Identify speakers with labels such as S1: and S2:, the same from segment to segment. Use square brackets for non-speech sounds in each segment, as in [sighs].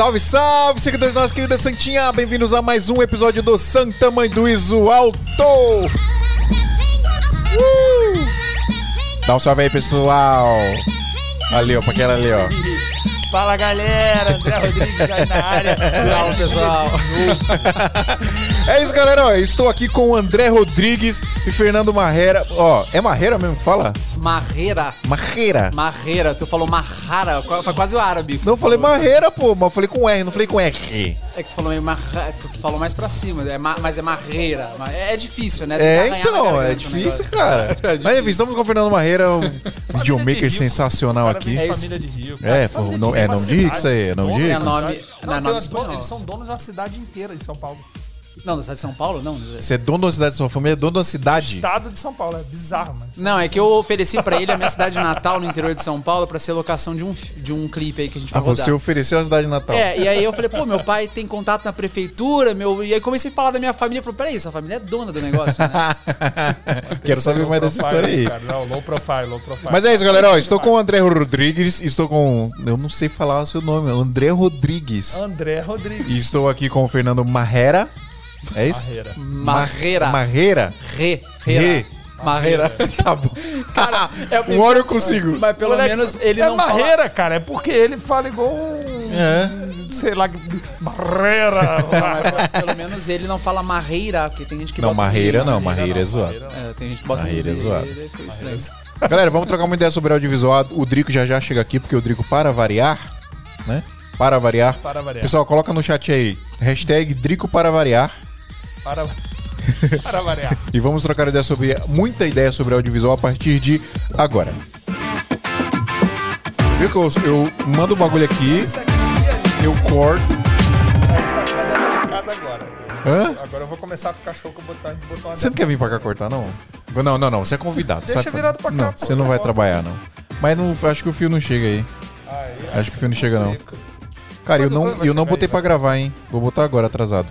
S1: Salve, salve, seguidores da nossa querida Santinha! Bem-vindos a mais um episódio do Santa Mãe do Iso Alto! Uh! Dá um salve aí, pessoal! Ali, ó, pra aquela ali, ó.
S2: Fala galera, André Rodrigues aí na área.
S3: Salve, pessoal.
S1: É isso, galera. Ó, estou aqui com o André Rodrigues e Fernando Marrera. Ó, é Marrera mesmo que fala?
S3: Marreira.
S1: Marreira.
S3: Marreira. Tu falou marrara. Foi quase o árabe.
S1: Não, eu falei Marreira, pô, mas eu falei com R, não falei com R.
S3: É que tu falou meio marra... Tu falou mais pra cima, é ma... mas é marreira. É, é difícil, né?
S1: É,
S3: Tem que arranhar na
S1: então, é
S3: o
S1: difícil,
S3: negócio.
S1: cara. [laughs]
S3: É
S1: Mas enfim, estamos com o Fernando Marreira, um videomaker
S2: Rico.
S1: sensacional
S2: Cara,
S1: aqui.
S2: vem
S3: É
S2: de família de Rio.
S1: É, não-
S2: Rio
S1: é
S2: uma
S1: nome de rico
S2: cidade.
S1: isso aí, é nome de
S2: Dono
S1: rico?
S2: da
S3: É nome-
S2: cidade.
S3: não é
S2: Não,
S3: nome.
S2: Eles são donos da cidade inteira de São Paulo.
S3: Não, da cidade de São Paulo? Não.
S1: Você é dono da cidade, sua família é dono da cidade.
S2: Estado de São Paulo. É bizarro, mano.
S3: Não, é que eu ofereci pra ele a minha cidade natal no interior de São Paulo pra ser locação de um, de um clipe aí que a gente
S1: Ah,
S3: vai rodar.
S1: você ofereceu a cidade natal.
S3: É, e aí eu falei, pô, meu pai tem contato na prefeitura, meu. E aí comecei a falar da minha família. Falei, peraí, sua família é dona do negócio, né? [laughs]
S1: Quero saber mais dessa história aí.
S2: cara. Não, low profile, low profile.
S1: Mas é isso, galera. Ó, estou com o André Rodrigues, estou com. Eu não sei falar o seu nome, André Rodrigues.
S2: André Rodrigues.
S1: E estou aqui com o Fernando Marrera. É isso?
S2: Barreira.
S3: Marreira.
S1: Marreira?
S3: Re.
S1: Re.
S3: Re. Marreira. [laughs]
S1: Tá bom.
S3: Cara, [laughs] é
S1: Um hora eu consigo.
S3: Mas pelo
S2: Moleque,
S3: menos ele
S2: é
S3: não fala.
S2: Barreira, cara. É porque ele fala igual um...
S1: É.
S2: Sei lá. [laughs]
S3: Não, mas pelo menos ele não fala marreira, porque tem gente que
S1: Não,
S3: bota
S1: Marreira não, Marreira é zoado.
S3: É, tem gente que bota
S1: Marreira é zoado.
S3: estranho.
S1: Galera, vamos trocar uma ideia sobre audiovisual. O Drico já já chega aqui, porque o Drico, para variar, né? Para variar.
S2: Para variar.
S1: Pessoal, coloca no chat aí. Hashtag Drico para variar.
S2: Para, [laughs] para variar.
S1: E vamos trocar ideia sobre muita ideia sobre audiovisual a partir de agora. Você viu que eu, eu mando o bagulho aqui, eu corto.
S2: A gente tá casa agora.
S1: Hã?
S2: Agora eu vou começar a ficar show que eu botar, botar uma
S1: Você não quer vir pra cá cortar, não? Não, não, não. Você é convidado.
S2: Deixa
S1: sabe?
S2: virado pra cá,
S1: Não,
S2: pô,
S1: você não
S2: tá
S1: vai trabalhar, não. Mas não, acho que o fio não chega aí.
S2: Aí,
S1: Acho que o fio não chega, não. Cara, eu não, eu não botei pra gravar, hein? Vou botar agora, atrasado.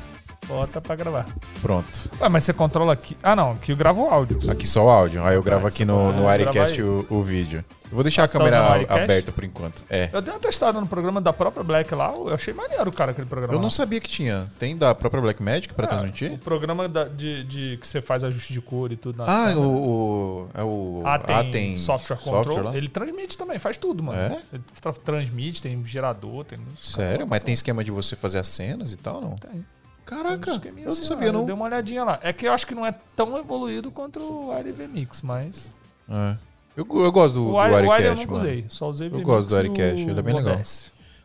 S2: Bota pra gravar.
S1: Pronto.
S2: Ué, mas você controla aqui. Ah, não. Aqui eu gravo o áudio.
S1: Aqui só o áudio. Aí eu gravo aqui no, no Arecast
S2: grava
S1: o, o vídeo. Eu vou deixar a
S2: Você tá
S1: câmera
S2: usando o
S1: aberta por enquanto. É.
S2: Eu dei uma testada no programa da própria Black lá. Eu achei maneiro, cara, aquele programa.
S1: Eu não
S2: lá.
S1: sabia que tinha. Tem da própria Black Magic pra
S2: O
S1: transmitir?
S2: programa da- de, de que você faz ajuste de cor e tudo. nas
S1: Ah,
S2: câmeras.
S1: o, o. É o.
S2: Ah, tem, software control.
S1: lá?
S2: ele transmite também, faz tudo, mano.
S1: É?
S2: Ele tra- transmite, tem gerador, tem.
S1: Sério? Mas tem esquema de você fazer as cenas e tal, não?
S2: Tem.
S1: Caraca, eu não
S2: assim
S1: sabia,
S2: lá,
S1: não.
S2: Eu dei uma olhadinha lá. É que eu acho que não é tão evoluído quanto o Aire VMix, mas.
S1: É. Eu, eu gosto do, do
S2: o Aire, o Aire eu nunca
S1: mano.
S2: usei. Só usei
S1: Eu gosto do Arecast,
S2: o
S1: ele é bem legal.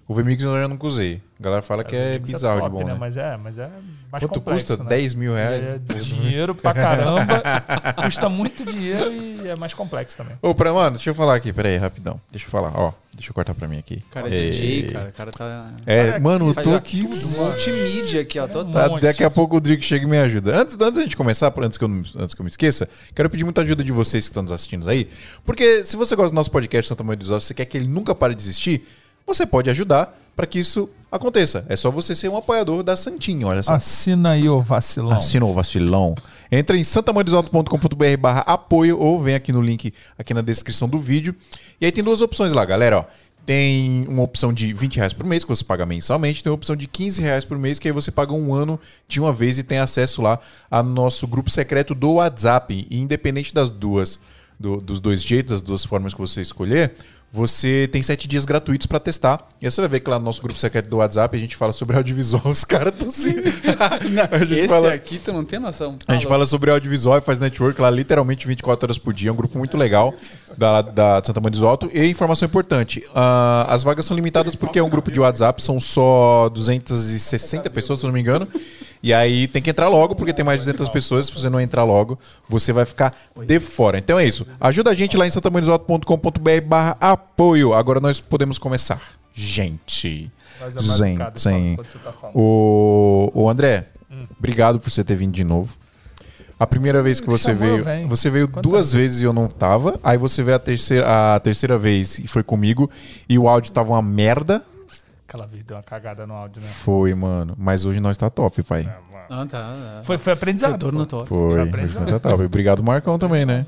S1: O VMix eu já nunca usei. A galera fala que é
S2: VMix
S1: bizarro
S2: top,
S1: de bom, né?
S2: Mas é, mas é mais
S1: Quanto
S2: complexo,
S1: custa?
S2: né?
S1: 10 mil reais?
S2: É dinheiro pra caramba. [laughs] custa muito dinheiro e é mais complexo também.
S1: Ô, pra, mano, deixa eu falar aqui, peraí, rapidão. Deixa eu falar, ó. Deixa eu cortar pra mim aqui.
S3: O cara é. DJ, cara. O cara tá.
S1: É,
S2: Olha
S1: mano, eu tô aqui.
S3: Multimídia aqui, ó. Total.
S1: Tá,
S2: monte.
S1: daqui a pouco o Drico chega e me ajuda. Antes, antes da gente começar, antes que, eu, não- antes que eu me esqueça, quero pedir muita ajuda de vocês que estão nos assistindo aí. Porque se você gosta do nosso podcast Santa Maria dos Ossos, você quer que ele nunca pare de existir, você pode ajudar para que isso aconteça. É só você ser um apoiador da Santinha, olha só.
S2: Assina aí, ô vacilão.
S1: Assina o vacilão. Entra em santamarisalto.com.br barra apoio ou vem aqui no link aqui na descrição do vídeo. E aí tem duas opções lá, galera. Ó. Tem uma opção de 20 reais por mês, que você paga mensalmente. Tem uma opção de 15 reais por mês, que aí você paga um ano de uma vez e tem acesso lá ao nosso grupo secreto do WhatsApp. E independente das duas, do- dos dois jeitos, das duas formas que você escolher, você tem sete dias gratuitos pra testar. E aí você vai ver que lá no nosso grupo secreto do WhatsApp a gente fala sobre [laughs] audiovisual. Os caras estão [laughs] gente
S3: Esse
S1: fala-
S3: aqui tu não tem noção.
S1: a gente fala sobre audiovisual e faz network lá literalmente 24 horas por dia. É um grupo muito legal da, da Santa Maria do Alto. E informação importante: ah, as vagas são limitadas porque é um grupo de WhatsApp, são só 260 pessoas, se eu não me engano. E aí tem que entrar logo, porque tem mais de 200 pessoas. Se você não entrar logo, você vai ficar de fora. Então é isso. Ajuda a gente lá em santamarisalto.com.br barra apoio. Agora nós podemos começar. Gente.
S2: Você tá.
S1: O, o André, obrigado por você ter vindo de novo. A primeira vez que você
S2: chamou,
S1: veio,
S2: vem.
S1: você veio
S2: Quantas
S1: duas vezes e eu não tava. Aí você veio a terceira, a terceira vez e foi comigo e o áudio tava uma merda.
S2: Aquela vez deu uma cagada no áudio, né?
S1: Foi, mano. Mas hoje nós tá top, pai.
S2: É.
S3: Não, tá. tá.
S2: Foi, foi aprendizado.
S3: Retorno top.
S1: Foi. Hoje
S2: aprendeu.
S1: nós tá top. Obrigado, Marcão, também, né?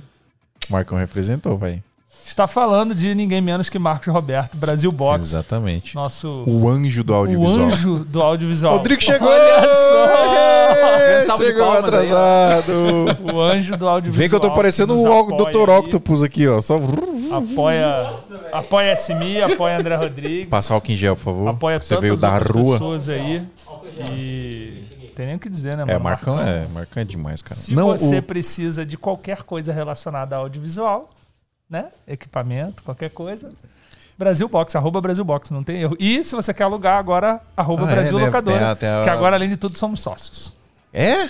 S1: Marcão representou, pai.
S2: Está falando de ninguém menos que Marcos Roberto, Brasil Box.
S1: Exatamente.
S2: Nosso
S1: O anjo do
S2: o
S1: audiovisual.
S2: anjo do audiovisual.
S1: Rodrigo chegou!
S2: Olha só! [laughs]
S3: De
S1: Chegou
S3: aí, ó.
S1: atrasado. [laughs]
S2: O anjo do audiovisual.
S1: Vem que eu tô parecendo o Dr.
S2: aí.
S1: Octopus aqui, ó. Só
S2: Apoia, apoia SMI, apoia André Rodrigues.
S1: passar álcool em gel, por favor.
S2: Apoia
S1: Você veio da rua.
S2: pessoas aí. E tem nem o que dizer, né, mano?
S1: É, Marcão é, Marcão é demais, cara.
S2: Se
S1: Não,
S2: você
S1: o-
S2: precisa de qualquer coisa relacionada a audiovisual, né? Equipamento, qualquer coisa. Brasil Box, arroba Brasil Box, não tem erro. E se você quer alugar agora, arroba
S1: Ah, é,
S2: Brasil
S1: né?
S2: Locadora.
S1: Tem a- tem a-
S2: Que agora, além de tudo, somos sócios.
S1: É?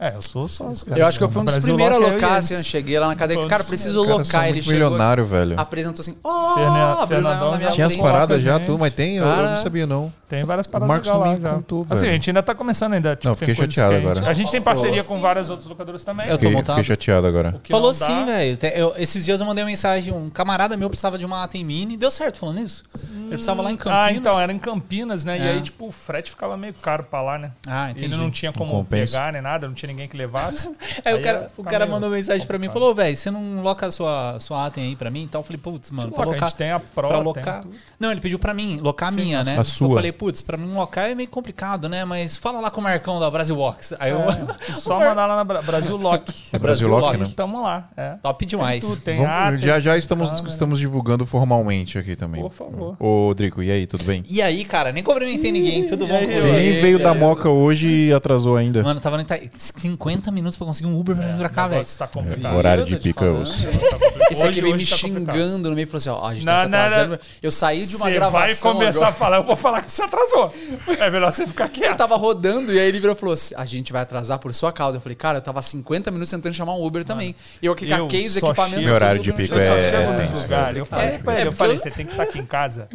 S2: É, eu sou sócio, cara.
S3: Eu acho que eu fui um dos primeiros a
S2: é eles.
S3: assim, eu cheguei lá na cadeia, cara,
S2: os-
S3: preciso
S1: Cara,
S3: alocar. Ele chegou,
S1: milionário, velho.
S3: apresentou assim,
S2: Fernan-
S3: ó, abriu na, na minha
S1: Tinha as paradas já, tudo, mas tem? Eu- não sabia, não.
S2: Tem várias paradas
S1: Marcos não
S2: lá
S1: contou,
S2: assim,
S1: velho.
S2: a gente ainda tá começando ainda. Tipo,
S1: Não, fiquei chateado agora.
S2: A gente tem parceria com várias outras locadoras também.
S4: Eu tô
S1: Fiquei,
S4: montado.
S1: fiquei chateado agora.
S4: Falou sim, velho. Esses dias eu mandei uma mensagem, um camarada meu precisava de uma Atem Mini. Deu certo falando isso? Ele precisava lá em Campinas.
S2: Ah, então, era em Campinas, né? E
S4: É.
S2: aí, tipo, o frete ficava meio caro pra lá, né?
S4: Ah, entendi.
S2: Ele não tinha como pegar nem nada, não tinha ninguém que levasse. [laughs]
S4: Aí, o
S2: Aí
S4: cara,
S2: era-
S4: o cara
S2: meio
S4: mandou mensagem pra mim e falou, velho, você não loca a sua, sua Atem aí pra mim? Então eu falei, putz, mano, pra
S2: Loca, a
S4: locar...
S2: gente tem a Pro,
S4: Pra locar.
S2: tudo.
S4: Não, ele pediu pra mim, locar a
S2: Sim,
S4: minha,
S2: a
S4: né?
S1: sua. A sua.
S4: Eu falei, putz, pra mim locar é meio complicado, né? Mas fala lá com o Marcão da Brasil Box. Aí eu.
S2: É, [laughs] só mandar lá na Bra- Brasil Lock. [laughs]
S1: É Brasil
S4: Brasil
S1: Lock,
S4: Lock.
S1: né?
S2: Tamo lá, é.
S4: Top demais.
S2: Tem tudo, tem
S1: Vamos-
S2: arte,
S1: já já estamos,
S2: câmera.
S1: estamos divulgando formalmente aqui também.
S2: Por favor.
S1: Ô, Drico, e aí, tudo bem?
S4: E aí, cara, nem cumprimentei ninguém, tudo bom?
S2: aí,
S1: veio da. Moca hoje e atrasou ainda.
S4: Mano, tava no Ita... 50 minutos pra conseguir um Uber pra vir pra cá, velho.
S2: tá complicado.
S1: Horário
S3: Eu
S1: de
S3: tô te
S1: pickles.
S3: falando. Esse
S2: Hoje-
S3: aqui veio me
S2: tá
S3: xingando no meio e falou assim: ó, a gente
S2: Não,
S3: tá se atrasando.
S2: não.
S3: Eu saí de uma
S2: Você
S3: gravação.
S2: vai começar
S3: agora.
S2: a falar, eu vou falar que você atrasou. É melhor você ficar
S3: Eu
S2: quieto.
S3: tava rodando e aí ele virou e falou assim: a gente vai atrasar por sua causa. Eu falei, cara, eu tava 50 minutos tentando chamar um Uber também. E eu aqui com
S2: Eu
S3: a case, equipamento.
S1: Meu horário de pico.
S2: Eu
S1: é-.
S2: Eu falei
S4: É,
S2: pra ele,
S4: é
S2: eu falei,
S4: eu-
S2: você tem que estar aqui em casa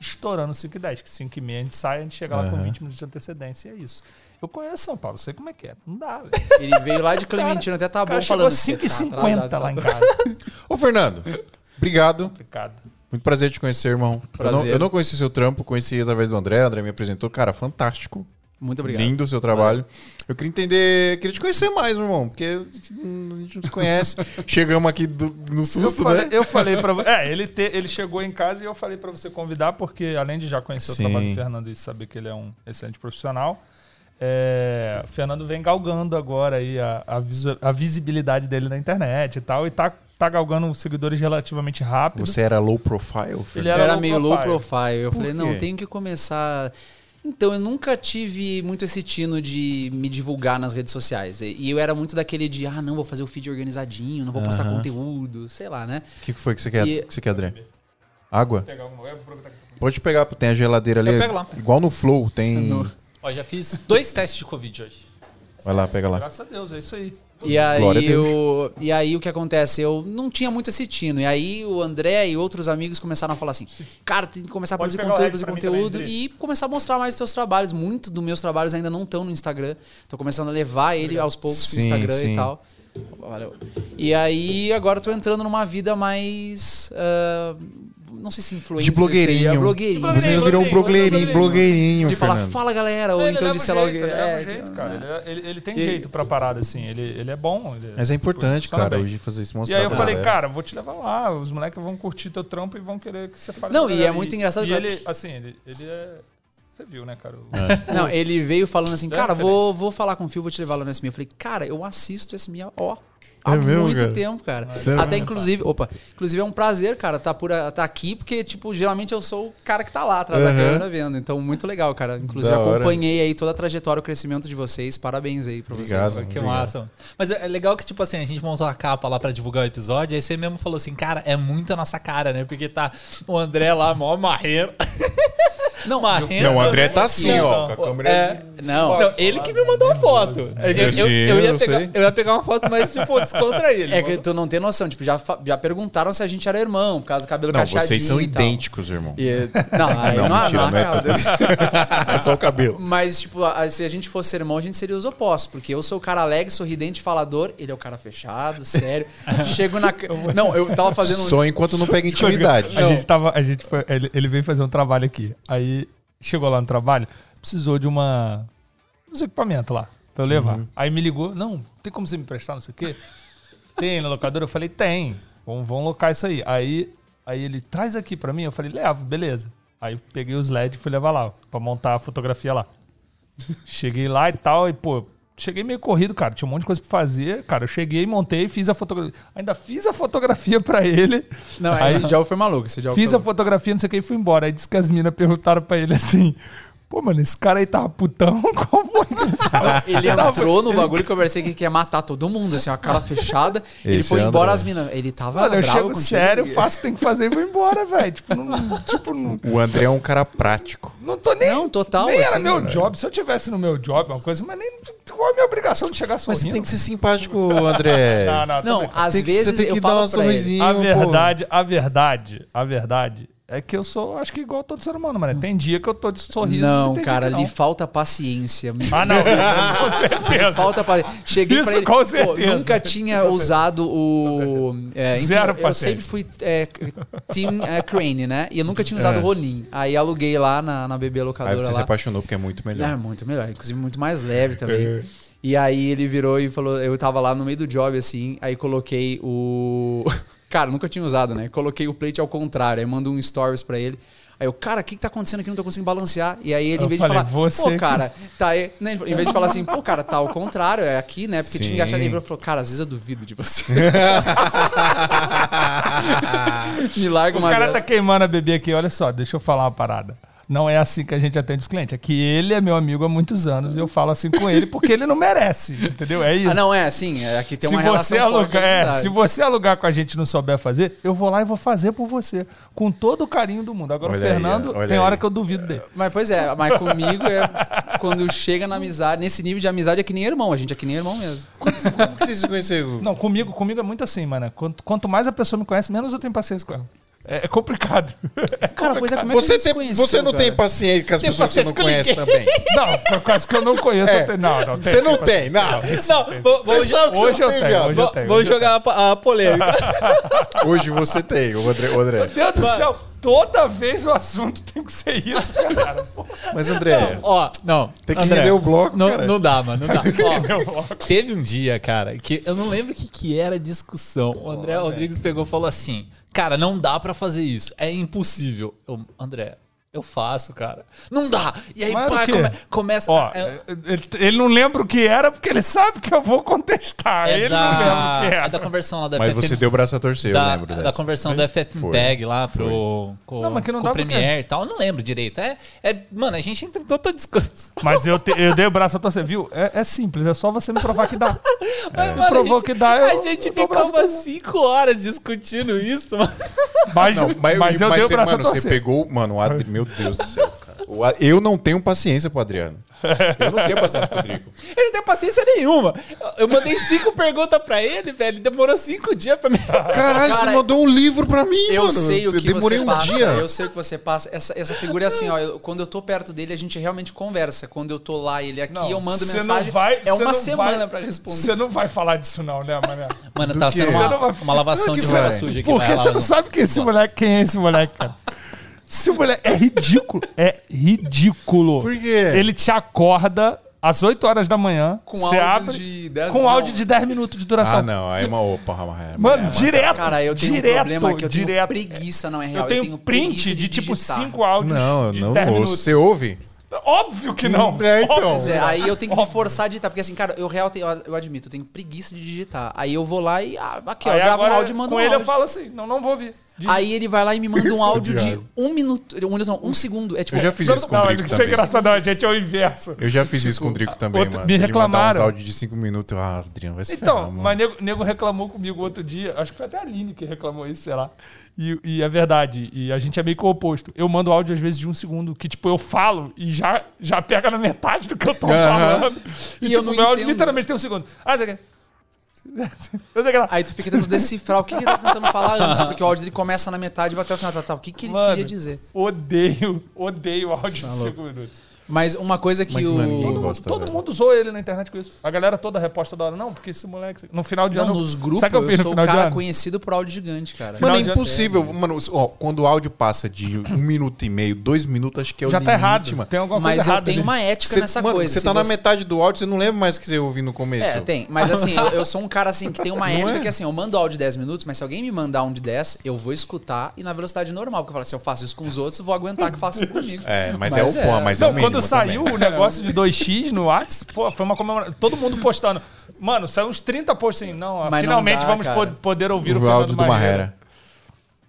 S2: estourando 5 e 10, que 5 e meia a gente sai, a gente chega lá com
S1: Aham.
S2: 20 minutos de antecedência, e é isso. Eu conheço São Paulo, sei como é que é. Não dá, velho.
S3: Ele veio lá de [laughs] Clementino até tá
S2: O
S3: bom falando.
S2: chegou
S3: "Você
S2: 5 e
S3: tá
S2: 50
S3: atrasado,
S2: lá em
S3: tá
S2: casa.
S1: Ô, Fernando, obrigado.
S2: Complicado.
S1: Muito prazer te conhecer, irmão. Eu não,
S3: Prazer.
S1: eu não conheci seu trampo, conheci através do André. O André me apresentou. Cara, fantástico.
S3: Muito obrigado.
S1: Lindo o seu trabalho. Eu queria entender, queria te conhecer mais, meu irmão, porque a gente não se conhece. [laughs] Chegamos aqui do- no
S2: Eu
S1: susto,
S2: falei,
S1: né?
S2: eu falei pra você. É, ele, te- ele chegou em casa e eu falei pra você convidar, porque além de já conhecer
S1: Sim.
S2: o trabalho do Fernando e saber que ele é um excelente profissional, é, o Fernando vem galgando agora aí a, a, visu- a visibilidade dele na internet e tal, e tá, tá galgando seguidores relativamente rápido.
S1: Você era low profile, Fernando?
S2: Ele
S3: Era,
S2: era low
S3: meio low
S2: profile.
S3: profile. Eu
S1: Por
S3: falei,
S1: quê?
S3: não, tenho que começar. Então, eu nunca tive muito esse tino de me divulgar nas redes sociais. E eu era muito daquele de, ah, não, vou fazer o feed organizadinho, não vou postar conteúdo, sei lá, né?
S1: O que que foi que você quer,
S3: E-
S1: que você quer, André? Água?
S2: Pegar alguma- aqui.
S1: Pode pegar, tem a geladeira ali.
S4: Eu pego lá.
S1: Igual no Flow, tem. [laughs]
S3: No-
S4: Ó, já fiz dois [laughs] testes de Covid hoje.
S1: Vai lá, pega lá.
S2: Graças a Deus, é isso aí.
S3: E aí, eu, e aí o que acontece? Eu não tinha muito esse tino. E aí o André e outros amigos começaram a falar assim: cara, tem que começar a
S2: Pode
S3: produzir conteúdo, produzir
S2: também,
S3: conteúdo
S2: André.
S3: e começar a mostrar mais os teus trabalhos. Muitos dos meus trabalhos ainda não estão no Instagram. Tô começando a levar ele aos poucos
S1: Sim,
S3: pro Instagram
S1: sim.
S3: e tal. Valeu. E aí agora eu tô entrando numa vida mais. ah, não sei se influência.
S1: De blogueirinho.
S3: seria blogueirinho.
S2: De
S1: Você virou um blogueirinho, blogueirinho,
S3: De falar,
S1: Fernando.
S3: fala galera, ou
S2: Ele
S3: então de sei
S2: o
S3: lá.
S2: ele
S3: é,
S2: o jeito,
S3: de-
S2: cara. Ele, é- ele- ele tem
S3: E-
S2: jeito pra parada, assim. Ele, ele é bom. ele-
S1: Mas é importante, cara,
S2: bem.
S1: hoje fazer isso
S2: E
S1: mostrar
S2: aí eu falei,
S1: galera.
S2: cara, vou te levar lá. Os moleques vão curtir teu trampo e vão querer que você fale.
S3: Não, e
S2: galera.
S3: é muito engraçado
S2: E ele, assim, ele, ele é. Você viu, né, cara? O-
S1: É. [laughs]
S3: Não, ele veio falando assim, cara, vou, vou falar com o Fio, vou te levar lá no SMI. Eu falei, cara, eu assisto SMI, ó. Há
S1: É mesmo,
S3: muito
S1: cara?
S3: tempo, cara.
S1: Sério
S3: Até inclusive, opa, inclusive é um prazer, cara, estar por tá aqui, porque, tipo, geralmente eu sou o cara que tá lá atrás da
S1: Aham.
S3: câmera vendo. Então, muito legal, cara. Inclusive,
S1: Da hora.
S3: acompanhei aí toda a trajetória, o crescimento de vocês. Parabéns aí pra vocês.
S1: Obrigado.
S4: Que
S1: Obrigado.
S4: massa. Mas é legal que, tipo assim, a gente montou a capa lá pra divulgar o episódio, aí você mesmo falou assim, cara, é muito a nossa cara, né? Porque tá o André lá, mó marreiro. [laughs]
S3: Não,
S4: Marrento.
S1: Não, o André tá assim,
S4: Não,
S1: ó,
S4: não.
S1: com a câmera.
S4: É,
S3: não.
S4: Não, ele que me mandou a foto. Eu, eu- eu ia pegar, eu ia pegar uma foto, mas, tipo, descontra ele.
S3: É que tu não tem noção. Tipo, já, já perguntaram se a gente era irmão, por causa do cabelo
S1: Não,
S3: cacheadinho
S1: vocês são
S3: e tal.
S1: idênticos, irmão.
S3: E- não, [laughs] aí
S1: Não,
S3: não, há-
S1: mentira,
S3: não há
S1: não é
S3: desse.
S1: É só o cabelo. [laughs]
S3: Mas, tipo, se a gente fosse irmão, a gente seria os opostos. Porque eu sou o cara alegre, sorridente, falador. Ele é o cara fechado, sério. [laughs] Chego na... Não, eu tava fazendo...
S1: Só enquanto não pega intimidade.
S2: A gente tava. A gente foi- ele, ele veio fazer um trabalho aqui. Aí chegou lá no trabalho, precisou de uma. uns equipamentos lá pra eu levar.
S1: Uhum.
S2: Aí me ligou, não, tem como você me emprestar, não sei o quê? Tem na locadora? Eu falei, tem. vamos, vamos locar isso aí. Aí, aí ele traz aqui pra mim, eu falei, levo, beleza. Aí peguei os LED e fui levar lá, pra montar a fotografia lá. cheguei lá e tal, e pô, cheguei meio corrido, cara. Tinha um monte de coisa pra fazer. Cara, eu cheguei, montei, fiz a fotografia. Ainda fiz a fotografia [laughs] pra ele.
S3: Não,
S2: Aí-
S3: esse jogo foi maluco. Esse jogo
S2: Fiz
S3: foi
S2: a fotografia, não sei o que, e fui embora. Aí disse que as minas perguntaram pra ele assim: Pô, mano, esse cara aí tava putão, [laughs] como é que ele tava? [laughs]
S3: Ele entrou no
S2: ele- [laughs]
S3: bagulho eu parecia que quer matar todo mundo, assim, a cara fechada. ele
S1: Esse
S3: foi
S1: é
S3: embora as minas. Ele tava
S2: Mano, eu
S3: bravo
S2: chego sério, faço o que tem que fazer e vou embora, velho. Tipo, não, tipo, não,
S1: O André é um cara prático.
S2: não tô nem.
S3: Não, total,
S2: Nem era
S3: assim,
S2: meu
S3: mano.
S2: job. Se eu tivesse no meu job, uma coisa, mas nem. Qual é a minha obrigação de chegar
S1: Mas
S2: sorrindo?
S1: você tem que ser simpático, André.
S2: Não, não,
S3: Não, às
S1: Tem que-
S3: vezes
S1: você tem
S3: eu
S1: que dar
S3: falo ele.
S1: sorrisinho,
S2: A
S1: pô.
S2: verdade, a verdade, a verdade é que eu sou, acho que igual todo ser humano, mano. Tem dia que eu tô de sorriso.
S3: Não,
S2: tem
S3: cara, lhe falta paciência.
S2: Ah, não, isso com [laughs] certeza.
S3: Falta paciência. Cheguei
S2: Isso
S3: pra ele.
S2: com
S3: pô,
S2: certeza.
S3: nunca tinha usado o. é, enfim,
S2: Zero
S3: eu
S2: paciência.
S3: sempre fui é, Team é, Crane, né? E eu nunca tinha usado
S1: É.
S3: Ronin. Aí aluguei lá na, na BB
S1: Aí
S3: locadora
S1: você se
S3: lá.
S1: apaixonou porque é muito melhor.
S3: É, muito melhor. Inclusive, muito mais leve também. E aí ele virou e falou: eu tava lá no meio do job, assim, aí coloquei o. Cara, nunca tinha usado, né? Coloquei o plate ao contrário. Aí mando um stories pra ele. Aí eu, cara, o que, que tá acontecendo aqui? Não tô conseguindo balancear. E aí ele,
S2: Eu
S3: em vez
S2: falei,
S3: de falar,
S2: "Você
S3: pô,
S2: que-"
S3: cara, tá aí. Né? Em vez de falar assim, pô, cara, tá ao contrário, é aqui, né? Porque tinha que achar
S1: Sim.
S3: ele falou, cara, às vezes eu duvido de você. [laughs] Me larga
S2: O
S3: uma
S2: cara
S3: dessa.
S2: tá queimando a bebê aqui. Olha só, deixa eu falar uma parada. Não é assim que a gente atende os clientes. É que ele é meu amigo há muitos anos e eu falo assim com ele porque ele não merece, entendeu? É isso.
S3: Ah, não, é assim, é, aqui tem
S2: se
S3: uma
S2: você
S3: relação
S2: alugar, é,
S3: amizade.
S2: se você alugar com a gente e não souber fazer, eu vou lá e vou fazer por você, com todo o carinho do mundo. Agora
S1: Olha
S2: o
S1: aí,
S2: Fernando
S1: olha
S2: tem
S1: aí.
S2: hora que eu duvido dele.
S3: Mas pois é, mas comigo é quando chega na amizade, nesse nível de amizade é que nem irmão, a gente é que nem irmão mesmo.
S1: Como que vocês se conheceram?
S2: Não, comigo, comigo é muito assim, mano. Quanto, quanto mais a pessoa me conhece, menos eu tenho paciência com ela. É, é complicado.
S3: Cara, pois é, como é que
S1: Você, tem,
S3: conheceu,
S1: você não
S3: cara?
S1: tem paciência com as
S4: Tem
S1: pessoas que você não conhece também.
S2: não, por causa que eu não conheço, eu tenho. Não, não.
S1: Você não tem, não.
S4: Não, vou- vou-
S1: Você sabe que
S2: hoje
S1: você
S2: eu
S1: não tem,
S2: tenho, hoje eu
S4: vou-
S2: tenho,
S4: vou
S2: hoje
S4: jogar a, a polêmica. [laughs]
S1: Hoje você tem, o André. o André.
S2: Meu Deus do céu, toda vez o assunto tem que ser isso, cara. Pô,
S1: Mas, André,
S4: Ó, não.
S1: tem que
S4: André,
S1: render o bloco,
S4: Não,
S1: cara.
S4: não dá, mano, não dá. Ó. Teve um dia, cara, que eu não lembro o que, que era a discussão. O André Rodrigues pegou e falou assim: Cara, não dá pra fazer isso. É impossível. Eu, André, eu faço, cara. Não dá. E aí,
S2: Mas
S4: pá, come- começa.
S2: Ó,
S4: é,
S2: ele, ele não lembra o que era porque ele sabe que eu vou contestar.
S4: é
S2: ele
S4: da,
S2: não lembra o que
S4: é
S2: era.
S4: da conversão lá da
S1: Mas
S4: FF
S1: você deu o braço a torcer, eu
S4: da,
S1: lembro
S4: da
S1: dessa.
S4: conversão do FFmpeg lá pro com,
S2: Não, mas que não dá
S4: Premiere e tal. Eu não lembro direito. É, é, mano, a gente entrou toda discussão.
S2: Mas eu, te- eu dei o braço a torcer, viu? É, é simples, é só você me provar que dá. [laughs]
S4: Mas,
S2: Me
S4: mano,
S2: provou
S4: a gente,
S2: que dá, eu-
S4: a gente
S2: eu
S4: ficava cinco horas discutindo isso, mano.
S2: Mas,
S1: Não,
S2: mas,
S1: mas,
S2: eu
S1: mas
S2: dei o
S1: você,
S2: braço
S1: mano,
S2: a
S1: você
S2: torcer.
S1: pegou. Mano, o Adri, meu Deus do céu, cara. Eu não tenho paciência pro Adriano. Eu não tenho paciência pro Rodrigo.
S4: Ele não tem paciência nenhuma. Eu mandei cinco perguntas pra ele, velho. Ele demorou cinco dias pra me.
S1: Caralho, você
S3: Cara,
S1: mandou um livro pra mim,
S3: Eu
S1: mano.
S3: sei o
S1: Eu
S3: que
S1: demorei
S3: você
S1: um
S3: passa.
S1: dia.
S3: Eu sei o que você passa. Essa, essa figura é assim, ó. eu- quando eu tô perto dele, a gente realmente conversa. Quando eu tô lá, ele aqui,
S2: Não,
S3: eu mando
S2: você
S3: mensagem.
S2: não vai-
S3: é
S2: você
S3: uma
S2: não
S3: semana
S2: vai-
S3: pra responder.
S2: Você não vai falar disso não, né, mané?
S4: Mano,
S1: Do
S4: tá sendo
S2: Você não
S4: uma,
S2: vai-
S4: uma lavação de roupa
S1: você-
S4: suja aqui.
S2: Porque você
S4: lá,
S2: não sabe quem é esse moleque, quem é esse moleque, cara. Esse moleque é ridículo. É ridículo.
S1: Por quê?
S2: Ele te acorda às 8 horas da manhã.
S3: Com
S2: você
S3: áudios
S2: abre,
S3: de 10
S2: Com áudio de 10 minutos de duração.
S1: Ah, não. Aí é uma opa, é,
S2: Mano,
S1: é,
S2: direto.
S3: Cara, eu tenho
S2: direto,
S3: um problema que eu tenho
S2: direto.
S3: preguiça, não é real.
S2: Eu tenho,
S3: preguiça
S2: print de, tipo
S3: digitar.
S2: 5 áudios.
S1: Não,
S2: de
S1: não
S2: 10
S1: ouço.
S2: minutos.
S1: Você ouve?
S2: Óbvio que não.
S1: É, então.
S2: Óbvio
S3: é,
S2: não.
S3: aí eu tenho que me
S2: Óbvio.
S3: forçar a digitar, porque assim, cara, eu real tenho- eu admito, eu tenho preguiça de digitar. Aí eu vou lá e ah, aqui, ó, eu gravo um áudio e mando
S2: com
S3: um
S2: ele eu falo assim, não, não vou ouvir. De-
S3: Aí ele vai lá e me manda um áudio de um minuto, um não, um segundo. É tipo,
S1: Eu já fiz isso com o
S2: não,
S1: Drico
S2: isso é
S1: também.
S2: engraçado, não, a gente é o inverso.
S1: Eu já fiz isso com o Drico também,
S2: outro-
S1: mano.
S2: me
S1: Ele
S2: reclamaram.
S1: uns áudios de 5 minutos. Eu, ah, Adriano, vai se
S2: Então,
S1: ferrar,
S2: mas nego, nego reclamou comigo outro dia, acho que foi até a Aline que reclamou isso, sei lá. E, e é verdade, e a gente é meio que o oposto. Eu mando áudio às vezes de um segundo, que tipo, eu falo e já, já pega na metade do que eu tô
S1: Aham.
S2: falando. E,
S3: E
S2: tipo,
S3: eu não
S2: meu áudio literalmente tem um segundo. Ah, você [laughs] quer?
S3: Aí tu fica tentando decifrar o que, que ele tá tentando falar antes, [laughs] porque o áudio dele começa na metade e vai até o final. Tá, tá, o que, que ele
S2: Mano,
S3: queria dizer?
S2: Odeio, odeio áudio de
S3: louco.
S2: 5 minutos.
S3: Mas uma coisa que
S1: Mas
S3: o.
S1: não é ninguém
S2: Todo, mundo,
S1: gosta,
S2: todo
S1: velho.
S2: mundo usou ele na internet com isso. A galera toda reposta da hora. Não, porque esse moleque. No final de
S3: Não,
S2: ano.
S3: nos grupos,
S2: Sabe o que eu fiz no
S3: sou o
S2: final de
S3: cara
S2: ano?
S3: conhecido por áudio gigante, cara.
S1: Mano, é impossível. Mano, ó, quando o áudio passa de um minuto e meio, dois minutos, acho que é o
S2: Já
S1: limite,
S2: tá errado.
S1: mano.
S2: Tem alguma
S3: Mas
S2: coisa
S3: eu
S2: errada.
S3: tenho
S2: ali.
S3: uma ética
S1: Você,
S3: nessa
S1: mano,
S3: coisa.
S1: você
S3: Se
S1: tá na metade do áudio, você não lembra mais o que você ouviu no começo.
S3: É, tem. Mas assim, eu, eu sou um cara assim que tem uma ética
S1: é?
S3: que assim, eu mando áudio de 10 minutos, mas se alguém me mandar um de 10, eu vou escutar e na velocidade normal. Porque eu falo, se eu faço isso com os outros, eu vou aguentar que façam [laughs] comigo.
S1: É, mas, é o pô, mas é o mínimo
S2: quando saiu
S1: também.
S2: o negócio de 2x no WhatsApp, pô, foi uma comemoração. Todo mundo postando. Mano, saiu uns 30 posts assim. Não,
S3: Mas não
S2: finalmente
S3: dá,
S2: vamos
S3: cara.
S2: po- poder ouvir o,
S1: o
S2: Fernando
S1: áudio do Marrera.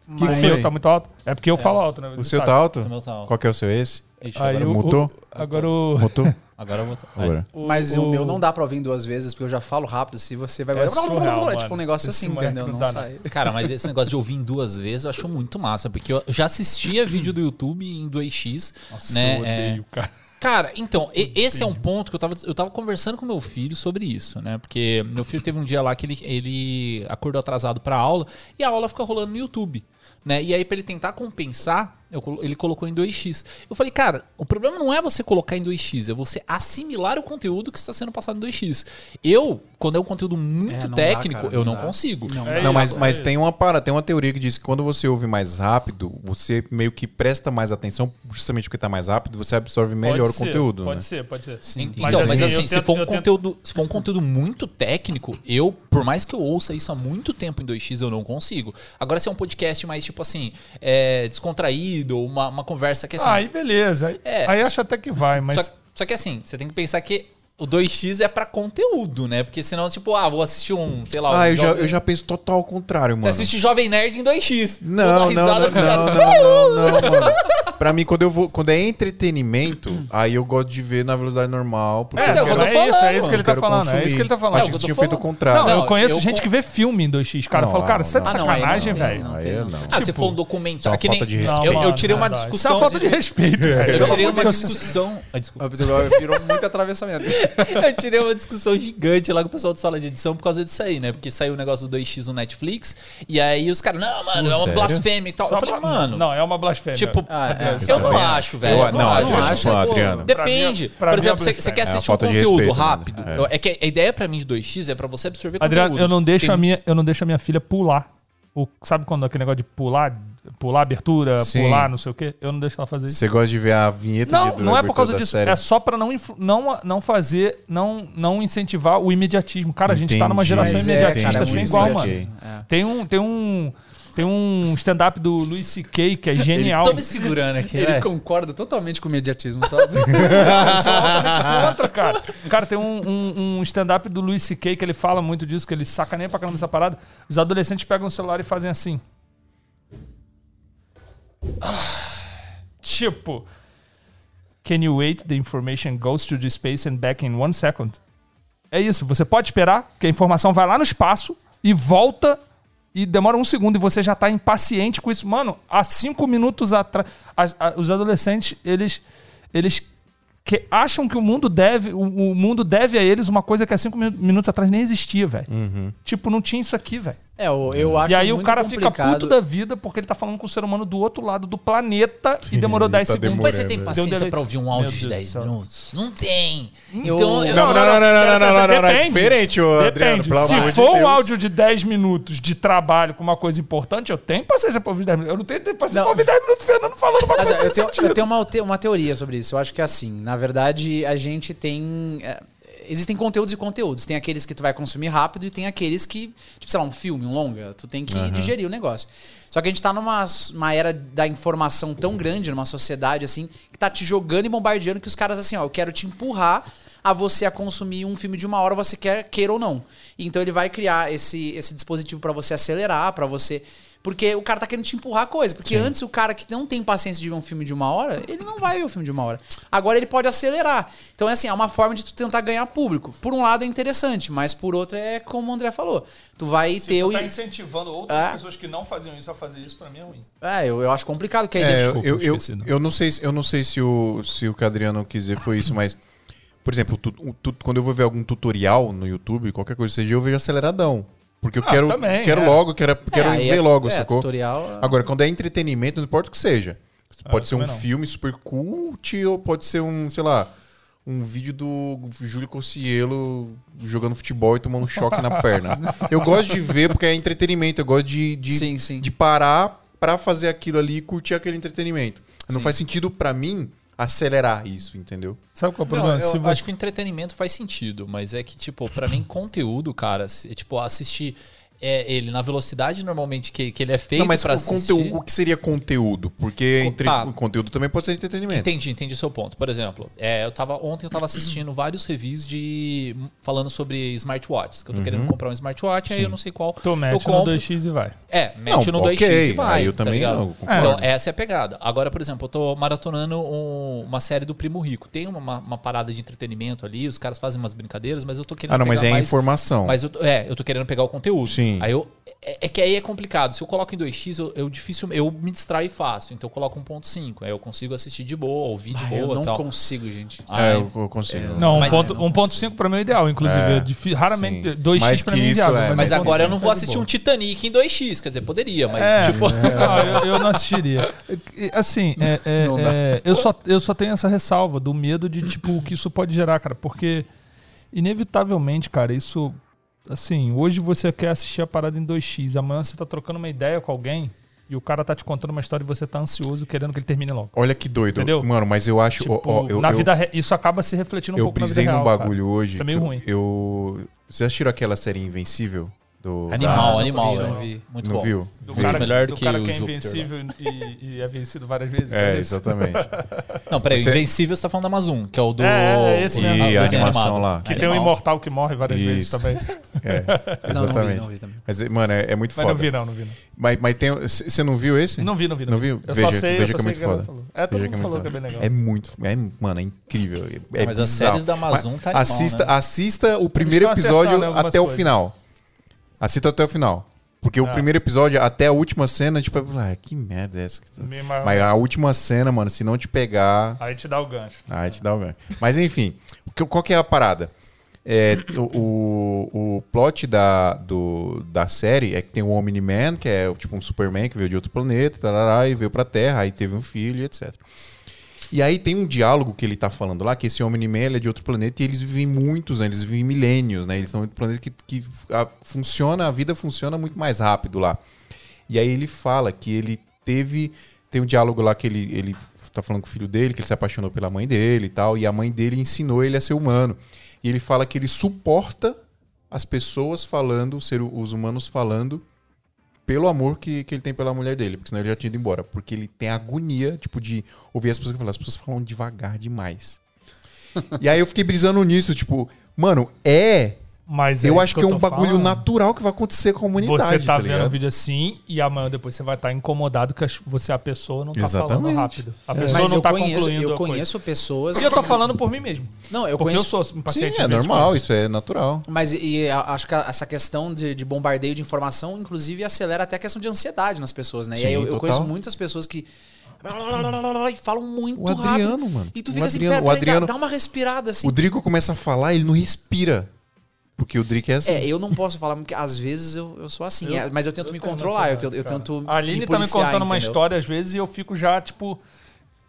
S2: O
S1: que
S2: meu
S1: foi?
S2: tá muito alto? É porque eu falo alto, né?
S1: O seu tá alto?
S4: O meu tá alto.
S1: Qual que é o seu esse?
S4: Ixi,
S2: Aí
S4: agora,
S2: o,
S1: mutou?
S2: o- agora o.
S1: Botou? [laughs]
S4: agora eu vou.
S1: Agora.
S3: Mas o, meu não dá pra ouvir em duas vezes, porque eu já falo rápido. Se você vai.
S2: É surreal, [laughs]
S3: é tipo um negócio
S2: Esse
S3: assim, entendeu?
S2: não
S3: Não,
S2: dá,
S3: sai.
S4: Cara, mas esse negócio de ouvir em duas vezes eu acho muito massa, porque eu já assistia vídeo do YouTube em 2x.
S2: Nossa,
S4: né?
S2: eu
S4: é,
S2: odeio, cara.
S4: Cara, então, esse é um ponto que eu tava, eu tava conversando com meu filho sobre isso, né? Porque meu filho teve um dia lá que ele, ele acordou atrasado pra aula e a aula fica rolando no YouTube, né? E aí, pra ele tentar compensar, eu ele colocou em 2x. Eu falei, cara, o problema não é você colocar em 2x, é você assimilar o conteúdo que está sendo passado em 2x. Eu, quando é um conteúdo muito
S3: É, não dá,
S4: técnico,
S3: cara,
S4: eu
S3: não
S4: não consigo.
S3: Não,
S2: É
S1: Não, mas,
S2: isso,
S1: mas
S2: é
S1: tem uma para, tem uma teoria que diz que quando você ouve mais rápido, você meio que presta mais atenção, justamente porque tá mais rápido, você absorve melhor
S2: Pode
S1: o
S2: ser,
S1: conteúdo,
S2: Pode
S1: né?
S2: ser, pode ser.
S3: Sim.
S4: Então, mas,
S2: assim,
S4: assim, se,
S2: tento-
S4: for um
S2: eu tento-
S4: conteúdo, se for um conteúdo muito técnico, eu, por mais que eu ouça isso há muito tempo em 2x, eu não consigo. Agora, se é um podcast mais, tipo assim, é, descontraído, ou uma, uma conversa que assim.
S2: Ah, aí beleza. Aí,
S4: É.
S2: aí acho até que vai, mas.
S4: só, só que assim, você tem que pensar que o 2x é pra conteúdo, né? Porque senão, tipo, ah, vou assistir um, sei lá, um
S1: Ah, eu já, eu já penso total ao contrário,
S4: Você
S1: mano.
S4: assiste Jovem Nerd em 2x.
S1: Não, não, não,
S4: risada
S1: não, não, não, não, [laughs] mano. Pra mim, quando, eu vou, quando é entretenimento, aí eu gosto de ver na velocidade normal. Porque
S4: Mas é o que eu tô
S2: é isso, é isso que ele tá
S1: quero
S2: falando. É
S1: consumir.
S2: isso que ele tá falando.
S1: Achei
S4: É
S1: que você tinha feito o contrário.
S2: Não,
S4: Não,
S2: eu conheço
S4: eu
S2: gente
S4: com-
S2: que vê filme em 2x. Cara,
S1: Não,
S2: fala, cara, você é de
S3: não. Ah, não, aí não
S2: sacanagem, velho.
S4: Ah, se for um que nem-
S1: falta de respeito.
S4: eu, tirei uma discussão.
S2: Isso é falta de respeito, velho.
S4: Eu tirei
S2: de
S4: uma discussão. Desculpa.
S3: Virou muito atravessamento. [laughs]
S4: Eu tirei uma discussão gigante lá com o pessoal de sala de edição por causa disso aí, né? Porque saiu o negócio do 2x no Netflix. E aí os caras, não, mano, é uma
S1: Sério?
S4: blasfêmia e tal.
S2: Só
S4: eu falei,
S2: pra-
S4: mano.
S2: Não, é uma blasfêmia.
S4: Tipo,
S3: Ah, é.
S4: eu não
S1: também
S4: acho, velho.
S1: Eu,
S4: Eu
S1: não,
S3: não
S1: Adriano,
S3: acho,
S1: fala,
S3: pô.
S1: Adriano.
S4: Depende.
S2: Pra
S4: Por
S2: mim,
S4: exemplo,
S2: é
S4: você, você quer
S1: É
S4: assistir um conteúdo
S1: respeito, né?
S4: rápido.
S1: É.
S4: Eu- É. que a ideia pra mim de 2x é pra você absorver
S2: Adriano,
S4: conteúdo.
S2: eu não deixo
S4: Tem-
S2: a minha, eu não deixo a minha filha pular. O, sabe quando aquele negócio de pular, pular abertura,
S1: Sim.
S2: pular, não sei o quê? Eu não deixo ela fazer isso.
S1: Você gosta de ver a vinheta
S2: Não,
S1: de
S2: não é por causa disso.
S1: série?
S2: É só pra não, não, não fazer, não, não incentivar o imediatismo. Cara, a gente tá numa
S1: Entendi.
S2: geração
S3: Mas é,
S2: imediatista
S3: é
S2: sem
S3: muito
S2: igual, mano.
S3: É.
S2: Tem um, tem um, tem um stand-up do Louis C.K. que é genial.
S4: Tô me segurando aqui,
S3: Ele
S4: velho.
S3: concorda totalmente com o mediatismo, sabe? [laughs]
S2: Eu sou altamente contra, cara. Cara, tem um, um, um stand-up do Louis C.K. que ele fala muito disso, que ele sacaneia pra caramba essa parada. Os adolescentes pegam o celular e fazem assim. [sighs] Tipo, can you wait? The information goes to the space and back in one second. É isso. Você pode esperar que a informação vai lá no espaço e volta e demora um segundo e você já tá impaciente com isso. Mano, há cinco minutos atrás, os adolescentes, eles, eles que acham que o mundo deve, o, o mundo deve a eles uma coisa que há cinco minu- minutos atrás nem existia, velho. Tipo, não tinha isso aqui, velho.
S3: É, eu, eu acho
S2: E aí o cara fica
S3: complicado.
S2: puto da vida porque ele tá falando com o ser humano do outro lado do planeta e demorou 10
S1: tá
S2: segundos.
S4: Mas você tem
S1: Deu
S4: paciência pra ouvir um áudio de
S2: do
S4: 10
S2: céu.
S4: minutos? Não tem.
S3: Eu-
S4: Então, eu-
S1: Não, não, não, não, não, não, não, não, não, não, é diferente, ô Adriano,
S2: Se
S1: amor de
S2: for um áudio de 10 minutos de trabalho com uma coisa importante, eu tenho paciência pra ouvir 10 minutos. Eu não tenho paciência
S3: Não.
S2: pra ouvir 10 minutos Fernando falando uma
S3: Mas,
S2: coisa
S3: eu tenho, eu tenho uma, uma teoria sobre isso. Eu acho que é assim, na verdade, a gente tem. Existem conteúdos e conteúdos. Tem aqueles que tu vai consumir rápido e tem aqueles que, tipo, sei lá, um filme, um longa, tu tem que digerir o negócio. Só que a gente tá numa uma era da informação tão grande, numa sociedade assim, que tá te jogando e bombardeando que os caras assim, ó, eu quero te empurrar a você a consumir um filme de uma hora, você quer queira ou não. Então ele vai criar esse, esse dispositivo pra você acelerar, pra você porque o cara tá querendo te empurrar a coisa. Porque antes o cara que não tem paciência de ver um filme de uma hora, ele não vai ver o filme de uma hora. Agora ele pode acelerar. Então é assim, é uma forma de tu tentar ganhar público. Por um lado é interessante, mas por outro é como o André falou. Tu vai
S2: Se
S3: ter
S2: tu
S3: o.
S2: tá incentivando outras
S3: Ah.
S2: pessoas que não faziam isso a fazer isso, pra mim é ruim.
S3: É, eu, eu acho complicado que a ideia
S1: É,
S3: Desculpa,
S1: eu, eu,
S2: esqueci, não.
S1: eu não sei, se- eu não sei se o, se o que o Adriano quis dizer foi isso, mas, por exemplo, tu- tu- quando eu vou ver algum tutorial no YouTube, qualquer coisa seja, eu vejo aceleradão. Porque eu
S2: Ah,
S1: quero,
S2: também,
S1: quero
S2: é.
S1: logo, quero, quero
S3: aí
S1: ver
S3: é-
S1: logo,
S3: é,
S1: sacou?
S3: tutorial, é-
S1: Agora, quando é entretenimento, não importa o que seja. Pode ser um filme super cult ou pode ser um, sei lá, um vídeo do Júlio Cossielo jogando futebol e tomando um choque na perna. [laughs] Eu gosto de ver porque é entretenimento. Eu gosto de, de,
S3: Sim, sim.
S1: de parar pra fazer aquilo ali e curtir aquele entretenimento. Não
S3: Sim.
S1: faz sentido pra mim acelerar isso, entendeu?
S2: Sabe qual é o
S4: Não,
S2: problema?
S4: eu
S2: Se
S4: acho
S2: você...
S4: que o entretenimento faz sentido, mas é que, tipo, pra mim, conteúdo, cara, é, tipo, assistir é, ele na velocidade normalmente que, que ele é feito
S1: não, mas
S4: pra
S1: o,
S4: assistir.
S1: conteúdo, o que seria conteúdo? Porque
S4: Co-
S1: entre,
S4: tá.
S1: o conteúdo também pode ser entretenimento.
S4: Entendi, entendi o seu ponto. Por exemplo, é, eu tava, ontem eu tava assistindo vários reviews de falando sobre smartwatches. Que eu tô querendo comprar um smartwatch, aí eu não sei qual.
S2: Tu
S4: eu
S2: mete no
S4: compro.
S2: 2x e vai.
S4: É, mete
S1: Não,
S4: no 2x
S1: ok,
S4: e vai.
S1: aí eu
S4: tá
S1: também não, concordo.
S4: Então, essa é a pegada. Agora, por exemplo, eu tô maratonando um- uma série do Primo Rico. Tem uma, uma parada de entretenimento ali, os caras fazem umas brincadeiras, mas eu tô querendo
S1: Ah, não, mas é
S4: mais-
S1: informação.
S4: Mas eu, é, eu tô querendo pegar o conteúdo.
S1: Sim.
S4: Aí eu. É, é que aí é complicado. Se eu coloco em 2x, eu, eu difícil, eu me distraio fácil. Então eu coloco 1.5. Aí eu consigo assistir de boa, ouvir de
S3: Ah,
S4: boa
S3: eu não
S4: tal.
S3: consigo, gente.
S1: É,
S4: Ai,
S1: eu, eu consigo.
S2: Não,
S4: Mas-
S2: 1.5 pra mim é o ideal, inclusive.
S1: É,
S2: É, raramente.
S1: sim.
S2: 2x
S1: Mais
S2: pra
S1: que
S2: mim é inviável.
S1: é,
S4: Mas
S1: Mas
S4: agora eu não
S2: 1.5
S4: vou assistir um Titanic em 2x, quer dizer, poderia, mas
S2: É,
S4: tipo.
S2: não, [laughs] eu, eu não assistiria. Assim, é, é,
S3: Não
S2: é, eu, só, eu só tenho essa ressalva do medo de, tipo, o que isso pode gerar, cara. Porque, inevitavelmente, cara, isso. Assim, hoje você quer assistir a parada em 2x, amanhã você tá trocando uma ideia com alguém e o cara tá te contando uma história e você tá ansioso querendo que ele termine logo.
S1: Olha que doido.
S2: Entendeu?
S1: Mano, mas eu acho.
S2: Tipo,
S1: ó, ó, eu,
S2: na
S1: eu-
S2: vida re- isso acaba se refletindo um
S1: eu
S2: pouco na vida
S1: brisei
S2: real.
S1: num
S2: cara.
S1: bagulho hoje.
S2: Isso é meio
S1: eu-
S2: ruim.
S1: Eu. Vocês assistiram aquela série Invencível? Do,
S4: Animal,
S3: não
S4: animal,
S3: vi, não vi.
S4: Muito
S1: Não
S4: bom.
S1: viu?
S2: Do
S1: Viu?
S2: cara,
S4: melhor
S2: do
S4: que
S2: cara
S4: o
S2: que é
S4: Júpiter
S2: invencível e, e é vencido várias vezes.
S1: É,
S2: isso?
S1: exatamente. [laughs]
S4: Não, peraí,
S1: Você-
S4: Invencível você tá falando da Amazon, que é o do.
S2: É, é esse
S4: o-
S2: mesmo.
S1: E a animação
S4: animado.
S1: lá.
S2: Que tem um
S4: Animal.
S2: imortal que morre várias vezes
S1: Isso.
S2: também. [laughs]
S1: É,
S3: Não, não vi,
S1: exatamente.
S3: não vi também.
S1: Mas, mano, é, é muito
S2: Mas
S1: foda.
S2: não vi, não, não vi. Não,
S1: Mas, mas tem. Você não viu esse?
S2: não vi, não vi.
S1: Não viu?
S2: Eu
S1: Veja-
S2: só sei,
S1: veja
S2: eu só
S1: que é
S2: sei
S1: muito foda.
S2: falou. É, todo mundo
S1: é
S2: falou
S1: muito
S2: que é bem legal.
S1: É muito. É, mano, é incrível. É, é
S4: mas as séries da Amazon
S1: Mas
S4: tá animal,
S1: assista,
S4: né?
S1: assista o primeiro
S2: estão
S1: episódio até o final. Assista até o final. Porque o
S2: Ah.
S1: primeiro episódio, até a última cena, tipo, ah, que merda é essa?
S2: Mar-
S1: Mas a última cena, mano, se não te pegar,
S2: Aí te dá o gancho.
S1: aí te dá o ganho. Mas enfim, qual que é a parada? É, o, o, plot da, do, da série é que tem o Omni-Man, que é tipo um Superman que veio de outro planeta, tarará, e veio pra Terra, aí teve um filho, e etc. E aí tem um diálogo que ele tá falando lá, que esse Omni-Man é de outro planeta e eles vivem muitos anos, eles vivem milênios, né? Eles em um planeta que, que a, funciona, a vida funciona muito mais rápido lá. E aí ele fala que ele teve. Tem um diálogo lá que ele, ele tá falando com o filho dele, que ele se apaixonou pela mãe dele e tal, e a mãe dele ensinou ele a ser humano. E ele fala que ele suporta as pessoas falando, os humanos falando, pelo amor que, que ele tem pela mulher dele, porque senão ele já tinha ido embora. Porque ele tem agonia, tipo, de ouvir as pessoas falar, as pessoas falam devagar demais. [laughs] e aí eu fiquei brisando nisso, tipo, mano, é.
S2: Mas é
S1: eu acho que é
S2: eu
S1: um
S2: tô
S1: bagulho
S2: falando.
S1: natural que vai acontecer com a humanidade.
S2: Você tá, vendo
S1: ligado?
S2: um vídeo assim e amanhã depois você vai estar incomodado que você, a pessoa, não tá
S1: Exatamente.
S2: falando rápido. A
S1: É.
S2: pessoa
S3: Mas
S2: não
S3: eu
S2: tá
S3: conheço,
S2: concluindo
S3: eu
S2: a coisa.
S3: conheço pessoas.
S2: E eu tô falando por mim mesmo.
S3: Não, eu
S2: porque
S3: conheço.
S2: eu sou um
S1: Sim,
S2: paciente.
S1: é
S2: às vezes,
S1: normal, isso é natural.
S3: Mas e, acho que essa questão de, de bombardeio de informação, inclusive, acelera até a questão de ansiedade nas pessoas, né?
S1: Sim,
S3: e aí eu, eu conheço muitas pessoas que. E falam muito
S1: O Adriano,
S3: rápido.
S1: mano.
S3: E tu
S1: O
S3: fica assim,
S1: Adriano-
S3: pera,
S1: o
S3: pera,
S1: Adriano-
S3: dá uma respirada assim.
S1: O Drico começa a falar, ele não respira. Porque o Drico é assim.
S3: É, eu não posso falar, porque às vezes eu, eu sou assim.
S2: Eu-
S3: é, mas eu tento
S2: eu
S3: me controlar, eu tento, eu tento.
S2: A Aline
S3: me
S2: tá me
S3: policiar,
S2: contando uma
S3: entendeu?
S2: história às vezes e eu fico já, tipo.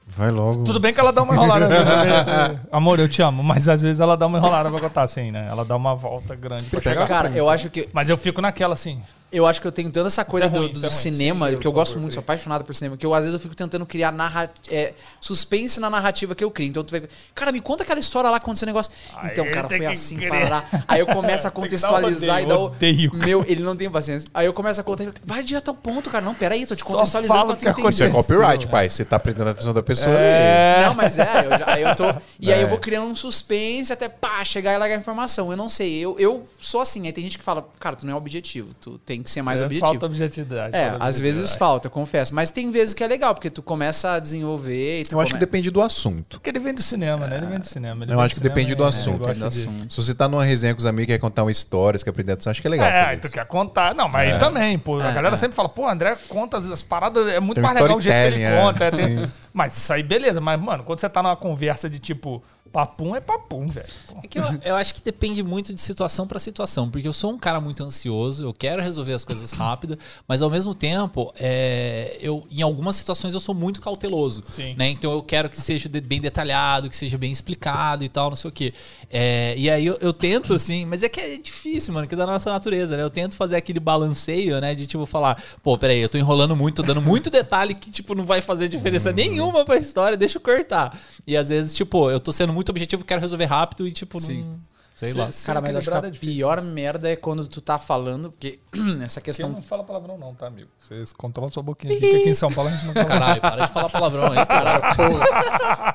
S1: Vai logo.
S2: Tudo bem que ela dá uma enrolada. vezes, [laughs] Amor, eu te amo. Mas às vezes ela dá uma enrolada pra contar assim, né? Ela dá uma volta grande pra chegar.
S3: Cara, eu acho que
S2: Mas eu fico naquela assim.
S3: Eu acho que eu tenho tanta essa coisa
S2: é ruim,
S3: do, do
S2: é ruim.
S3: cinema, porque eu gosto
S2: favor,
S3: muito, sou apaixonado por cinema, que eu às vezes eu fico tentando criar narra é, suspense na narrativa que eu crio. Então tu vai ver, cara, me conta aquela história lá quando esse negócio.
S2: Aí
S3: então, cara, foi
S2: que
S3: assim,
S2: criar.
S3: parará. Aí eu começo a [laughs]
S2: que um
S3: contextualizar e dar o.
S2: odeio.
S3: Meu, ele não tem paciência. Aí eu começo a contar, vai direto ao ponto, cara. Não, peraí, tô te
S2: Só
S3: contextualizando
S2: fala
S3: pra
S2: o
S3: tu
S2: que
S3: entender.
S1: Isso é
S2: aconteceu,
S1: copyright,
S2: é.
S1: pai. Você tá prestando a atenção da pessoa
S2: É.
S3: Não, mas é, eu, já- aí eu tô. E aí
S1: É.
S3: eu vou criando um suspense até pá, chegar e largar a informação. Eu não sei, eu, eu sou assim. Aí tem gente que fala, cara, tu não é objetivo, tu tem que ser mais
S2: É,
S3: objetivo.
S2: Falta objetividade.
S3: É,
S2: falta
S3: às vezes falta, eu confesso. Mas tem vezes que é legal, porque tu começa a desenvolver e tu
S1: Eu acho que depende do assunto.
S2: Porque ele vem do cinema, né? Ele vem do cinema. ele
S1: Eu acho que depende
S2: cinema
S1: do
S2: e-
S1: assunto.
S3: do assunto.
S1: Se você tá numa resenha com os amigos e quer contar uma história, você quer aprender atenção, acho que é legal.
S2: É, tu quer contar. Não, mas aí também, pô. a
S3: É,
S2: galera
S3: é.
S2: sempre fala, pô, André conta as, as paradas, é muito
S1: Tem um
S2: mais legal o jeito que ele
S1: é,
S2: conta. é, tem-. Mas isso aí, beleza. Mas, mano, quando você tá numa conversa de tipo, Papum é papum, velho.
S4: É que eu, eu acho que depende muito de situação pra situação, porque eu sou um cara muito ansioso, eu quero resolver as coisas rápido, mas ao mesmo tempo, é, eu, em algumas situações eu sou muito cauteloso.
S2: Sim.
S4: Né? Então eu quero que seja bem detalhado, que seja bem explicado e tal, não sei o quê. É, e aí eu, eu tento, assim, mas é que é difícil, mano, que é da nossa natureza, né? Eu tento fazer aquele balanceio, né? De tipo falar, pô, peraí, eu tô enrolando muito, tô dando muito detalhe que, tipo, não vai fazer diferença nenhuma pra história, deixa eu cortar. E às vezes, tipo, eu tô sendo muito objetivo, quero resolver rápido e, tipo,
S3: Sim.
S4: não. Sei lá.
S3: Cara, mas acho que a
S2: é
S3: pior merda é quando tu tá falando, porque [clears throat] essa questão.
S2: não fala palavrão não, tá, amigo? Vocês controlam sua boquinha aqui, porque aqui em São Paulo a gente não fala
S4: Caralho, para de falar palavrão aí, caralho.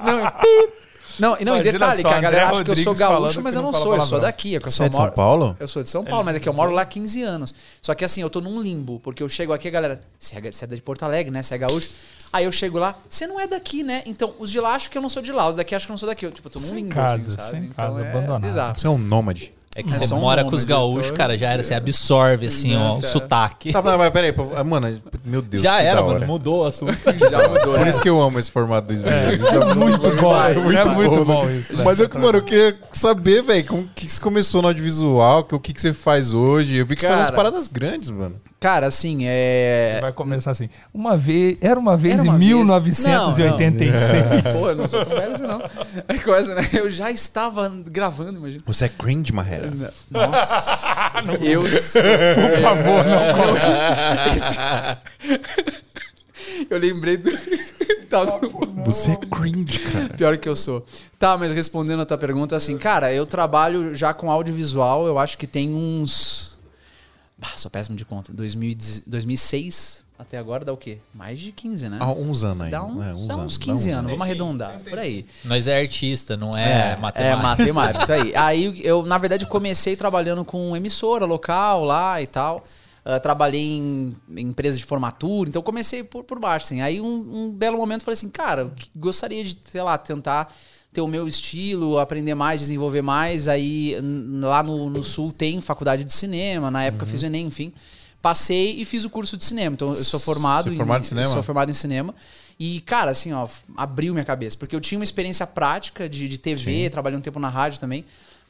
S4: [laughs]
S3: Não, é pi. não, e não, e detalhe,
S2: só,
S3: que a galera
S2: André
S3: acha que eu sou
S2: Rodrigues
S3: gaúcho, mas eu
S2: não
S3: não sou, eu sou daqui. É que eu
S1: Você
S3: sou
S1: é de São
S3: moro-
S1: Paulo?
S3: Eu sou de São Paulo, mas é que eu moro lá há 15 anos. Só que assim, eu tô num limbo, porque eu chego aqui, a galera, você é, você é de Porto Alegre, né? Você é gaúcho. Aí eu chego lá, você não é daqui, né? Então, os de lá acham que eu não sou de lá, os daqui acham que eu não sou daqui. Eu, tipo,
S2: Sem
S3: limbo,
S2: casa,
S3: assim, sabe?
S2: sem
S3: então
S2: casa,
S3: é
S2: abandonado.
S3: bizarro.
S1: Você é um nômade.
S4: É que
S3: É,
S4: você mora com os gaúchos, cara, já era, você absorve, assim, ó, o
S3: Tá.
S4: sotaque.
S1: Tá, mas peraí, pô, mano, meu Deus.
S4: já era, mano, mudou o assunto. [laughs]
S3: Já mudou,
S1: Por
S3: né?
S1: isso que eu amo esse formato do Smash.
S2: É muito bom,
S3: vai,
S2: é
S3: vai.
S2: muito bom isso. né?
S1: Mas eu, mano, eu queria saber, velho, como que você começou no audiovisual, que- o que, que você faz hoje. Eu vi que você faz umas
S3: Cara.
S1: paradas grandes, mano.
S3: Cara, assim, é.
S2: Vai começar assim. Uma vez, era uma vez
S3: Era
S2: em
S3: uma vez-
S2: 1986.
S3: Pô, eu não sou tão velho assim, não. É coisa, né? Eu já estava gravando, imagina.
S1: Você é cringe, Marrera.
S3: Nossa. eu sou.
S2: Por favor, não.
S3: Eu lembrei do. [laughs] Tá,
S1: Você é cringe, cara.
S3: Pior que eu sou. Tá, mas respondendo a tua pergunta, assim, cara, eu trabalho já com audiovisual, eu acho que tem uns. Bah, sou péssimo de conta. 2010 2006 até agora dá o quê? Mais de 15, né?
S1: Há uns anos aí.
S3: Dá uns,
S1: é,
S3: dá uns
S1: anos,
S3: 15
S1: dá
S3: anos, vamos arredondar, por aí.
S4: Nós é artista, não é, matemática.
S3: É, matemática, isso aí. [laughs] Aí eu, na verdade, comecei trabalhando com emissora local lá e tal. Ah, trabalhei em, em empresa de formatura, então comecei por, por baixo, assim. Aí um, um belo momento eu falei assim, cara, gostaria de, sei lá, tentar ter o meu estilo, aprender mais, desenvolver mais. Aí lá no, no Sul tem faculdade de cinema, na época eu fiz o Enem, enfim. Passei e fiz o curso de cinema. Então eu sou formado,
S1: Você é formado em
S3: em
S1: cinema?
S3: Sou formado em cinema. E, cara, assim, ó, abriu minha cabeça. Porque eu tinha uma experiência prática de, de TV, trabalhei um tempo na rádio também.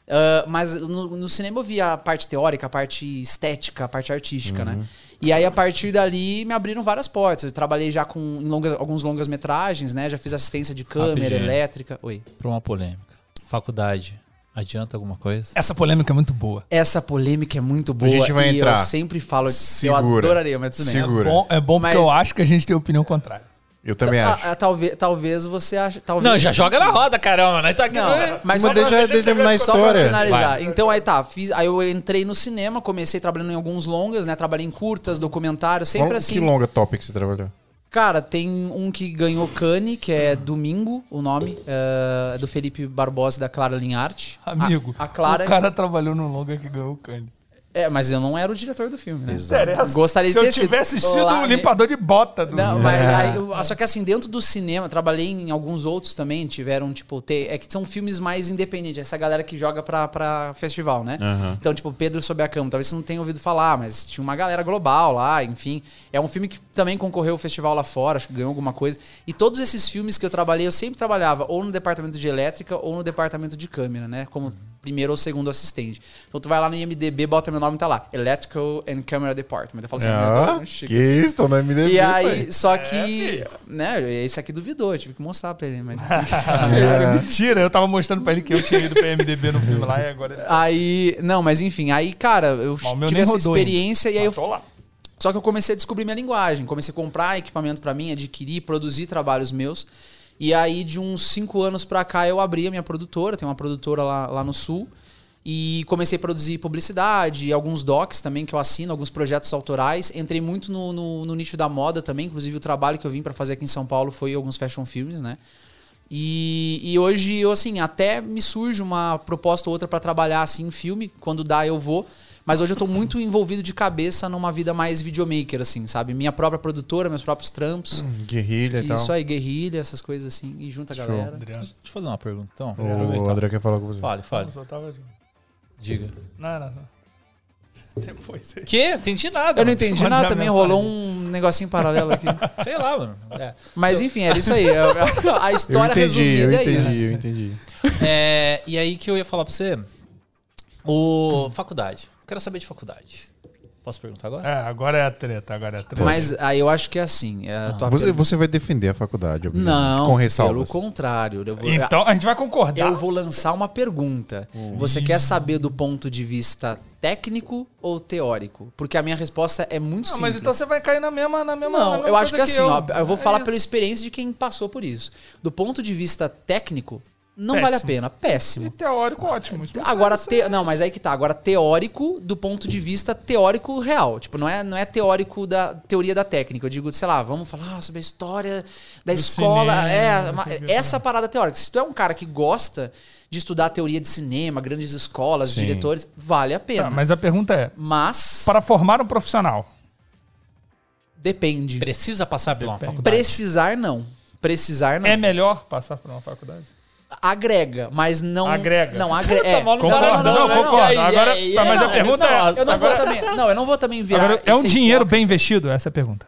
S3: Ah, mas no, no cinema eu via a parte teórica, a parte estética, a parte artística, né? E aí, a partir dali, me abriram várias portas. Eu trabalhei já com em longas, alguns longas metragens, né? Já fiz assistência de câmera,
S4: Rapidinho.
S3: elétrica. Oi.
S4: Pra uma polêmica. Faculdade, adianta alguma coisa?
S2: Essa polêmica é muito boa.
S3: Essa polêmica é muito boa.
S1: gente vai
S3: e
S1: entrar.
S3: eu sempre falo,
S1: Segura.
S3: eu adoraria, mas tudo bem.
S1: Segura.
S2: É bom, é bom porque
S3: Mas-
S2: eu acho que a gente tem opinião contrária.
S1: Eu também
S3: Ah,
S1: acho.
S3: ah, talvez, talvez você ache. Talvez...
S4: Não, já joga na roda, caramba. Nós tá aqui.
S3: Não,
S4: né?
S3: mas
S1: Mas
S3: só
S1: deixa,
S3: pra,
S1: deixa eu terminar a
S3: só pra
S1: história.
S3: finalizar. Então aí tá, fiz, aí eu entrei no cinema, comecei trabalhando em alguns longas, né? Trabalhei em curtas, documentários, sempre
S1: Qual-
S3: assim.
S1: Que longa top que você trabalhou?
S3: Cara, tem um que ganhou Cane, que é Domingo, o nome, é, do Felipe Barbosa e da Clara Linharte. A-
S2: Amigo,
S3: a, Clara.
S2: o cara trabalhou no longa que ganhou Cane.
S3: É, mas eu não era o diretor do filme, né?
S1: Exato.
S3: Gostaria
S2: Se
S3: de ter
S2: eu tivesse
S3: sido
S2: sido
S3: lá,
S2: o
S3: né?
S2: limpador de bota do.
S3: Não, mas aí eu- só que assim, dentro do cinema, trabalhei em alguns outros também, tiveram, tipo, ter, é que são filmes mais independentes, essa galera que joga pra, pra festival, né?
S1: Aham.
S3: Então, tipo, Pedro Sob a Cama, talvez você não tenha ouvido falar, mas tinha uma galera global lá, enfim. É um filme que também concorreu ao festival lá fora, acho que ganhou alguma coisa. E todos esses filmes que eu trabalhei, eu sempre trabalhava ou no departamento de elétrica ou no departamento de câmera, né? Como primeiro ou segundo assistente. Então tu vai lá no IMDB, bota meu nome e tá lá. Electrical and Camera Department. Eu falo assim,
S1: Ah,
S3: meu, chique,
S1: que
S3: assim.
S1: isso, tô no MDB,
S3: E aí,
S1: pai.
S3: só que, né, esse aqui duvidou, eu tive que mostrar pra ele, mas [laughs]
S2: Mentira, eu tava mostrando pra ele que eu tinha ido pra MDB no filme lá e agora.
S3: aí, não, mas enfim, aí, cara, eu tive essa
S2: rodou
S3: experiência e aí eu
S2: Tô lá.
S3: Só que eu comecei a descobrir minha linguagem, comecei a comprar equipamento pra mim, adquirir, produzir trabalhos meus. E aí, de uns cinco anos pra cá, eu abri a minha produtora, tem uma produtora lá, lá no Sul. E comecei a produzir publicidade, alguns docs também que eu assino, alguns projetos autorais. Entrei muito no, no, no nicho da moda também, inclusive o trabalho que eu vim pra fazer aqui em São Paulo foi alguns fashion filmes, né? E, e hoje eu, assim, até me surge uma proposta ou outra pra trabalhar assim em filme, quando dá eu vou. Mas hoje eu tô muito envolvido de cabeça numa vida mais videomaker, assim, sabe? Minha própria produtora, meus próprios trampos.
S1: Guerrilha e tal.
S3: Isso aí, guerrilha, essas coisas assim, e junta a galera.
S2: Adriano.
S4: Deixa eu fazer uma pergunta, então.
S1: O
S4: Aproveitar.
S1: André quer falar com você.
S4: Fale, fale.
S2: Eu só tava.
S4: Diga.
S2: Não, não, não. [laughs] Depois aí.
S4: Que? Entendi nada.
S3: Eu não entendi nada também,
S2: mensagem.
S3: rolou um negocinho paralelo aqui. [laughs]
S4: Sei lá, mano. É.
S3: Mas enfim, era isso aí. A, a
S1: Eu
S3: história
S1: entendi, eu
S3: resumida é
S1: entendi,
S3: isso.
S1: eu entendi.
S4: É, e aí que eu ia falar pra você. O faculdade. Quero saber de faculdade. Posso perguntar agora?
S2: É, agora é a treta, agora é a treta.
S3: Mas aí eu acho que é assim. é,
S1: Você,
S3: pergunta-
S1: você vai defender a faculdade, obviamente,
S3: Não,
S1: com ressalvas.
S3: pelo contrário. Eu vou,
S2: Então a gente vai concordar.
S3: eu vou lançar uma pergunta. Você quer saber do ponto de vista técnico ou teórico? Porque a minha resposta é muito
S2: Não,
S3: simples.
S2: mas então você vai cair na mesma. Na mesma na
S3: Não,
S2: mesma
S3: eu acho que
S2: coisa
S3: assim, ó, eu vou
S2: É
S3: falar
S2: isso.
S3: pela experiência de quem passou por isso. Do ponto de vista técnico, não
S2: Péssimo.
S3: vale a pena.
S2: E
S3: Péssimo.
S2: teórico, ótimo. Isso você-
S3: Agora, te- não, mas aí que tá. Agora, teórico do ponto de vista teórico real. Tipo, não é, não é teórico da teoria da técnica. Eu digo, sei lá, vamos falar sobre a história da
S2: Do
S3: escola.
S2: cinema,
S3: é, essa parada teórica. Se tu é um cara que gosta de estudar teoria de cinema, grandes escolas,
S1: Sim.
S3: diretores, vale a pena.
S2: Tá, mas a pergunta é:
S3: Mas
S2: para formar um profissional,
S3: depende.
S4: Precisa passar por uma faculdade?
S3: Precisar, não. Precisar, não.
S2: é melhor passar por uma faculdade?
S3: Agrega, mas não.
S2: Agrega.
S3: Não, [laughs] agrega. É.
S4: mal no
S2: Concordo,
S4: cara,
S2: não,
S4: não,
S2: concordo.
S4: E
S2: Agora,
S4: e
S2: tá, mas
S4: e
S2: a pergunta é-.
S3: Eu não
S2: Agora-
S3: vou também. Não, eu não vou também virar.
S2: Agora, é um dinheiro
S3: hipócrita.
S2: bem investido? Essa é a pergunta.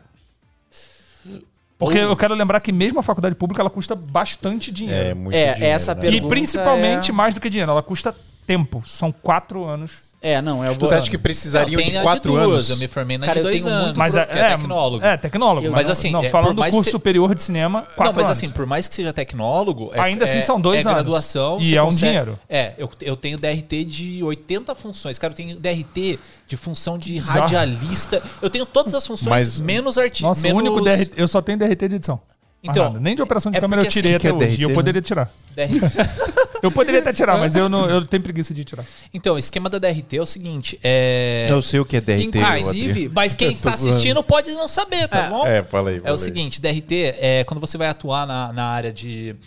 S2: Porque eu quero lembrar que mesmo a faculdade pública ela custa bastante
S1: É,
S2: dinheiro.
S1: muito
S3: É,
S1: dinheiro,
S3: essa
S1: né?
S2: e
S3: pergunta
S2: principalmente
S3: é-
S2: mais do que dinheiro, ela custa tempo. São quatro anos.
S3: É, não, eu vou.
S1: Você acha que precisariam
S4: Não,
S1: de quatro
S4: duas,
S1: anos?
S4: Eu me formei na
S3: Cara,
S4: de
S3: eu
S4: dois
S3: tenho
S4: anos.
S3: muito
S2: Mas
S4: que
S2: é,
S4: é tecnólogo.
S2: É, tecnólogo.
S3: Eu-
S2: mas,
S4: mas assim,
S2: não,
S4: é,
S2: falando do curso
S4: que-
S2: superior de cinema, quatro
S4: Não, mas
S2: anos.
S4: assim, por mais que seja tecnólogo, é-
S2: Ainda assim
S4: é-
S2: são dois
S4: é
S2: anos.
S4: graduação.
S2: E
S4: você
S2: é um
S4: consegue-
S2: dinheiro.
S4: É, eu, eu tenho DRT de 80 funções. Cara, eu tenho DRT de função de radialista. Eu tenho todas as funções,
S1: Mas-
S4: menos artista.
S2: Nossa,
S4: menos
S2: o único DRT. Eu só tenho DRT de edição.
S4: Então,
S2: nada. nem de operação de
S4: é
S2: câmera eu tirei
S1: assim,
S2: até
S1: é
S2: hoje. E eu
S1: DRT,
S2: poderia tirar.
S4: DRT. [laughs]
S2: Eu poderia até tirar, mas eu, não, eu tenho preguiça de tirar.
S4: Então, o esquema da DRT é o seguinte: é.
S1: Eu sei o que é DRT.
S3: Inclusive,
S4: Mas quem [laughs] está assistindo pode não saber, tá
S3: É.
S4: bom?
S1: É, fala aí.
S4: É o seguinte, DRT é quando você vai atuar na, na área de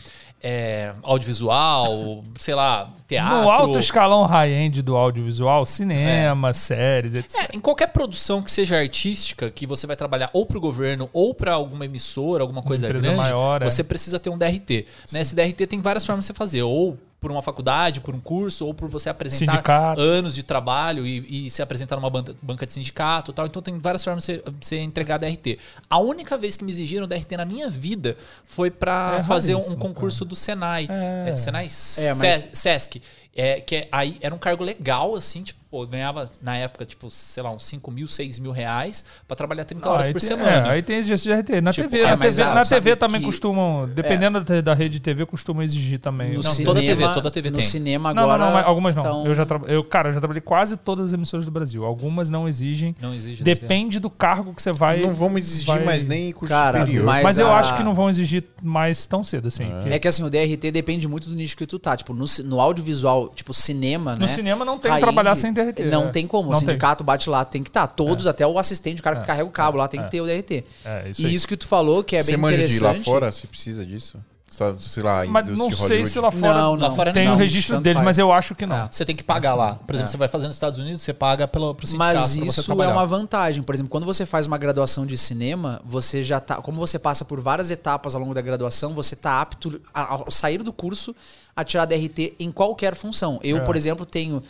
S4: é, audiovisual, sei lá, teatro.
S2: No alto escalão high-end do audiovisual, cinema, séries, etc.
S4: É, em qualquer produção que seja artística, que você vai trabalhar ou para o governo ou para alguma emissora, alguma coisa grande,
S2: maior, é.
S4: você precisa ter um DRT. Né? Esse DRT tem várias formas de você fazer, ou por uma faculdade, por um curso, ou por você apresentar
S2: Sindicato.
S4: anos de trabalho e, e se apresentar numa banca, de sindicato e tal. Então tem várias formas de você, de você entregar DRT. A única vez que me exigiram DRT na minha vida foi para
S2: É
S4: fazer um concurso do Senai.
S2: É.
S4: É, Senai
S3: É, mas-
S4: Sesc. É, que é- aí era um cargo legal, assim, tipo, pô, eu ganhava na época, tipo, sei lá, uns 5 mil, 6 mil reais pra trabalhar 30 horas
S2: aí
S4: por
S2: tem,
S4: semana.
S2: É, aí tem esse de RT. Na
S4: Tipo,
S2: TV,
S4: é,
S2: na
S3: mas
S2: TV,
S3: ah,
S2: na TV também
S3: que-
S2: costumam, dependendo da, da rede de TV, costumam exigir também.
S3: no
S4: Não,
S3: cinema,
S4: toda TV, toda TV
S3: no
S4: tem.
S3: cinema
S2: Não,
S3: agora.
S2: não, não, mas algumas não.
S3: tão-
S2: Eu já tra... eu, cara, eu já trabalhei quase todas as emissoras do Brasil. Algumas não exigem.
S4: Não exige.
S2: Depende do cargo que você vai.
S1: Não vamos exigir
S2: vai-
S1: mais nem curso
S3: Cara,
S1: superior.
S3: mas-
S2: Mas eu
S3: a-
S2: acho que não vão exigir mais tão cedo, assim. que-
S3: É que assim, o DRT depende muito do nicho que tu tá. Tipo, no, no audiovisual, tipo, cinema,
S2: No
S3: né?
S2: cinema não tem que trabalhar sem DRT.
S3: Não
S2: é.
S3: tem como.
S2: Não
S3: o sindicato bate lá, tem que estar. Todos, até o assistente, o cara que carrega o cabo lá, tem que ter o DRT.
S2: É, isso
S3: e
S2: aí.
S3: isso que tu falou, que é
S1: Você
S3: bem
S1: manja de ir
S3: interessante.
S1: lá fora? Você precisa disso? Você- Sei lá,
S2: Mas não
S1: de
S2: sei se lá fora,
S3: Não,
S4: Lá
S3: não.
S4: fora
S2: tem
S4: não.
S2: o registro deles,
S3: faz.
S2: mas eu acho que não.
S3: É.
S4: Você tem que pagar lá. Por exemplo,
S3: É.
S4: você vai fazer nos Estados Unidos, você paga pelo, pro sindicato
S3: Mas
S4: você
S3: isso é uma vantagem. Por exemplo, quando você faz uma graduação de cinema, você já tá. Como você passa por várias etapas ao longo da graduação, você tá apto, a- ao sair do curso, a tirar DRT em qualquer função. Eu,
S2: É.
S3: por exemplo, tenho.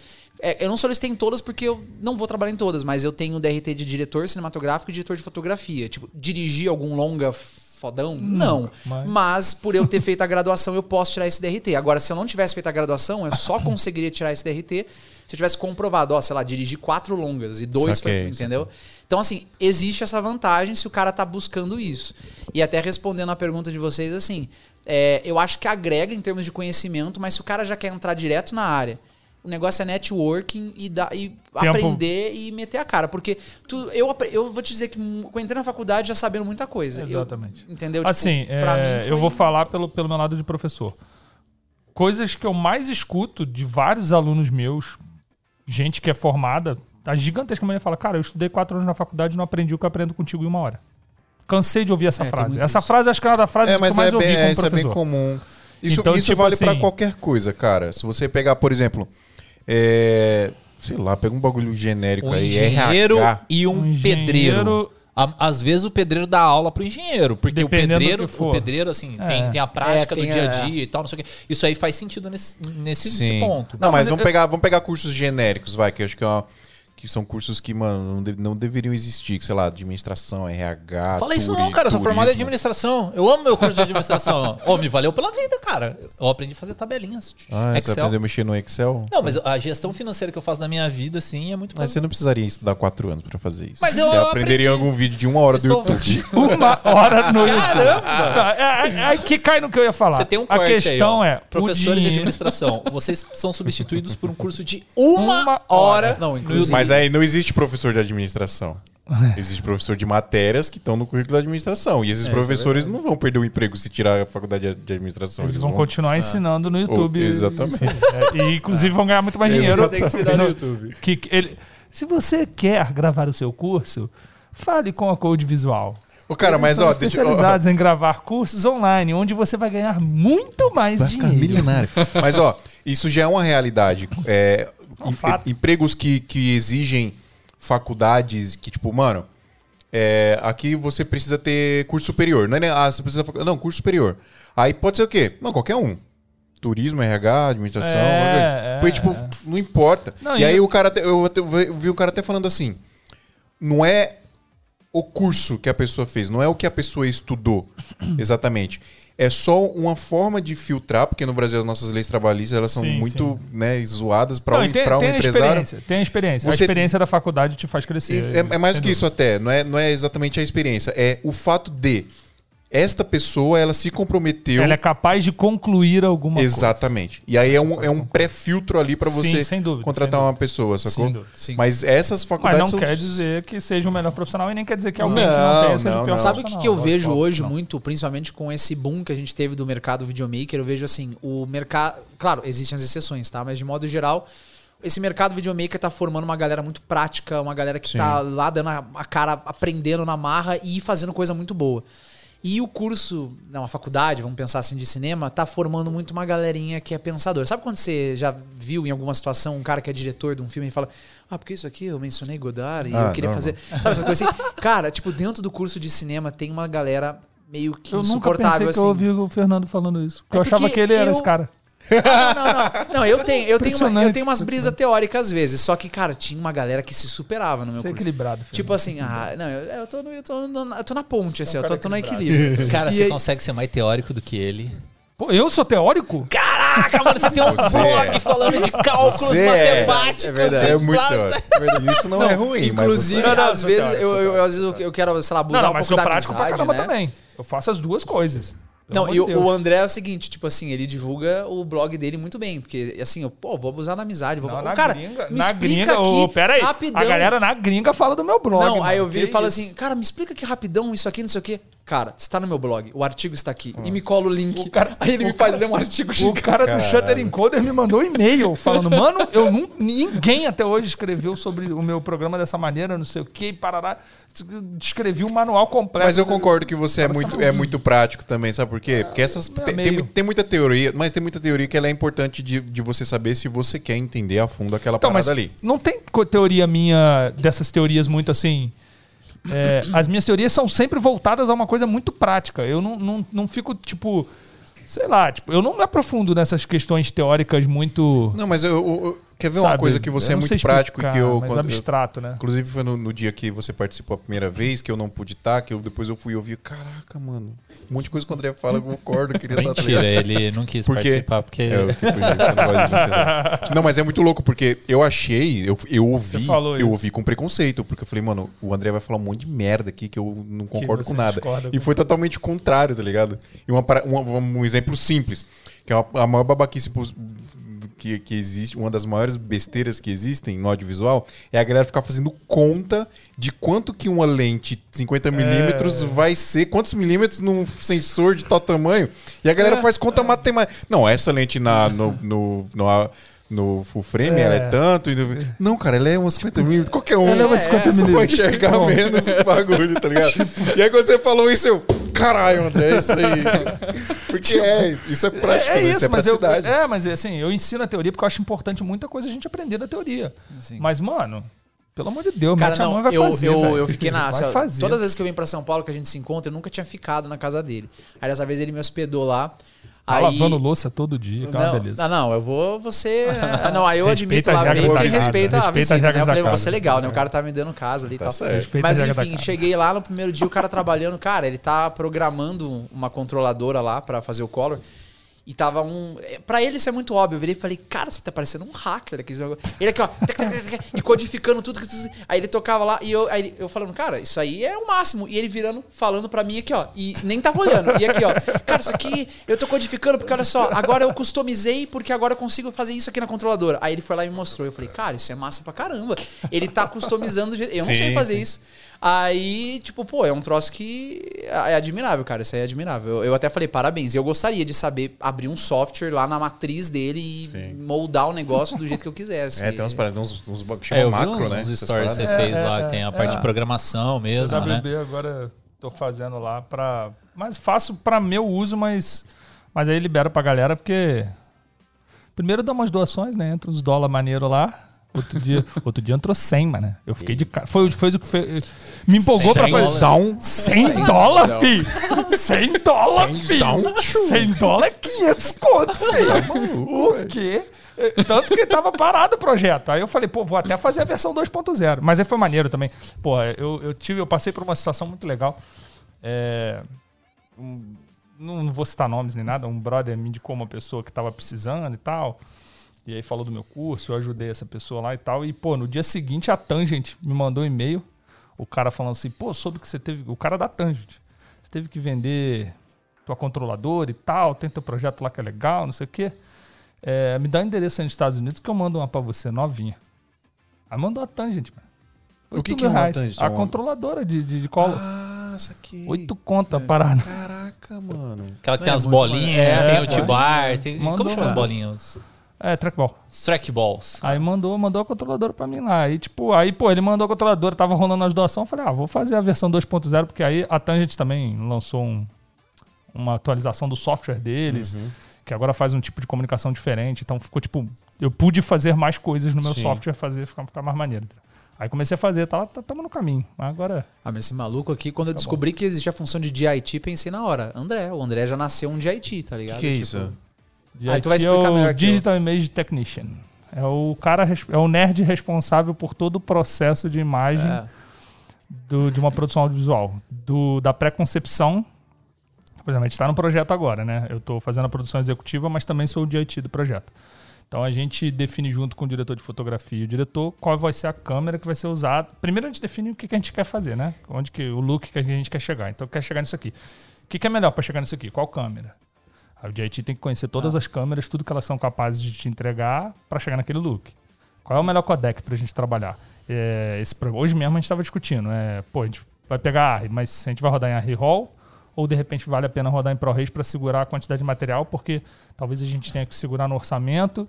S3: É, eu não solicitei em todas porque eu não vou trabalhar em todas, mas eu tenho DRT de diretor cinematográfico e diretor de fotografia. Tipo, dirigir algum longa fodão? Não.
S2: mas-
S3: Mas... por eu ter [laughs] feito a graduação, eu posso tirar esse DRT. Agora, se eu não tivesse feito a graduação, eu só [laughs] conseguiria tirar esse DRT se eu tivesse comprovado, ó, sei lá, dirigir quatro longas e dois
S1: Saquei,
S3: foi, entendeu? Então, assim, existe essa vantagem se o cara tá buscando isso. E até respondendo a pergunta de vocês, assim, é, eu acho que agrega em termos de conhecimento, mas se o cara já quer entrar direto na área, o negócio é networking e, dar, e aprender e meter a cara. Porque tu, eu, eu vou te dizer que eu entrei na faculdade já sabendo muita coisa. Eu-
S2: Exatamente.
S3: entendeu? Tipo,
S2: Assim,
S3: pra
S2: é,
S3: mim foi-
S2: eu vou falar pelo, pelo meu lado de professor. Coisas que eu mais escuto de vários alunos meus, gente que é formada, a gigantesca maioria fala: Cara, eu estudei quatro anos na faculdade e não aprendi o que eu aprendo contigo em uma hora. Cansei de ouvir essa
S3: É,
S2: frase. Essa
S3: isso.
S2: frase acho que é uma das frases
S1: É,
S2: que eu mais
S1: é
S2: ouvi
S1: bem,
S2: como
S1: é, isso é bem
S2: professor.
S1: comum. Isso,
S2: Então,
S1: isso
S2: tipo
S1: vale pra
S2: assim-
S1: qualquer coisa, cara. Se você pegar, por exemplo, é, sei lá, pega um bagulho genérico
S4: Um
S1: aí,
S4: engenheiro
S1: RH.
S4: e um,
S2: Um
S4: pedreiro. Às vezes o pedreiro dá aula pro engenheiro, porque o
S2: Dependendo do
S4: pedreiro,
S2: que
S4: o pedreiro assim,
S2: É.
S4: tem, tem a prática
S3: É, tem
S4: do dia a
S3: a-
S4: dia e tal, não sei o quê. Isso aí faz sentido nesse, nesse, nesse ponto.
S1: Não, mas
S2: mas
S1: vamos,
S2: eu-
S1: pegar, vamos pegar cursos genéricos, vai, que eu acho que é uma, que são cursos que, mano, não, de- não deveriam existir. Sei lá, administração, RH.
S4: Fala isso não, cara. Eu sou formado em administração. Eu amo meu curso de administração. [laughs] Ô, me valeu pela vida, cara. Eu aprendi a fazer tabelinhas.
S1: Ah, você
S4: Excel.
S1: aprendeu a mexer no Excel?
S4: Não, mas a gestão financeira que eu faço na minha vida, assim, é muito
S1: Mas você não precisaria estudar quatro anos pra fazer isso.
S4: Mas eu
S1: você aprenderia
S4: aprendi.
S1: algum vídeo de uma hora do
S4: Estou-
S1: YouTube. [laughs]
S2: Uma hora no
S4: Caramba!
S2: Tá, é, é, é que cai no que eu ia falar.
S4: Você tem um
S2: A
S4: corte
S2: questão
S4: aí,
S2: é.
S4: Professores de administração, vocês são substituídos por um curso de [laughs] uma,
S2: Uma
S4: hora.
S2: hora.
S3: Não, inclusive.
S1: Mas aí não existe professor de administração. [laughs] Existe professor de matérias que estão no currículo da administração. E esses
S3: É, é
S1: professores não vão perder o emprego se tirar a faculdade de- administração.
S2: Eles vão continuar ensinando no YouTube.
S1: Oh, exatamente.
S2: É, e inclusive vão ganhar muito mais dinheiro.
S1: Tem que ensinar no
S2: YouTube. Que, que ele, se você quer gravar o seu curso, fale com a Code Visual.
S1: Ô, cara, mas
S2: Eles são
S1: ó, deixa
S2: especializados em gravar cursos online, onde você vai ganhar muito mais
S1: Vai ficar
S2: dinheiro.
S1: milionário. Mas, ó, isso já é uma realidade. É,
S2: É
S1: em-
S2: fato.
S1: empregos que, que exigem faculdades que, tipo, mano, é, aqui você precisa ter curso superior. Não é, ah, você precisa. Não, curso superior. Aí pode ser o quê? Não, qualquer um. Turismo, RH, administração.
S2: É, é,
S1: Porque, tipo,
S2: é.
S1: não importa.
S2: Não,
S1: e aí
S2: eu-
S1: o cara, eu, eu vi o cara até falando assim: não é o curso que a pessoa fez, não é o que a pessoa estudou [clears throat] exatamente. É só uma forma de filtrar, porque no Brasil as nossas leis trabalhistas elas são
S2: Sim,
S1: muito né, zoadas para um,
S2: tem,
S1: pra um
S2: tem a
S1: empresário.
S2: experiência. Tem a experiência.
S1: Você-
S2: A experiência da faculdade te faz crescer.
S1: É, é mais do que isso até, não é, não é exatamente a experiência, é o fato de esta pessoa ela se comprometeu
S2: Ela é capaz de concluir alguma
S1: exatamente. E aí é um, é um pré-filtro ali para
S2: Sim,
S1: você
S2: sem dúvida,
S1: contratar
S2: sem
S1: uma pessoa, sacou?
S2: Sem dúvida.
S3: Sim.
S1: Mas essas
S2: coisa.
S1: faculdades
S2: Mas não
S1: são-
S2: quer dizer que seja o melhor profissional e nem quer dizer que alguém
S1: Não,
S2: que não tenha seja
S1: não,
S2: o pior
S1: não.
S3: Sabe o que, que eu vejo
S2: óbvio
S3: hoje
S2: não.
S3: muito, principalmente com esse boom que a gente teve do mercado videomaker? Eu vejo assim, o mercado. Claro, existem as exceções, tá? Mas de modo geral, esse mercado videomaker tá formando uma galera muito prática, uma galera que
S1: Sim.
S3: tá lá dando a cara, aprendendo na marra e fazendo coisa muito boa. E o curso, não, a faculdade, vamos pensar assim, de cinema, tá formando muito uma galerinha que é pensador. Sabe quando você já viu em alguma situação um cara que é diretor de um filme e fala, ah, porque isso aqui eu mencionei Godard e
S1: Ah,
S3: eu queria
S1: não,
S3: fazer. Sabe essa coisa assim? [laughs] Cara, tipo, dentro do curso de cinema tem uma galera meio que
S2: Eu nunca
S3: insuportável
S2: pensei que
S3: assim.
S2: eu ouvi o Fernando falando isso. Porque
S3: É
S2: eu achava que ele era
S3: eu-
S2: esse cara.
S3: Não, não, não. Não, eu tenho, eu tenho, uma- eu tenho umas brisas teóricas às vezes. Só que, cara, tinha uma galera que se superava no meu
S2: Ser
S3: curso.
S2: equilibrado. Fernando.
S3: Tipo assim, ah, não, eu, eu, tô, no- eu, tô, eu tô na ponte, assim, eu tô,
S2: cara
S3: tô no equilíbrio.
S4: Cara,
S3: E
S4: você
S3: aí-
S4: consegue ser mais teórico do que ele.
S2: Pô, eu sou teórico?
S4: Caraca, mano, você tem um
S1: Você
S4: blog
S1: é.
S4: falando de cálculos
S1: Você é.
S4: matemáticos.
S3: É verdade.
S1: É muito teórico. Isso não, é ruim,
S3: Inclusive,
S1: mas
S2: Não, não,
S3: às vezes,
S2: teórico,
S3: eu, eu- às vezes eu, quero, sei lá,
S2: Não,
S3: abusar
S2: não,
S3: um
S2: mas
S3: pouco
S2: sou
S3: da
S2: prático pra caramba
S3: né?
S2: também. Eu faço as duas coisas.
S3: Não,
S2: Pelo
S3: e o, André é o seguinte, tipo assim, ele divulga o blog dele muito bem, porque assim, eu, pô, vou abusar da amizade, vou
S2: Não, na
S3: cara,
S2: gringa,
S3: me
S2: na
S3: explica
S2: gringa,
S3: aqui
S2: ô, pera aí,
S3: rapidão.
S2: a galera na gringa fala do meu blog.
S3: Não,
S2: mano.
S3: aí eu vi
S2: Que
S3: ele fala assim, cara, me explica aqui rapidão isso aqui, não sei o quê. Cara, está no meu blog, o artigo está aqui. E me cola o link.
S2: O cara-
S3: aí ele
S2: o
S3: me faz ler um artigo
S2: O cara do. Shutter Encoder me mandou um e-mail falando, mano, eu não, ninguém até hoje escreveu sobre o meu programa dessa maneira, não sei o que, parará. Escrevi um manual completo.
S1: Mas eu concordo que você é muito, é muito prático também, sabe por quê? Porque essas.
S2: é
S1: tem, tem, tem muita teoria, mas tem muita teoria que ela é importante de, de você saber se você quer entender a fundo aquela
S2: Então,
S1: parada
S2: mas
S1: ali.
S2: não tem teoria minha dessas teorias muito assim. é, as minhas teorias são sempre voltadas a uma coisa muito prática. Eu não, não, não fico, tipo. Sei lá, tipo, eu não me aprofundo nessas questões teóricas muito.
S1: Não, mas eu, eu- eu- quer ver uma
S2: sabe?
S1: coisa que você é muito prático e que eu,
S2: mais
S1: quando- eu-
S2: abstrato, né?
S1: Inclusive foi no, no dia que você participou a primeira vez, que eu não pude estar, que eu, depois eu fui ouvir. Caraca, mano. Um monte de coisa que o André fala, eu concordo, eu queria estar tá
S4: Mentira, ele não quis
S1: Por quê?
S4: participar porque.
S1: É, eu fugir, eu não você, não. Não, mas é muito louco, porque eu achei, eu, eu ouvi,
S2: Você falou
S1: eu
S2: isso.
S1: ouvi com preconceito, porque eu falei, mano, o André vai falar um monte de merda aqui que eu não concordo com nada. E
S2: com-
S1: foi totalmente o contrário, tá ligado? E uma, uma- um exemplo simples, que é uma- a maior babaquice que, que existe, uma das maiores besteiras que existem no audiovisual, é a galera ficar fazendo conta de quanto que uma lente 50mm vai ser, quantos milímetros num sensor de tal tamanho. E a galera faz conta matemática. Não, essa lente na, no, no, no, no full frame,
S2: É.
S1: ela é tanto. e no- Não, cara, ela é uns 50mm, qualquer um.
S2: Ela é umas
S1: Você
S2: 50
S1: só vai
S2: milímetros.
S1: enxergar
S2: Bom.
S1: menos o bagulho, tá ligado? [laughs] E aí quando você falou isso, eu... Caralho, André, é isso aí. [laughs] Porque é, isso é prático,
S2: É
S1: né?
S2: isso,
S1: isso é
S2: mas eu, é, mas assim, eu ensino a teoria porque eu acho importante muita coisa a gente aprender da teoria.
S3: Assim.
S2: Mas, mano, pelo amor de Deus,
S3: Cara, não,
S2: vai
S3: eu,
S2: fazer.
S3: eu, eu fiquei na.
S2: Vai fazer.
S3: todas as vezes que eu vim pra São Paulo, que a gente se encontra, eu nunca tinha ficado na casa dele. Aí dessa vez ele me hospedou lá.
S2: Tá
S3: Aí-
S2: lavando louça todo dia, que é
S3: não,
S2: beleza.
S3: não, não, eu vou, você. Ah, [laughs] não, aí eu admito
S2: da
S3: porque
S2: casa,
S3: respeita a visita, né? Eu falei,
S2: casa.
S3: ser legal, né? O cara tá me dando casa ali e
S1: Tá
S3: tal.
S2: Respeita
S3: Mas enfim, cheguei lá no primeiro dia, o cara trabalhando, cara, ele tá programando uma controladora lá pra fazer o color. E tava um. é, Pra ele isso é muito óbvio. Eu virei e falei, cara, você tá parecendo um hacker daqueles. Ele aqui, ó, [laughs] e codificando tudo. que Aí ele tocava lá e eu, aí eu falando, cara, isso aí é o máximo. E ele virando, falando pra mim aqui, ó. E nem tava olhando. E aqui, ó, cara, isso aqui eu tô codificando porque olha só, agora eu customizei porque agora eu consigo fazer isso aqui na controladora. Aí ele foi lá e me mostrou. Eu falei, cara, isso é massa pra caramba. Ele tá customizando. Eu não
S1: Sim,
S3: sei fazer
S1: sim.
S3: isso. Aí, tipo, pô, é um troço que é admirável, cara. Isso aí é admirável. Eu, eu até falei, parabéns. Eu gostaria de saber abrir um software lá na matriz dele e
S1: Sim.
S3: moldar o negócio do jeito que eu quisesse.
S1: É, tem uns, uns, uns que
S4: É,
S1: chama macro, né?
S4: uns
S1: essas
S4: stories que você fez
S2: É,
S4: lá,
S2: é,
S4: que tem a
S2: é.
S4: parte de programação
S2: O
S4: mesmo, né?
S2: WB agora tô fazendo lá pra. Mas faço pra meu uso, mas. Mas aí libero pra galera, porque. Primeiro dá umas doações, né? Entra uns dólar maneiro lá. Outro dia, outro dia entrou 100, mano. Eu fiquei de cara. Foi, foi o que fez. Me empolgou pra fazer.
S1: Cenzão.
S2: 100 dólar, fi! 100 dólar, fi!
S1: Cenzão, tio.
S2: 100 dólar é 500 conto, fi! O quê? Tanto que tava parado o projeto. Aí eu falei, pô, vou até fazer a versão 2.0. Mas aí foi maneiro também. Pô, eu, eu tive, eu passei por uma situação muito legal. É, um- não, não vou citar nomes nem nada. Um brother me indicou uma pessoa que tava precisando e tal. E aí falou do meu curso, eu ajudei essa pessoa lá e tal. E, pô, no dia seguinte a Tangent me mandou um e-mail. O cara falando assim, pô, soube que você teve. O cara da Tangent. Você teve que vender tua controladora e tal, tem teu projeto lá que é legal, não sei o quê. É, me dá o endereço aí nos Estados Unidos que eu mando uma pra você, novinha. Aí mandou a Tangent, mano.
S1: O que que é uma
S2: reais.
S1: Tangent?
S2: A
S1: É
S2: controladora de, de, de colo.
S1: Ah, isso aqui.
S2: Oito conto a parada.
S1: Caraca, mano.
S4: Aquela que tem
S3: É,
S4: as bolinhas,
S3: maneiro.
S4: tem
S3: É,
S4: o T-Bar, tem... Como chama as
S2: é.
S4: bolinhas?
S2: É, trackball.
S4: Trackballs.
S2: Aí mandou, mandou a controladora pra mim lá. Aí, tipo, aí, pô, ele mandou a controladora, tava rolando as doações. Eu falei, ah, vou fazer a versão 2.0, porque aí a Tangent também lançou um- uma atualização do software deles,
S1: Uhum.
S2: que agora faz um tipo de comunicação diferente. Então ficou, tipo, eu pude fazer mais coisas no meu
S1: Sim.
S2: software, fazer ficar, ficar mais maneiro. Aí comecei a fazer, tá, tá, tamo no caminho. Mas agora.
S3: Ah, mas esse maluco aqui, quando eu
S2: Tá
S3: descobri que existia a função de DIT, pensei na hora. André, o André já nasceu um DIT, tá ligado?
S1: que, que é
S3: Tipo,
S1: isso?
S3: Aí tu vai explicar
S2: é o
S3: melhor.
S2: Digital Image Technician. É o cara, é o nerd responsável por todo o processo de imagem
S3: É.
S2: do- de uma produção audiovisual. Do, da pré-concepção. Por exemplo, a gente está no projeto agora, né? Eu estou fazendo a produção executiva, mas também sou o DIT do projeto. Então a gente define junto com o diretor de fotografia e o diretor qual vai ser a câmera que vai ser usada. Primeiro a gente define o que, que a gente quer fazer, né? Onde que o look que a gente quer chegar. Então quer chegar nisso aqui. O que, que é melhor para chegar nisso aqui? Qual câmera? Aí o DIT tem que conhecer todas as câmeras, tudo que elas são capazes de te entregar para chegar naquele look. Qual é o melhor codec para a gente trabalhar? É, esse, hoje mesmo a gente estava discutindo. É, pô, a gente vai pegar ARRI, mas a gente vai rodar em ARRI RAW ou de repente vale a pena rodar em ProRes para segurar a quantidade de material, porque talvez a gente tenha que segurar no orçamento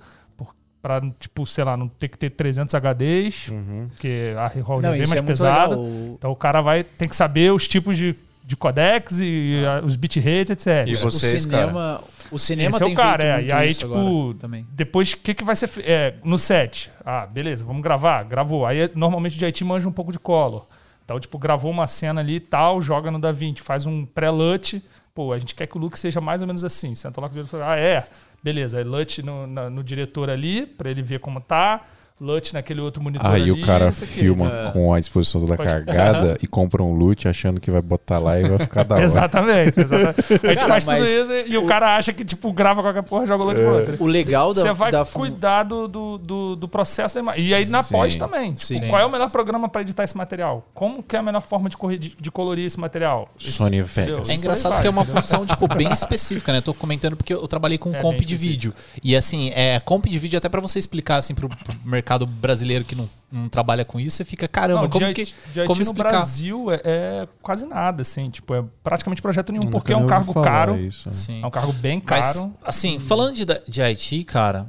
S2: para, tipo, sei lá, não ter que ter 300 HDs, porque a RAW já é bem mais
S3: é
S2: pesada.
S3: legal.
S2: Então o cara vai tem que saber os tipos de, de codecs e a- os bitrates, etc.
S1: E
S3: o
S1: vocês, cara?
S3: cinema, o cinema
S2: Esse é o
S3: tem
S2: cara,
S3: feito
S2: é.
S3: muito
S2: E aí,
S3: isso
S2: tipo,
S3: agora também.
S2: depois, o que, que vai ser é, no set? Ah, beleza, vamos gravar. Gravou. Aí, normalmente, o JT manja um pouco de color. Então, tipo, gravou uma cena ali e tal, joga no DaVinci, faz um pré-LUT. Pô, a gente quer que o look seja mais ou menos assim. Senta lá com o diretor e fala, ah, é? Beleza. Aí, LUT no, na- no diretor ali, pra ele ver como tá. LUT naquele outro monitor
S1: Aí
S2: ali.
S1: o cara
S2: o
S1: filma
S3: É.
S1: com a exposição toda
S2: Pode-
S1: cargada [laughs] e compra um loot achando que vai botar lá e vai ficar da hora.
S2: Exatamente, exatamente. [laughs] A gente
S3: Cara,
S2: faz tudo isso e o cara acha que, tipo, grava qualquer porra e joga o LUT pro outro.
S3: O legal da,
S2: Você vai
S3: da
S2: cuidar do, do, do, do processo da imagem. E aí na
S1: Sim,
S2: pós também. Tipo,
S3: sim.
S2: qual é o melhor programa para editar esse material? Como que é a melhor forma de, corri- de, de colorir esse material? Esse-
S1: Sony
S2: entendeu?
S1: Vegas.
S4: É engraçado
S2: vai,
S4: que é uma função, [laughs] tipo, bem específica, né? Eu tô comentando porque eu trabalhei com
S2: É,
S4: comp de vídeo. E assim, é, comp de vídeo, até pra você explicar assim pro, pro mercado brasileiro que não, não trabalha com isso, você fica, caramba,
S2: Não,
S4: como
S2: de,
S4: que.
S2: de
S4: como
S2: IT no
S4: explicar?
S2: Brasil é, é quase nada, assim. Tipo, é praticamente projeto nenhum, porque é um cargo caro.
S1: Isso. né?
S4: Sim.
S2: É um cargo bem
S4: Mas,
S2: caro.
S4: assim, falando de, de IT, cara,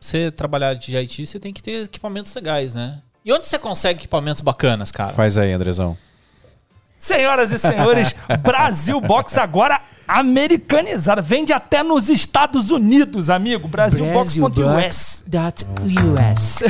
S4: você trabalhar de IT, você tem que ter equipamentos legais, né? E onde você consegue equipamentos bacanas, cara?
S1: Faz aí, Andrezão.
S2: Senhoras e senhores, [laughs] Brasil Box agora americanizada. Vende até nos Estados Unidos, amigo. Brasilbox.us.
S3: Brasilbox.us.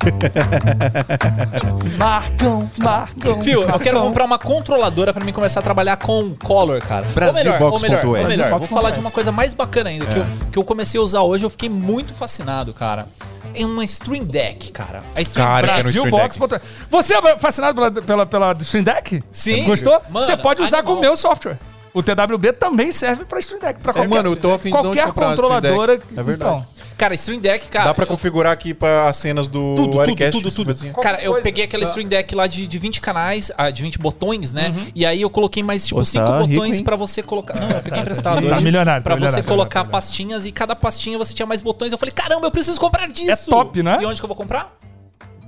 S3: [laughs]
S2: Marcão, Marcão.
S4: Fio, eu quero comprar uma controladora pra mim começar a trabalhar com Color, cara. ou melhor, ou melhor, ou melhor, vou falar de uma coisa mais bacana ainda, que, eu, que eu comecei a usar hoje, eu fiquei muito fascinado, cara. É uma Stream Deck, cara. A Stream
S1: Cara, um
S2: Brasil Box. ponto- Você é fascinado pela, pela, pela Stream Deck?
S4: Sim.
S2: Gostou?
S4: Mano,
S2: Você pode usar com o
S4: animal.
S2: meu software. O TWB também serve pra Stream Deck. Pra
S1: Sério?
S2: qualquer,
S1: Mano, eu tô de
S2: qualquer
S1: comprar uma Stream Deck.
S2: controladora.
S1: É verdade.
S2: Então,
S4: Cara, Stream Deck, cara.
S1: Dá pra
S4: eu-
S1: configurar aqui para as cenas do
S4: Tudo, tudo,
S1: Arecast,
S4: tudo, tudo.
S1: assim.
S4: Cara, eu
S2: coisa.
S4: peguei aquela Stream Deck lá de, de 20 canais, ah, de 20 botões, né?
S2: Uhum.
S4: E aí eu coloquei mais, tipo,
S1: Ô,
S4: 5
S1: tá
S4: botões pra você colocar. Não, eu peguei emprestado
S2: Tá
S4: hoje.
S2: milionário, tá
S4: Pra você
S2: milionário,
S4: colocar
S2: milionário.
S4: pastinhas e cada pastinha você tinha mais botões. Eu falei, caramba, eu preciso comprar disso.
S2: É top, né?
S4: E onde que eu vou comprar?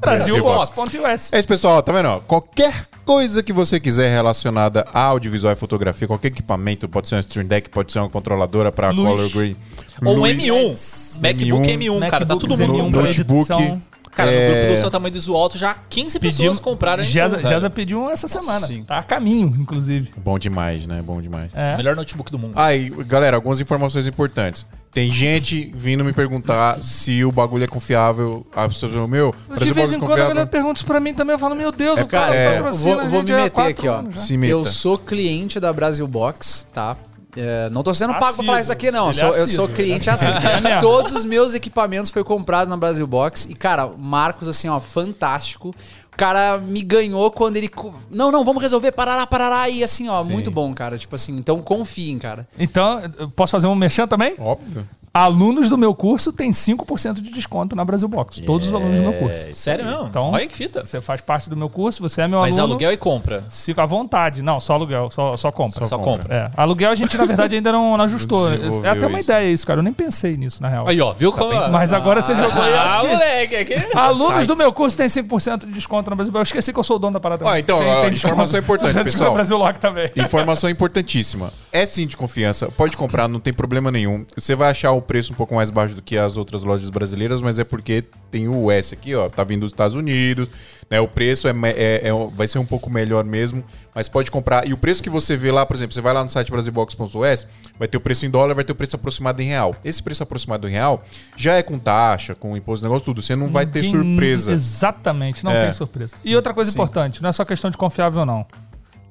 S2: Brasilbox.us.
S1: É isso, pessoal. Tá vendo? ó? Qualquer coisa que você quiser relacionada a audiovisual e fotografia, qualquer equipamento, pode ser um Stream Deck, pode ser uma controladora para
S2: Luz.
S1: Color Green.
S4: Ou um
S1: luz,
S4: M1. MacBook M1, cara. Tá tudo
S2: MacBooks
S4: mundo.
S2: M1 pra
S1: notebook.
S2: edição.
S4: Cara, no
S1: É.
S4: grupo do seu tamanho do Iso Alto, já 15 pessoas
S2: Pedimos,
S4: compraram.
S2: Jeza,
S4: então,
S2: Jeza
S4: velho.
S2: pediu um essa semana.
S3: Sim.
S2: Tá a caminho, inclusive.
S1: Bom demais, né? Bom demais.
S2: É.
S4: Melhor notebook do mundo.
S1: Aí, galera, algumas informações importantes. Tem gente vindo me perguntar se o bagulho é confiável. A pessoa, meu,
S2: De
S1: Brasil
S2: vez em
S1: é
S2: quando a galera pergunta isso pra mim também. Eu falo, meu Deus,
S3: É,
S2: o cara
S3: cara, é, vou, vou me
S2: há
S3: meter aqui, ó. Eu sou cliente da Brasil Box, tá? É, não tô sendo pago pra falar isso aqui, não. Sou,
S2: é
S3: eu sou
S2: assíduo,
S3: cliente
S2: é
S3: assim.
S2: É. [laughs]
S3: Todos os meus equipamentos foram comprados na Brasil Box. E, cara, Marcos, assim, ó, fantástico. O cara me ganhou quando ele. Não, não, vamos resolver, parará, parará. E assim, ó, muito bom, cara. Tipo assim, então confiem, cara.
S2: Então, posso fazer um merchan também?
S1: Óbvio.
S2: Alunos do meu curso têm 5% de desconto na Brasil Box. Todos os alunos do meu curso.
S4: Sério mesmo?
S2: Então-
S4: Olha que fita.
S2: Você faz parte do meu curso, você é meu
S4: Mas
S2: aluno.
S4: aluguel e compra.
S2: Fica à vontade. Não, só aluguel, só, só compra.
S4: Só compra.
S2: É. Aluguel a gente, na verdade, ainda não, não ajustou. É até uma
S1: isso.
S2: ideia isso, cara. Eu nem pensei nisso, na real.
S4: Aí, ó, viu como...
S2: Mas agora você jogou aí, acho
S4: Ah,
S2: que...
S4: moleque, aqui...
S2: Alunos do meu curso têm 5% de desconto na Brasil. Eu esqueci que eu sou o dono da parada.
S1: Ó, então,
S2: Tem-
S1: ó,
S2: tem
S1: informação
S2: desconto.
S1: importante,
S2: 5% de
S1: pessoal.
S2: Brasil Lock também.
S1: Informação importantíssima. É sim de confiança, pode comprar, não tem problema nenhum. Você vai achar o preço um pouco mais baixo do que as outras lojas brasileiras, mas é porque tem o US aqui, ó, tá vindo dos Estados Unidos, né? O preço é, é- é- vai ser um pouco melhor mesmo, mas pode comprar. E o preço que você vê lá, por exemplo, você vai lá no site brasilbox.us, vai ter o preço em dólar, vai ter o preço aproximado em real. Esse preço aproximado em real já é com taxa, com imposto, negócio tudo. Você não vai ter surpresa.
S2: Exatamente, não
S1: É.
S2: tem surpresa. E outra coisa importante, não é só questão de confiável, não.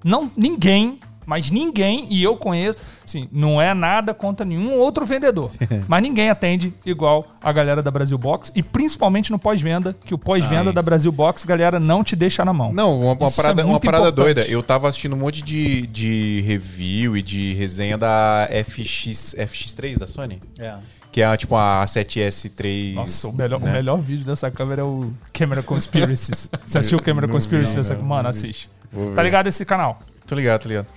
S2: Não, ninguém, mas ninguém, e eu conheço, assim, não é nada contra nenhum outro vendedor. [laughs] mas ninguém atende igual a galera da Brasil Box, e principalmente no pós-venda, que o pós-venda da Brasil Box, galera, não te deixa na mão.
S1: Não, uma, uma
S2: é
S1: parada, uma
S2: muito
S1: parada
S2: importante.
S1: doida. Eu tava assistindo um monte de, de review e de resenha da FX, FX3 da Sony.
S4: É.
S1: Que é tipo a 7S3.
S2: Nossa, o melhor,
S1: né?
S2: o melhor vídeo dessa câmera é o Camera Conspiracies. [laughs] Você assistiu o Camera Conspiracy dessa
S1: não,
S2: Mano, assiste. Tá ligado esse canal?
S1: Tô ligado, tô ligado.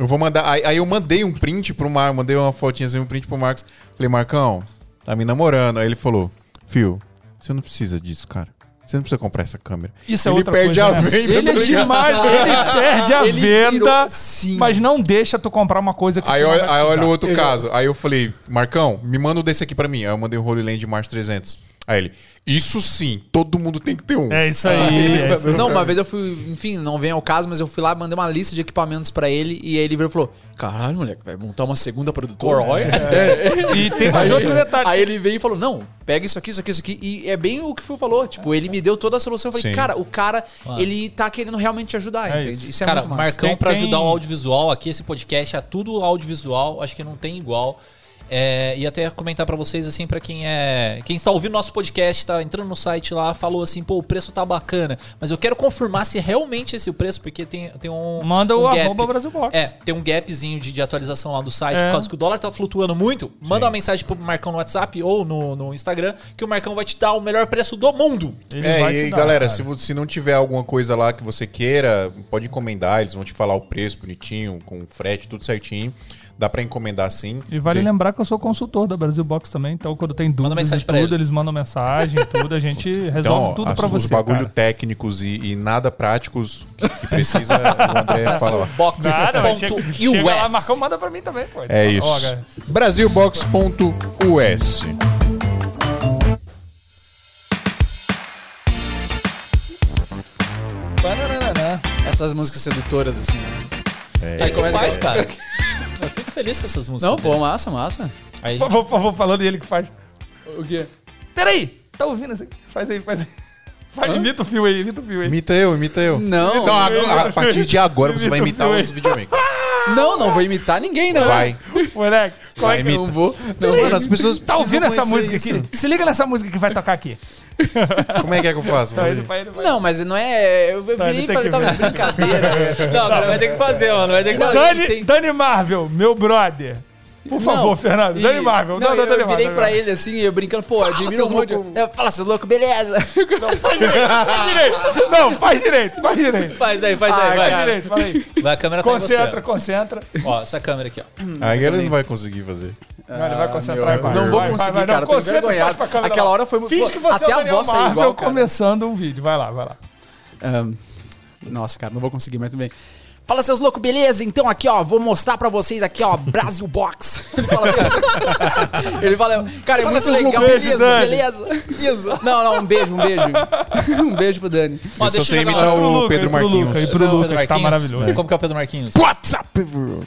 S1: Eu vou mandar. Aí, aí eu mandei um print pro Marcos, mandei uma fotinha assim, um print pro Marcos. Falei, Marcão, tá me namorando. Aí ele falou, Fio, você não precisa disso, cara. Você não precisa comprar essa câmera.
S2: Isso é
S1: ele
S2: outra
S1: perde
S2: coisa,
S1: a
S2: né?
S1: venda.
S2: Ele é
S1: tá
S2: demais, ele perde a [laughs]
S3: Ele
S2: venda,
S3: virou- sim.
S2: mas não deixa tu comprar uma coisa que
S1: Aí
S2: tu não
S1: olha,
S2: vai
S1: aí olha o outro
S3: Eu-
S1: caso. Aí eu falei, Marcão, me manda um desse aqui pra mim. Aí eu mandei o Holy Land Mars 300. Aí ele, isso sim, todo mundo tem que ter um.
S2: É isso aí. é isso aí.
S3: Não, uma vez eu fui, enfim, não vem ao caso, mas eu fui lá, mandei uma lista de equipamentos pra ele e aí ele virou e falou: Caralho, moleque, vai montar uma segunda produtora.
S4: Corrói?
S2: E tem mais outro detalhe.
S3: Aí ele veio e falou: Não, pega isso aqui, isso aqui, isso aqui. E é bem o que o Fio falou. Tipo, ele me deu toda a solução. Eu falei,
S1: Sim.
S3: cara, o cara, ele tá querendo realmente te ajudar,
S2: É
S3: entende?
S2: isso.
S3: Isso é
S4: Cara,
S3: muito massa.
S4: Marcão
S2: Tem-
S4: pra
S2: tem-
S4: ajudar o audiovisual aqui, esse podcast é tudo audiovisual, acho que não tem igual. É, e até comentar pra vocês, assim, pra quem é. Quem está ouvindo nosso podcast, tá entrando no site lá, falou assim, pô, o preço tá bacana. Mas eu quero confirmar se realmente esse é o preço, porque tem, tem um.
S2: Manda
S4: um
S2: o
S4: gap.
S2: arroba Brasil Box.
S4: É, tem um gapzinho de, de atualização lá do site,
S2: É.
S4: por causa que o dólar tá flutuando muito. Manda uma mensagem pro Marcão no WhatsApp ou no, no Instagram, que o Marcão vai te dar o melhor preço do mundo.
S2: Ele
S1: É,
S2: vai
S1: e
S2: te dar,
S1: galera,
S2: cara.
S1: se, se não tiver alguma coisa lá que você queira, pode encomendar, eles vão te falar o preço bonitinho, com frete, tudo certinho. Dá pra encomendar sim.
S2: E vale
S1: Tem-
S2: lembrar que eu sou consultor da Brasil Box também, então quando tem dúvidas
S4: mensagem
S2: e
S4: pra
S2: tudo,
S4: ele.
S2: eles mandam mensagem [laughs] tudo, a gente resolve
S1: Então,
S2: tudo
S1: as-
S2: pra
S1: os
S2: você.
S1: bagulho
S2: cara.
S1: técnicos e, e nada práticos que precisa, o André fala.
S4: Box.
S2: Nada, mas chega, chega lá,
S4: US.
S2: Marcão manda pra mim também, pô.
S1: É
S2: Ó,
S1: isso. Brasilbox.us.
S3: Essas músicas sedutoras, assim. né?
S1: É,
S4: Aí, como faz, cara? Feliz com essas músicas.
S3: Não, pô, massa, massa.
S4: Aí gente
S2: favor, por favor, falando e ele que faz.
S3: O quê?
S2: Peraí, tá ouvindo? Faz aí, faz aí. Vai, imita o fio aí, imita o fio aí.
S1: Imita eu, imita eu.
S3: Não,
S1: Então, agora- a partir de agora você vai imitar os videomakers. [laughs]
S3: não, não vou imitar ninguém, não.
S1: Vai.
S2: Moleque, qual é que...
S3: Não vou. Não,
S1: Mano, as pessoas
S2: Tá ouvindo essa música
S1: conhecer
S2: aqui? Se liga nessa música que vai tocar aqui.
S1: isso. Como é que é que eu faço?
S2: Tá, ele vai, vai.
S3: não, mas não é. Eu
S2: Tá,
S3: virei
S2: ele
S3: e falei,
S2: que
S3: tá
S2: ver.
S3: brincadeira. é.
S4: Não, agora vai ter que fazer, mano. Vai ter que
S3: Não,
S4: fazer.
S2: Dani,
S3: tem-
S2: Dani Marvel, meu brother. Por favor,
S3: Não,
S2: Fernando.
S3: e-
S2: Dani Marvel.
S3: Não,
S2: Não, não,
S3: eu, virei
S2: Marvel.
S3: pra ele assim, eu brincando, pô, admiro
S1: seus
S3: muito.
S1: louco.
S3: Fala, seus loucos, beleza.
S2: Faz direito. Não, faz direito, faz direito.
S4: Faz aí, faz
S3: Ah,
S4: aí, vai.
S2: Faz direito, fala aí.
S4: Vai, a câmera tá
S2: Concentra, concentra.
S4: Ó, essa câmera aqui, ó.
S1: Aí ele não vai conseguir fazer.
S2: Não, ele vai concentrar
S3: meu,
S2: e vai.
S3: não vou
S2: Vai,
S3: conseguir,
S2: vai, vai,
S3: cara,
S2: não,
S3: tô
S2: faz câmera
S3: Aquela
S2: lá.
S3: hora foi muito-
S2: Finge que você
S3: até
S2: é o
S3: a voz saiu
S2: Marvel
S3: igual,
S2: começando um vídeo. Vai lá, vai lá.
S3: Nossa, cara, não vou conseguir, mas tudo bem. Fala, seus loucos, beleza? Então aqui, ó, vou mostrar pra vocês aqui, ó, Brasil Box. Ele [laughs] fala assim. Ele fala, cara, é
S1: Fala,
S3: muito
S1: seus
S3: legal.
S1: loucos,
S3: beleza,
S2: Dani.
S3: beleza. Não, não, um beijo, um beijo. [laughs] um beijo pro Dani.
S4: Ó,
S1: Eu só
S4: deixa
S1: sei imitar o
S2: Luca,
S1: Pedro
S2: e pro
S1: Marquinhos.
S2: Luca, e pro
S4: Pedro
S2: Luca, que tá maravilhoso.
S4: Como que é o Pedro Marquinhos?
S1: WhatsApp, bro.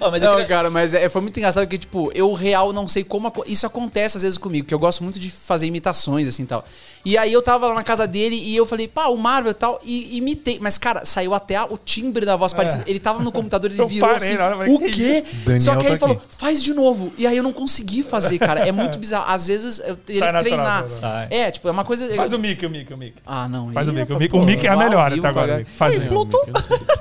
S4: Ó, mas
S3: Não,
S4: queria...
S3: cara, mas é, foi muito engraçado porque, tipo, eu real não sei como aco- isso acontece às vezes comigo, porque eu gosto muito de fazer imitações, assim, tal. E aí eu tava lá na casa dele e eu falei, pá, o Marvel e tal, e imitei. Mas, cara, saiu até a- o timbre da voz parecido. Ele tava no computador, ele
S2: É. [laughs] Eu
S3: virou
S2: parei
S3: assim,
S2: na hora, eu falei,
S3: o
S2: que
S3: quê?
S1: Daniel
S3: Só que aí
S1: tá
S3: ele falou,
S1: aqui.
S3: faz de novo. E aí eu não consegui fazer, cara. É muito [laughs] bizarro. Às vezes eu teria
S2: Sai
S3: que treinar.
S4: natural.
S3: É, tipo, é uma coisa...
S2: Faz o Mickey, o Mickey, o Mickey.
S3: Ah, não.
S2: Faz o
S3: aí
S2: Mickey.
S3: é
S2: O Mickey, o Mickey é a melhor até agora.
S3: pagar.
S2: Mickey. Faz o Mickey.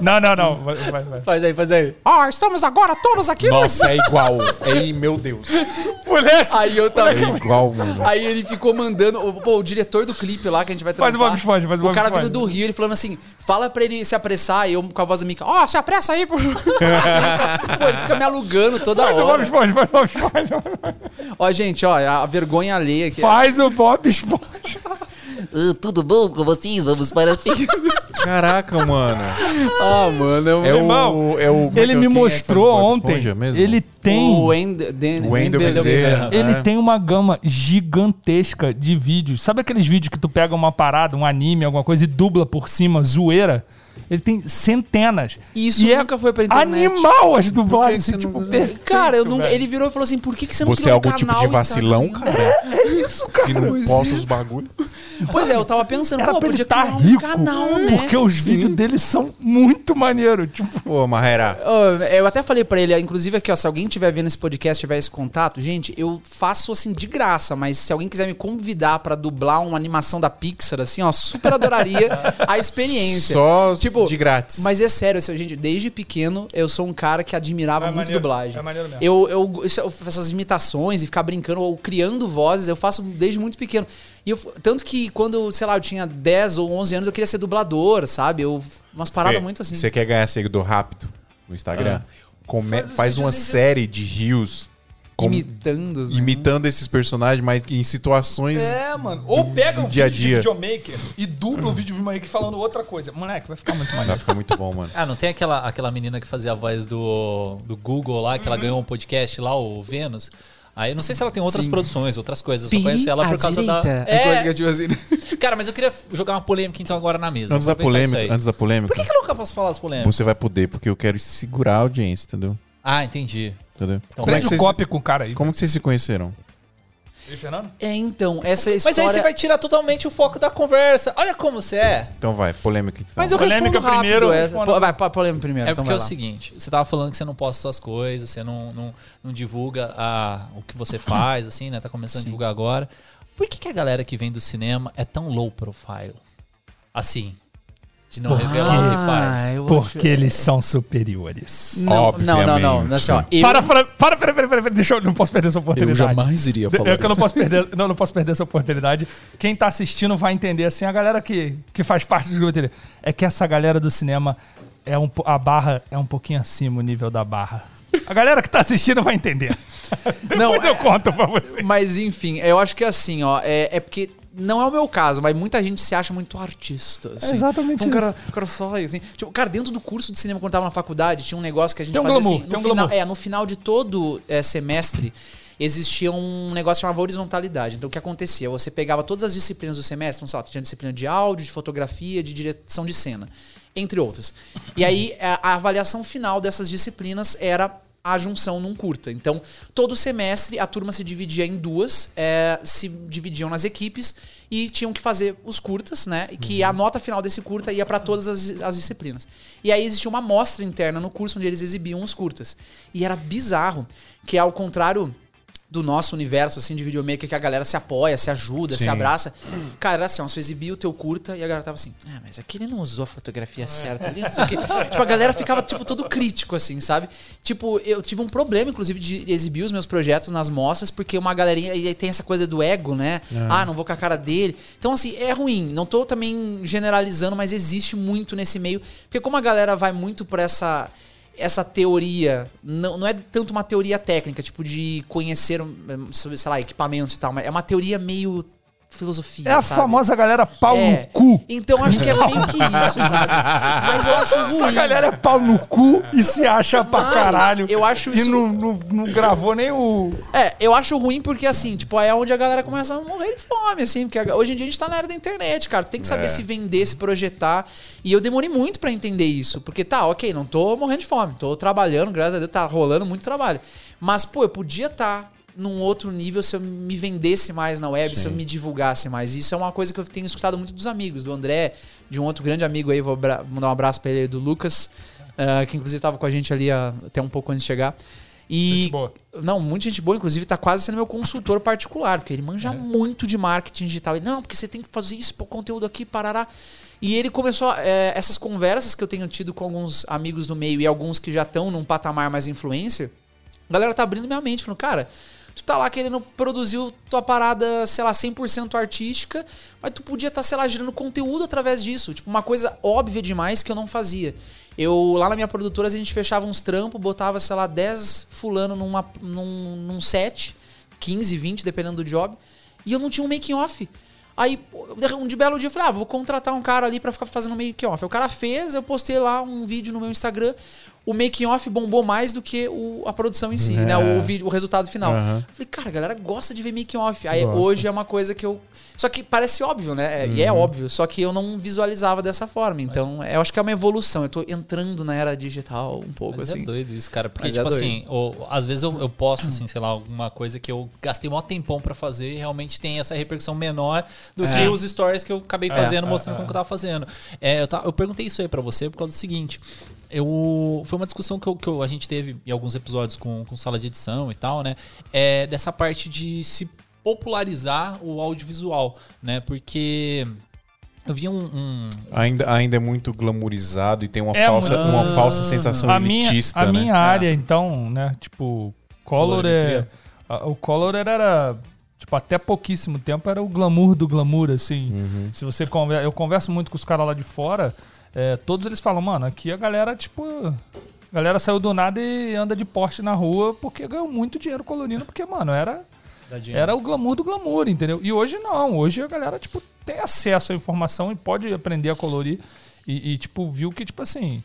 S2: Não, não, não. Vai, vai, vai.
S4: Faz aí, faz aí.
S3: Ah, estamos agora todos aqui no...
S1: Nossa, é igual. Ei, meu Deus. [laughs]
S2: Moleque,
S3: Aí eu tava...
S1: É igual, mano.
S3: Aí ele ficou mandando. o- Pô, o diretor do clipe lá que a gente vai
S2: Faz o
S3: trampar,
S2: Bob Esponja, faz o
S3: O cara vindo do Rio, ele falando assim: fala pra ele se apressar. E eu com a voz do Mika: Ó, se apressa aí, pô. [laughs] Pô, ele fica me alugando toda
S2: faz o Bob
S3: hora.
S2: Esponja, faz o Bob Esponja.
S3: Ó, gente, ó, a vergonha alheia aqui.
S2: Faz o Bob Esponja. [laughs]
S5: Ah, tudo bom com vocês? Vamos para a.
S1: Caraca, mano.
S3: Ah, mano.
S1: É o. É o como é
S2: Ele
S1: é-
S2: me
S1: é
S2: mostrou
S1: o Bob
S2: ontem. Ele tem.
S3: O Wendel,
S1: Bezerra.
S2: Ele
S1: É.
S2: tem uma gama gigantesca de vídeos. Sabe aqueles vídeos que tu pega uma parada, um anime, alguma coisa e dubla por cima, zoeira? Ele tem centenas.
S3: Isso
S2: e
S3: nunca foi pra internet.
S2: Animal as dublagens, assim, tipo,
S1: não-
S2: perfeito,
S3: Cara, eu não,
S2: velho.
S3: ele virou e falou assim: por que, que você não
S1: Você é
S3: criou um
S1: algum tipo de
S3: e tá
S1: vacilão,
S3: rindo?"
S1: cara? [laughs]
S2: É isso, cara.
S1: Que não posta os bagulho.
S3: Pois é, eu tava pensando,
S2: Era
S3: pô,
S2: pra ele
S3: podia
S2: estar
S3: criar um
S2: rico.
S3: canal, né?
S2: Porque os vídeos dele são muito maneiros. Tipo,
S1: Pô, Marrera.
S3: Ó, Eu até falei pra ele, inclusive aqui, ó, se alguém tiver vendo esse podcast, tiver esse contato, gente, eu faço assim de graça, mas se alguém quiser me convidar pra dublar uma animação da Pixar, assim, ó, super adoraria [laughs] a experiência.
S1: Só
S3: Tipo,
S1: de grátis.
S3: Mas é sério, assim, gente, desde pequeno eu sou um cara que admirava
S2: É
S3: muito
S2: maneiro,
S3: dublagem.
S2: é maneiro mesmo.
S3: Eu, eu, isso- eu faço essas imitações e ficar brincando ou criando vozes, eu faço desde muito pequeno. E eu, tanto que quando, sei lá, eu tinha 10 ou 11 anos, eu queria ser dublador, sabe? Eu, umas paradas
S1: Fê,
S3: muito assim.
S1: Você quer ganhar seguidor rápido no Instagram? Come-
S2: Faz
S1: faz uma série de rios com-
S3: Imitando os
S1: imitando esses personagens, mas em situações.
S2: É, mano. Ou pega
S1: do
S2: o
S1: dia a
S2: vídeo de
S1: dia.
S2: videomaker e dubla o vídeo de videomaker falando outra coisa. Moleque, vai ficar muito
S1: Vai
S2: maneiro.
S1: ficar muito bom, mano.
S4: Ah, não tem aquela, aquela menina que fazia a voz do, do Google lá, que ela ganhou um podcast lá, o Vênus? Aí eu não sei se ela tem outras
S3: Sim.
S4: produções, outras coisas. Eu só conheço ela por
S3: à
S4: causa da.
S3: direita. É coisa que eu tipo assim. né? [laughs]
S4: Cara, mas eu queria jogar uma polêmica então agora na mesa.
S1: Antes da polêmica, antes da polêmica,
S4: Por que, que eu nunca posso falar as polêmicas?
S1: você vai poder, porque eu quero segurar a audiência, entendeu?
S4: Ah, entendi.
S1: Entendeu?
S4: Então,
S1: como, é que vocês,
S2: copy com o cara aí.
S1: como que vocês se conheceram?
S2: E Fernando?
S3: É, então, essa
S4: Mas
S3: história...
S4: aí você vai tirar totalmente o foco da conversa. Olha como você é.
S1: Então vai, polêmica então.
S3: Mas eu
S2: Polêmica
S3: rápido
S2: primeiro,
S3: essa. Pô, Vai, polêmica primeiro,
S4: É
S3: então
S4: porque é o seguinte, você tava falando que você não posta suas coisas, você não, não, não divulga a, o que você faz, assim, né? Tá começando a divulgar agora. Por que, que a galera que vem do cinema é tão low profile? Assim. De não revelar o que faz.
S3: Eu
S2: Porque
S3: acho-
S2: eles são superiores.
S3: Não, não, não, não.
S1: Obviamente.
S3: Assim, ó, eu,
S2: Para, para, para, para, para, para, para, deixa eu, não posso perder essa
S3: eu
S2: oportunidade.
S3: jamais iria falar
S2: Eu que não posso perder, não, não posso perder essa oportunidade. Quem tá assistindo vai entender assim, a galera que, que faz parte do grupo. É que essa galera do cinema é um, a barra é um pouquinho acima o nível da barra. A galera que tá assistindo vai entender.
S3: Não,
S2: Depois eu
S3: é-
S2: conto pra você.
S3: Mas enfim, eu acho que assim, ó, é, é porque não é o meu caso, mas muita gente se acha muito artista. assim.
S2: exatamente
S3: um cara,
S2: isso.
S3: um cara sai, assim. Tipo, cara, dentro do curso de cinema, quando eu tava na faculdade, tinha um negócio que a gente
S2: Tem um
S3: fazia
S2: glamour,
S3: assim. No
S2: um
S3: final,
S2: glamour.
S3: é, no final de todo é, semestre, existia um negócio chamado horizontalidade. Então, o que acontecia? Você pegava todas as disciplinas do semestre, não sei lá, tinha disciplina de áudio, de fotografia, de direção de cena, entre outras. E aí, a, a avaliação final dessas disciplinas era a junção num curta. Então, todo semestre a turma se dividia em duas, é, se dividiam nas equipes e tinham que fazer os curtas, né? E que a nota final desse curta ia para todas as, as disciplinas. E aí existia uma mostra interna no curso onde eles exibiam os curtas. E era bizarro, que ao contrário do nosso universo, assim, de videomaker, que a galera se apoia, se ajuda, se
S1: Sim.
S3: abraça. Cara, era assim, ó, você exibia o teu curta e a galera tava assim, ah, mas aqui ele não usou a fotografia certa ali, não sei o quê. [laughs] tipo, a galera ficava, tipo, todo crítico, assim, sabe? Tipo, eu tive um problema, inclusive, de exibir os meus projetos nas mostras, porque uma galerinha, e tem essa coisa do ego, né? Ah, não vou com a cara dele. Então, assim, é ruim. Não tô também generalizando, mas existe muito nesse meio. Porque como a galera vai muito por essa essa teoria, não, não é tanto uma teoria técnica, tipo de conhecer, um, sobre, sei lá, equipamentos e tal, mas é uma teoria meio filosofia,
S2: É a
S3: sabe?
S2: famosa galera pau
S3: É.
S2: no cu.
S3: Então acho que é meio que isso, sabe? [laughs] Mas eu acho ruim.
S2: Essa galera é pau no cu e se acha pra
S3: Mas
S2: caralho.
S3: eu acho
S2: E
S3: isso-
S2: não, não, não gravou nem o.
S3: É, eu acho ruim porque, assim, tipo, é onde a galera começa a morrer de fome, assim, porque hoje em dia a gente tá na era da internet, cara. Tu tem que saber
S1: É.
S3: se vender, se projetar. E eu demorei muito pra entender isso. Porque tá, ok, não tô morrendo de fome, tô trabalhando, graças a Deus, tá rolando muito trabalho. Mas, pô, eu podia estar num outro nível se eu me vendesse mais na web, se eu me divulgasse mais. Isso é uma coisa que eu tenho escutado muito dos amigos, do André, de um outro grande amigo aí, vou mandar um abraço pra ele, do Lucas, ah, que inclusive tava com a gente ali ah, até um pouco antes de chegar. E
S2: Gente boa.
S3: não, muita gente boa, inclusive tá quase sendo meu consultor particular, porque ele manja muito de marketing digital. Ele, não, porque você tem que fazer isso, pôr conteúdo aqui, parará. E ele começou, é, essas conversas que eu tenho tido com alguns amigos do meio e alguns que já estão num patamar mais influencer, a galera tá abrindo minha mente, falando, cara, tu tá lá querendo produzir tua parada, sei lá, 100% artística, mas tu podia estar, sei lá, gerando conteúdo através disso. Tipo, uma coisa óbvia demais que eu não fazia. Eu, lá na minha produtora, a gente fechava uns trampos, botava, sei lá, 10 fulano numa, num, num set, 15, 20, dependendo do job, e eu não tinha um making off. Aí, um de belo dia, eu falei, ah, vou contratar um cara ali pra ficar fazendo making off. O cara fez, eu postei lá um vídeo no meu Instagram. O making off bombou mais do que o- a produção em si,
S1: É.
S3: né? O vídeo, o resultado final. Eu Falei, cara, a galera gosta de ver making off. Aí hoje é uma coisa que eu. Só que parece óbvio, né? É- E é óbvio. Só que eu não visualizava dessa forma. Então, eu acho que é uma evolução. Eu tô entrando na era digital um pouco,
S4: Mas
S3: assim.
S4: é doido isso, cara. Porque,
S3: Mas é
S4: tipo
S3: doido.
S4: assim, o- às vezes eu, eu posto, assim, [clears throat] sei lá, alguma coisa que eu gastei um tempão pra fazer e realmente tem essa repercussão menor do
S3: É.
S4: que os stories que eu acabei fazendo,
S2: é,
S4: mostrando como que eu tava fazendo. É, eu, ta- eu perguntei isso aí pra você por causa do seguinte. Eu, foi uma discussão que, eu- que eu- a gente teve em alguns episódios com, com sala de edição e tal, né? É, dessa parte de se popularizar o audiovisual, né? Porque eu vi um- um,
S1: Ainda, ainda é muito glamourizado e tem uma,
S2: É,
S1: falsa, uma falsa sensação
S2: A minha,
S1: elitista,
S2: a
S1: né?
S2: minha área, então, né? Tipo, Color é. A- O Color era. Tipo, até pouquíssimo tempo era o glamour do glamour, assim.
S1: Uhum.
S2: Se você conversa. Eu converso muito com os caras lá de fora, é, todos eles falam, mano, aqui a galera, tipo. A galera saiu do nada e anda de Porsche na rua porque ganhou muito dinheiro colorindo, porque, mano, era. Era o glamour do glamour, entendeu? E hoje não. Hoje a galera, tipo, tem acesso à informação e pode aprender a colorir. E, e, tipo, viu que, tipo assim.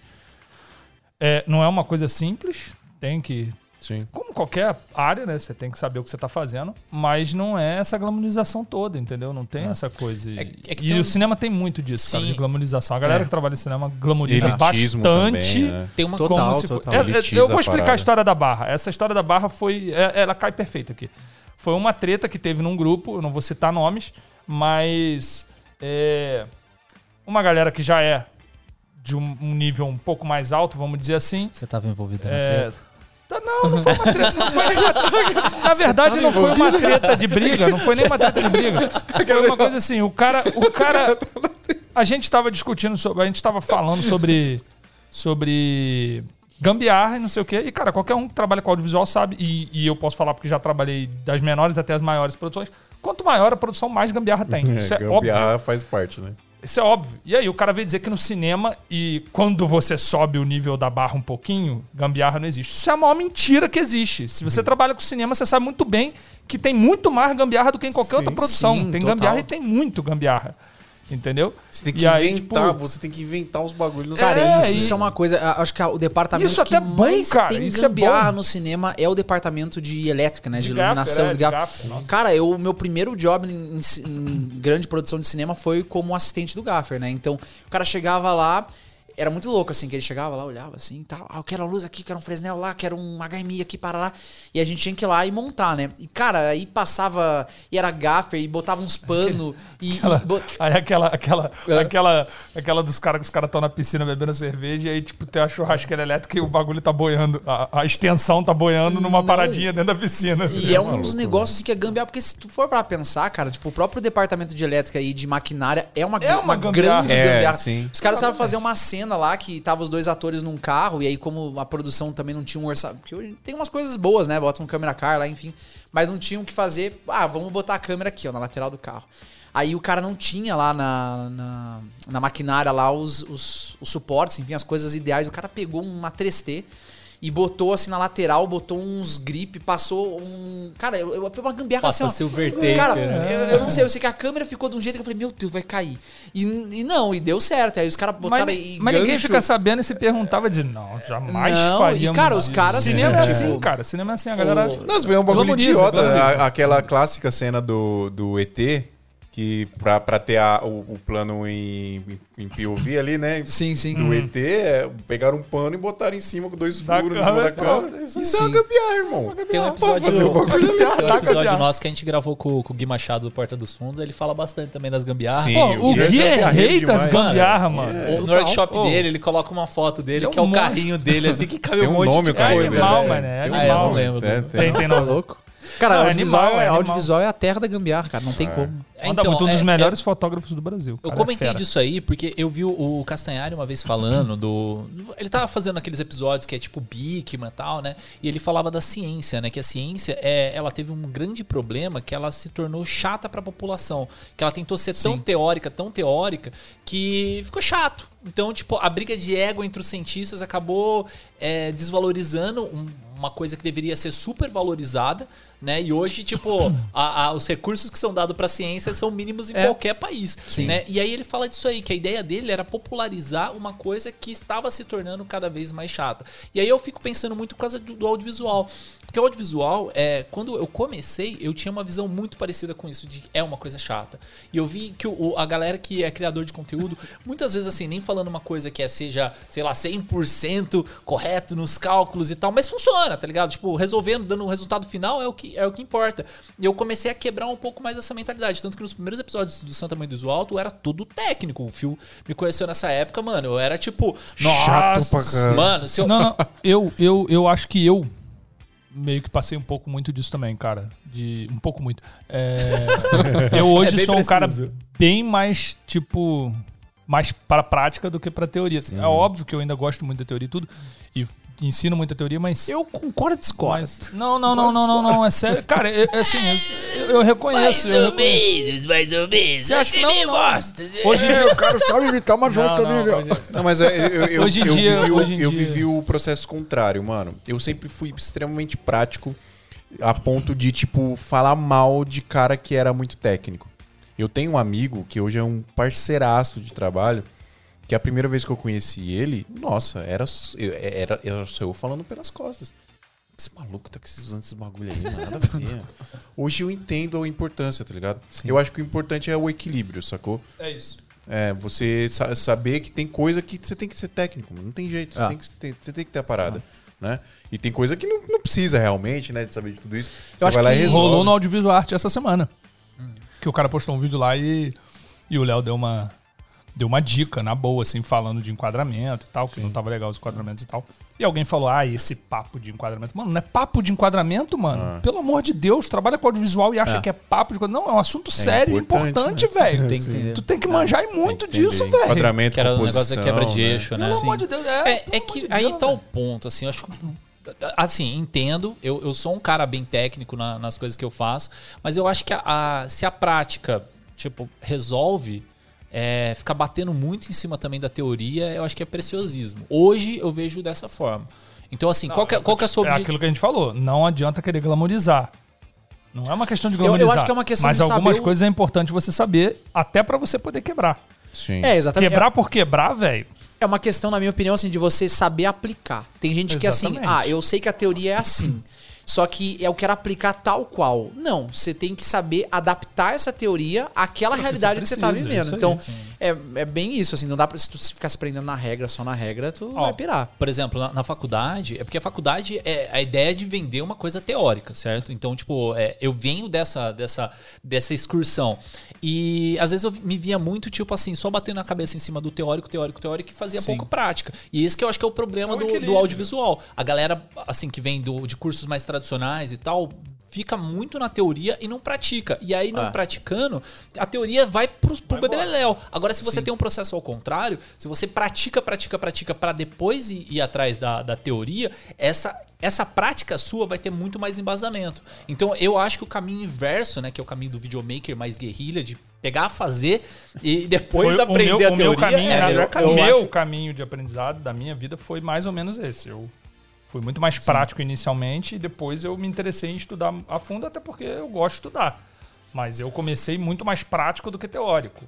S2: é, não é uma coisa simples. Tem que.
S1: Sim.
S2: Como qualquer área, né? Você tem que saber o que você tá fazendo. Mas não é essa glamorização toda, entendeu? Não tem essa coisa. E,
S4: É é
S2: e
S4: tem
S2: o cinema tem muito disso, cara,
S4: Sim.
S2: de glamorização. A galera
S3: É.
S2: que trabalha em cinema glamoriza
S1: Elitismo
S2: bastante.
S1: também, né?
S4: Tem uma
S3: Total,
S2: como se
S3: total.
S2: for- É, é,
S1: Elitiza
S2: eu vou
S1: a
S2: explicar
S1: parada.
S2: a história da Barra. Essa história da Barra foi. é- ela cai perfeita aqui. Foi uma treta que teve num grupo, eu não vou citar nomes, mas. é, uma galera que já é de um, um nível um pouco mais alto, vamos dizer assim.
S4: Você tava envolvido na
S2: É,
S4: treta?
S2: Tá- não, não foi uma treta. Não foi nenhuma, na verdade, não foi uma treta de briga. Não foi nem uma treta de briga. Foi uma coisa assim, o cara. O cara a gente tava discutindo sobre. A gente tava falando sobre. Sobre gambiarra e não sei o quê. E, cara, qualquer um que trabalha com audiovisual sabe, e, e eu posso falar porque já trabalhei das menores até as maiores produções. Quanto maior a produção, mais gambiarra tem. Isso é, óbvio.
S1: gambiarra faz parte, né?
S2: Isso é óbvio. E aí o cara veio dizer que no cinema, e quando você sobe o nível da barra um pouquinho, gambiarra não existe. Isso é a maior mentira que existe. Se
S3: Uhum.
S2: você trabalha com cinema, você sabe muito bem que tem muito mais gambiarra do que em qualquer
S1: Sim,
S2: outra produção.
S3: sim,
S2: tem
S3: total.
S2: gambiarra e tem muito gambiarra. Entendeu?
S1: Você tem que
S2: E aí,
S1: inventar,
S2: tipo,
S1: você tem que inventar os bagulhos. no
S3: Cara,
S2: É,
S3: isso,
S2: e-
S3: isso é uma coisa. Acho que a- o departamento
S2: Isso
S3: que
S2: até é bom,
S3: mais
S2: cara,
S3: tem
S2: isso é
S3: gambiarra
S2: bom.
S3: no cinema é o departamento de elétrica, né? De,
S2: De
S3: iluminação,
S2: gaffer, é,
S3: de
S2: nossa.
S3: Cara, eu, o meu primeiro job em- em grande produção de cinema foi como assistente do gaffer, né? Então, o cara chegava lá. Era muito louco, assim, que ele chegava lá, olhava assim, tal, ah, eu quero a luz aqui, quero um Fresnel lá, quero um HMI aqui, para lá. E a gente tinha que ir lá e montar, né? E, cara, aí passava, e era gaffer, e botava uns pano, [laughs] e... e bot-
S2: Aí aquela, aquela,
S3: É.
S2: aquela, aquela dos caras que os caras estão na piscina bebendo cerveja e aí, tipo, tem a churrasqueira elétrica e o bagulho tá boiando. A, a extensão tá boiando numa
S3: Não.
S2: paradinha dentro da piscina.
S3: E é um dos negócios assim que é gambiarra, porque se tu for pra pensar, cara, tipo, o próprio departamento de elétrica e de maquinária é uma,
S2: É uma gambiarra.
S3: grande
S1: É,
S3: gambiarra.
S1: sim.
S3: Os caras estavam fazer uma cena lá que tava os dois atores num carro, e aí, como a produção também não tinha um orçamento. Porque hoje tem umas coisas boas, né? Botam um câmera car lá, enfim. Mas não tinham o que fazer. Ah, vamos botar a câmera aqui, ó, na lateral do carro. Aí o cara não tinha lá na, na, na maquinária lá os, os, os suportes, enfim, as coisas ideais. O cara pegou uma 3T e botou assim na lateral, botou uns grip, passou um. Cara, eu, eu, foi uma gambiarra
S4: Passa
S3: assim, ó.
S4: silver tape,
S3: Cara,
S4: né?
S3: eu, eu não sei, eu sei que a câmera ficou de um jeito que eu falei, meu Deus, vai cair. E, e não, e deu certo. Aí os caras botaram
S2: Mas,
S3: aí.
S2: mas ninguém
S3: gancho.
S2: fica sabendo e se perguntava de não, jamais
S3: Não, e, cara, os
S2: isso."
S3: caras,
S2: Cinema é
S3: tipo,
S2: assim, cara. Cinema é assim, a galera.
S1: Nós vemos um bagulho idiota. a- aquela clássica cena do, do ET, que pra, pra ter a- o, o plano em, em POV ali, né?
S3: Sim, sim.
S1: Do ET, é, pegaram um pano e botaram em cima com dois
S2: Da
S1: furos em cima da
S2: câmera, isso
S1: é uma gambiarra, irmão.
S4: Tem um episódio,
S1: fazer bagulho ali.
S4: tem um
S2: Tá
S4: episódio nosso que a gente gravou com, com o Gui Machado do Porta dos Fundos. Ele fala bastante também das gambiarras.
S1: Sim.
S2: Pô, o
S1: Gui é
S2: é rei das
S1: demais.
S2: gambiarra, mano.
S4: O, no workshop
S2: Ô,
S4: dele, ele coloca uma foto dele,
S2: Ele é
S4: que é
S2: um
S4: o
S2: monstro.
S4: carrinho dele, assim, que cabe um
S1: um
S4: monte
S1: nome
S4: de
S1: o carrinho
S4: coisa.
S1: dele,
S2: animal, mano, é
S1: Tem um
S4: Ah, eu não
S2: animal.
S4: lembro.
S1: É, tem.
S2: Tem, tem
S3: Tá louco? Cara,
S2: Não, é
S3: audiovisual,
S2: animal, é
S3: é,
S2: animal.
S3: audiovisual é a terra da gambiarra, cara. Não tem como.
S2: Anda muito um dos
S4: é-
S2: melhores fotógrafos do Brasil.
S4: Eu
S2: cara, é
S4: comentei disso aí porque eu vi o Castanhari uma vez falando do. Ele tava fazendo aqueles episódios que é tipo Bikman e tal, né? E ele falava da ciência, né? Que a ciência é, ela teve um grande problema que ela se tornou chata pra população. Que ela tentou ser tão
S3: Sim.
S4: teórica, tão teórica, que ficou chato. Então, tipo, a briga de ego entre os cientistas acabou é, desvalorizando um- uma coisa que deveria ser super valorizada, né? E hoje, tipo, a- a- os recursos que são dados pra ciência são mínimos em
S3: É.
S4: qualquer país,
S3: Sim.
S4: né? E aí ele fala disso aí, que a ideia dele era popularizar uma coisa que estava se tornando cada vez mais chata. E aí eu fico pensando muito por causa do, do audiovisual. Porque o audiovisual, é, quando eu comecei, eu tinha uma visão muito parecida com isso, de é uma coisa chata. E eu vi que o- a galera que é criador de conteúdo, muitas vezes assim, nem falando uma coisa que é, seja, sei lá, 100% correto nos cálculos e tal, mas funciona, tá ligado? Tipo, resolvendo, dando um resultado final é o que, é o que importa. E eu comecei a quebrar um pouco mais essa mentalidade. Tanto que nos primeiros episódios do Santa Mãe do Alto era tudo técnico. O Phil me conheceu nessa época, mano. Eu era tipo,
S1: Chato
S2: Nossa,
S1: pra
S4: mano, se eu.
S2: Não, não. [laughs] Eu, eu, eu acho que eu meio que passei um pouco muito disso também, cara. De um pouco muito. É, [laughs] eu hoje
S4: É
S2: sou um cara
S4: preciso.
S2: bem mais tipo mais para prática do que para teoria. Assim,
S1: Uhum.
S2: É óbvio que eu ainda gosto muito da teoria e tudo e ensino muita teoria, mas
S3: Eu concordo e discordo.
S2: mas- não, não, não, não, não, não, é sério. Cara, é, é assim, eu, eu reconheço. eu reconheço.
S5: menos, mais ou menos.
S2: Você acha que não, não.
S5: Bosta.
S2: Hoje em dia,
S3: eu quero só imitar uma
S2: não, não, hoje-
S1: Não, mas é, eu, eu,
S2: Hoje em
S1: eu
S2: dia-
S1: vivi, o-
S2: hoje em
S1: eu
S2: dia-
S1: vivi o processo contrário, mano. Eu sempre fui extremamente prático a ponto de, tipo, falar mal de cara que era muito técnico. Eu tenho um amigo que hoje é um parceiraço de trabalho, que a primeira vez que eu conheci ele, nossa, era, eu- era, era só eu falando pelas costas. Esse maluco tá com esses- usando esses bagulho aí, nada a ver. [laughs] Hoje eu entendo a importância, tá ligado? Eu acho que o importante é o equilíbrio, sacou?
S2: É isso.
S1: É, você sa- saber que tem coisa que você tem que ser técnico, não tem jeito, você,
S3: Ah.
S1: tem, que, tem- você tem que ter a parada, né? E tem coisa que não, não precisa realmente, né, de saber de tudo isso. Você
S3: acho
S1: vai lá e
S3: que
S1: resolve.
S2: Rolou no Audiovisual Arte essa semana. Que o cara postou um vídeo lá e, e o Léo deu uma, deu uma dica, na boa, assim, falando de enquadramento e tal, que não tava legal os enquadramentos e tal. E alguém falou, ah, esse papo de enquadramento. Mano, não é papo de enquadramento, mano.
S1: Ah.
S2: Pelo amor de Deus, trabalha com audiovisual e acha
S3: É.
S2: que é papo de enquadramento. Não, é um assunto sério,
S1: importante,
S2: importante, velho.
S3: Tem que entender.
S2: Tu tem que manjar e muito disso, velho.
S1: Enquadramento,
S4: Que era o negócio da quebra de
S1: né?
S4: eixo, né?
S2: Pelo amor de Deus, é.
S4: É, é que
S2: de
S4: aí
S2: Deus,
S4: tá o ponto, assim, eu acho que. Assim, entendo, eu, eu sou um cara bem técnico na- nas coisas que eu faço, mas eu acho que a, a- se a prática, tipo, resolve, é, ficar batendo muito em cima também da teoria, eu acho que é preciosismo. Hoje eu vejo dessa forma. Então, assim, qual, que, é- qual que é a sua
S2: É aquilo que a gente falou. Não adianta querer glamorizar. Não é uma questão de
S3: Eu- eu
S2: glamorizar.
S3: acho que é uma questão
S2: Mas
S3: de
S2: algumas
S3: saber o-
S2: coisas é importante você saber, até pra você poder quebrar.
S1: Sim.
S3: É, exatamente.
S2: Quebrar por quebrar, velho.
S3: É uma questão, na minha opinião, assim, de você saber aplicar. Tem gente que assim,
S2: Exatamente.
S3: ah, eu sei que a teoria é assim. Só que eu quero aplicar tal qual. Não, você tem que saber adaptar essa teoria àquela realidade que você tá
S2: precisa,
S3: vivendo.
S2: isso aí,
S3: então, é, é bem isso, assim, não dá pra se tu ficar se prendendo na regra, só na regra, tu
S4: Ó,
S3: vai pirar.
S4: Por exemplo, na, na faculdade, é porque a faculdade é a ideia de vender uma coisa teórica, certo? Então, tipo, é, eu venho dessa, dessa, dessa excursão. E às vezes eu me via muito, tipo assim, só batendo a cabeça em cima do teórico, teórico, teórico e fazia
S3: Sim.
S4: pouco prática. E esse que eu acho que é o problema
S2: É
S4: do, do audiovisual. A galera, assim, que vem do, de cursos mais tradicionais e tal. Fica muito na teoria e não pratica. E aí, não
S3: Ah.
S4: praticando, a teoria vai pro, pro bebeleléu. Agora, se você tem um processo ao contrário, se você pratica, pratica, pratica para depois ir, ir atrás da, da teoria, essa, essa prática sua vai ter muito mais embasamento. Então, eu acho que o caminho inverso, né, que é o caminho do videomaker mais guerrilha, de pegar, fazer e depois
S2: Foi
S4: aprender
S2: o meu,
S4: a
S2: o
S4: teoria,
S2: meu caminho,
S4: é o
S2: né,
S4: melhor
S2: o meu
S3: acho-
S2: caminho de aprendizado da minha vida foi mais ou menos esse. Eu fui muito mais prático inicialmente e depois eu me interessei em estudar a fundo, até porque eu gosto de estudar. Mas eu comecei muito mais prático do que teórico.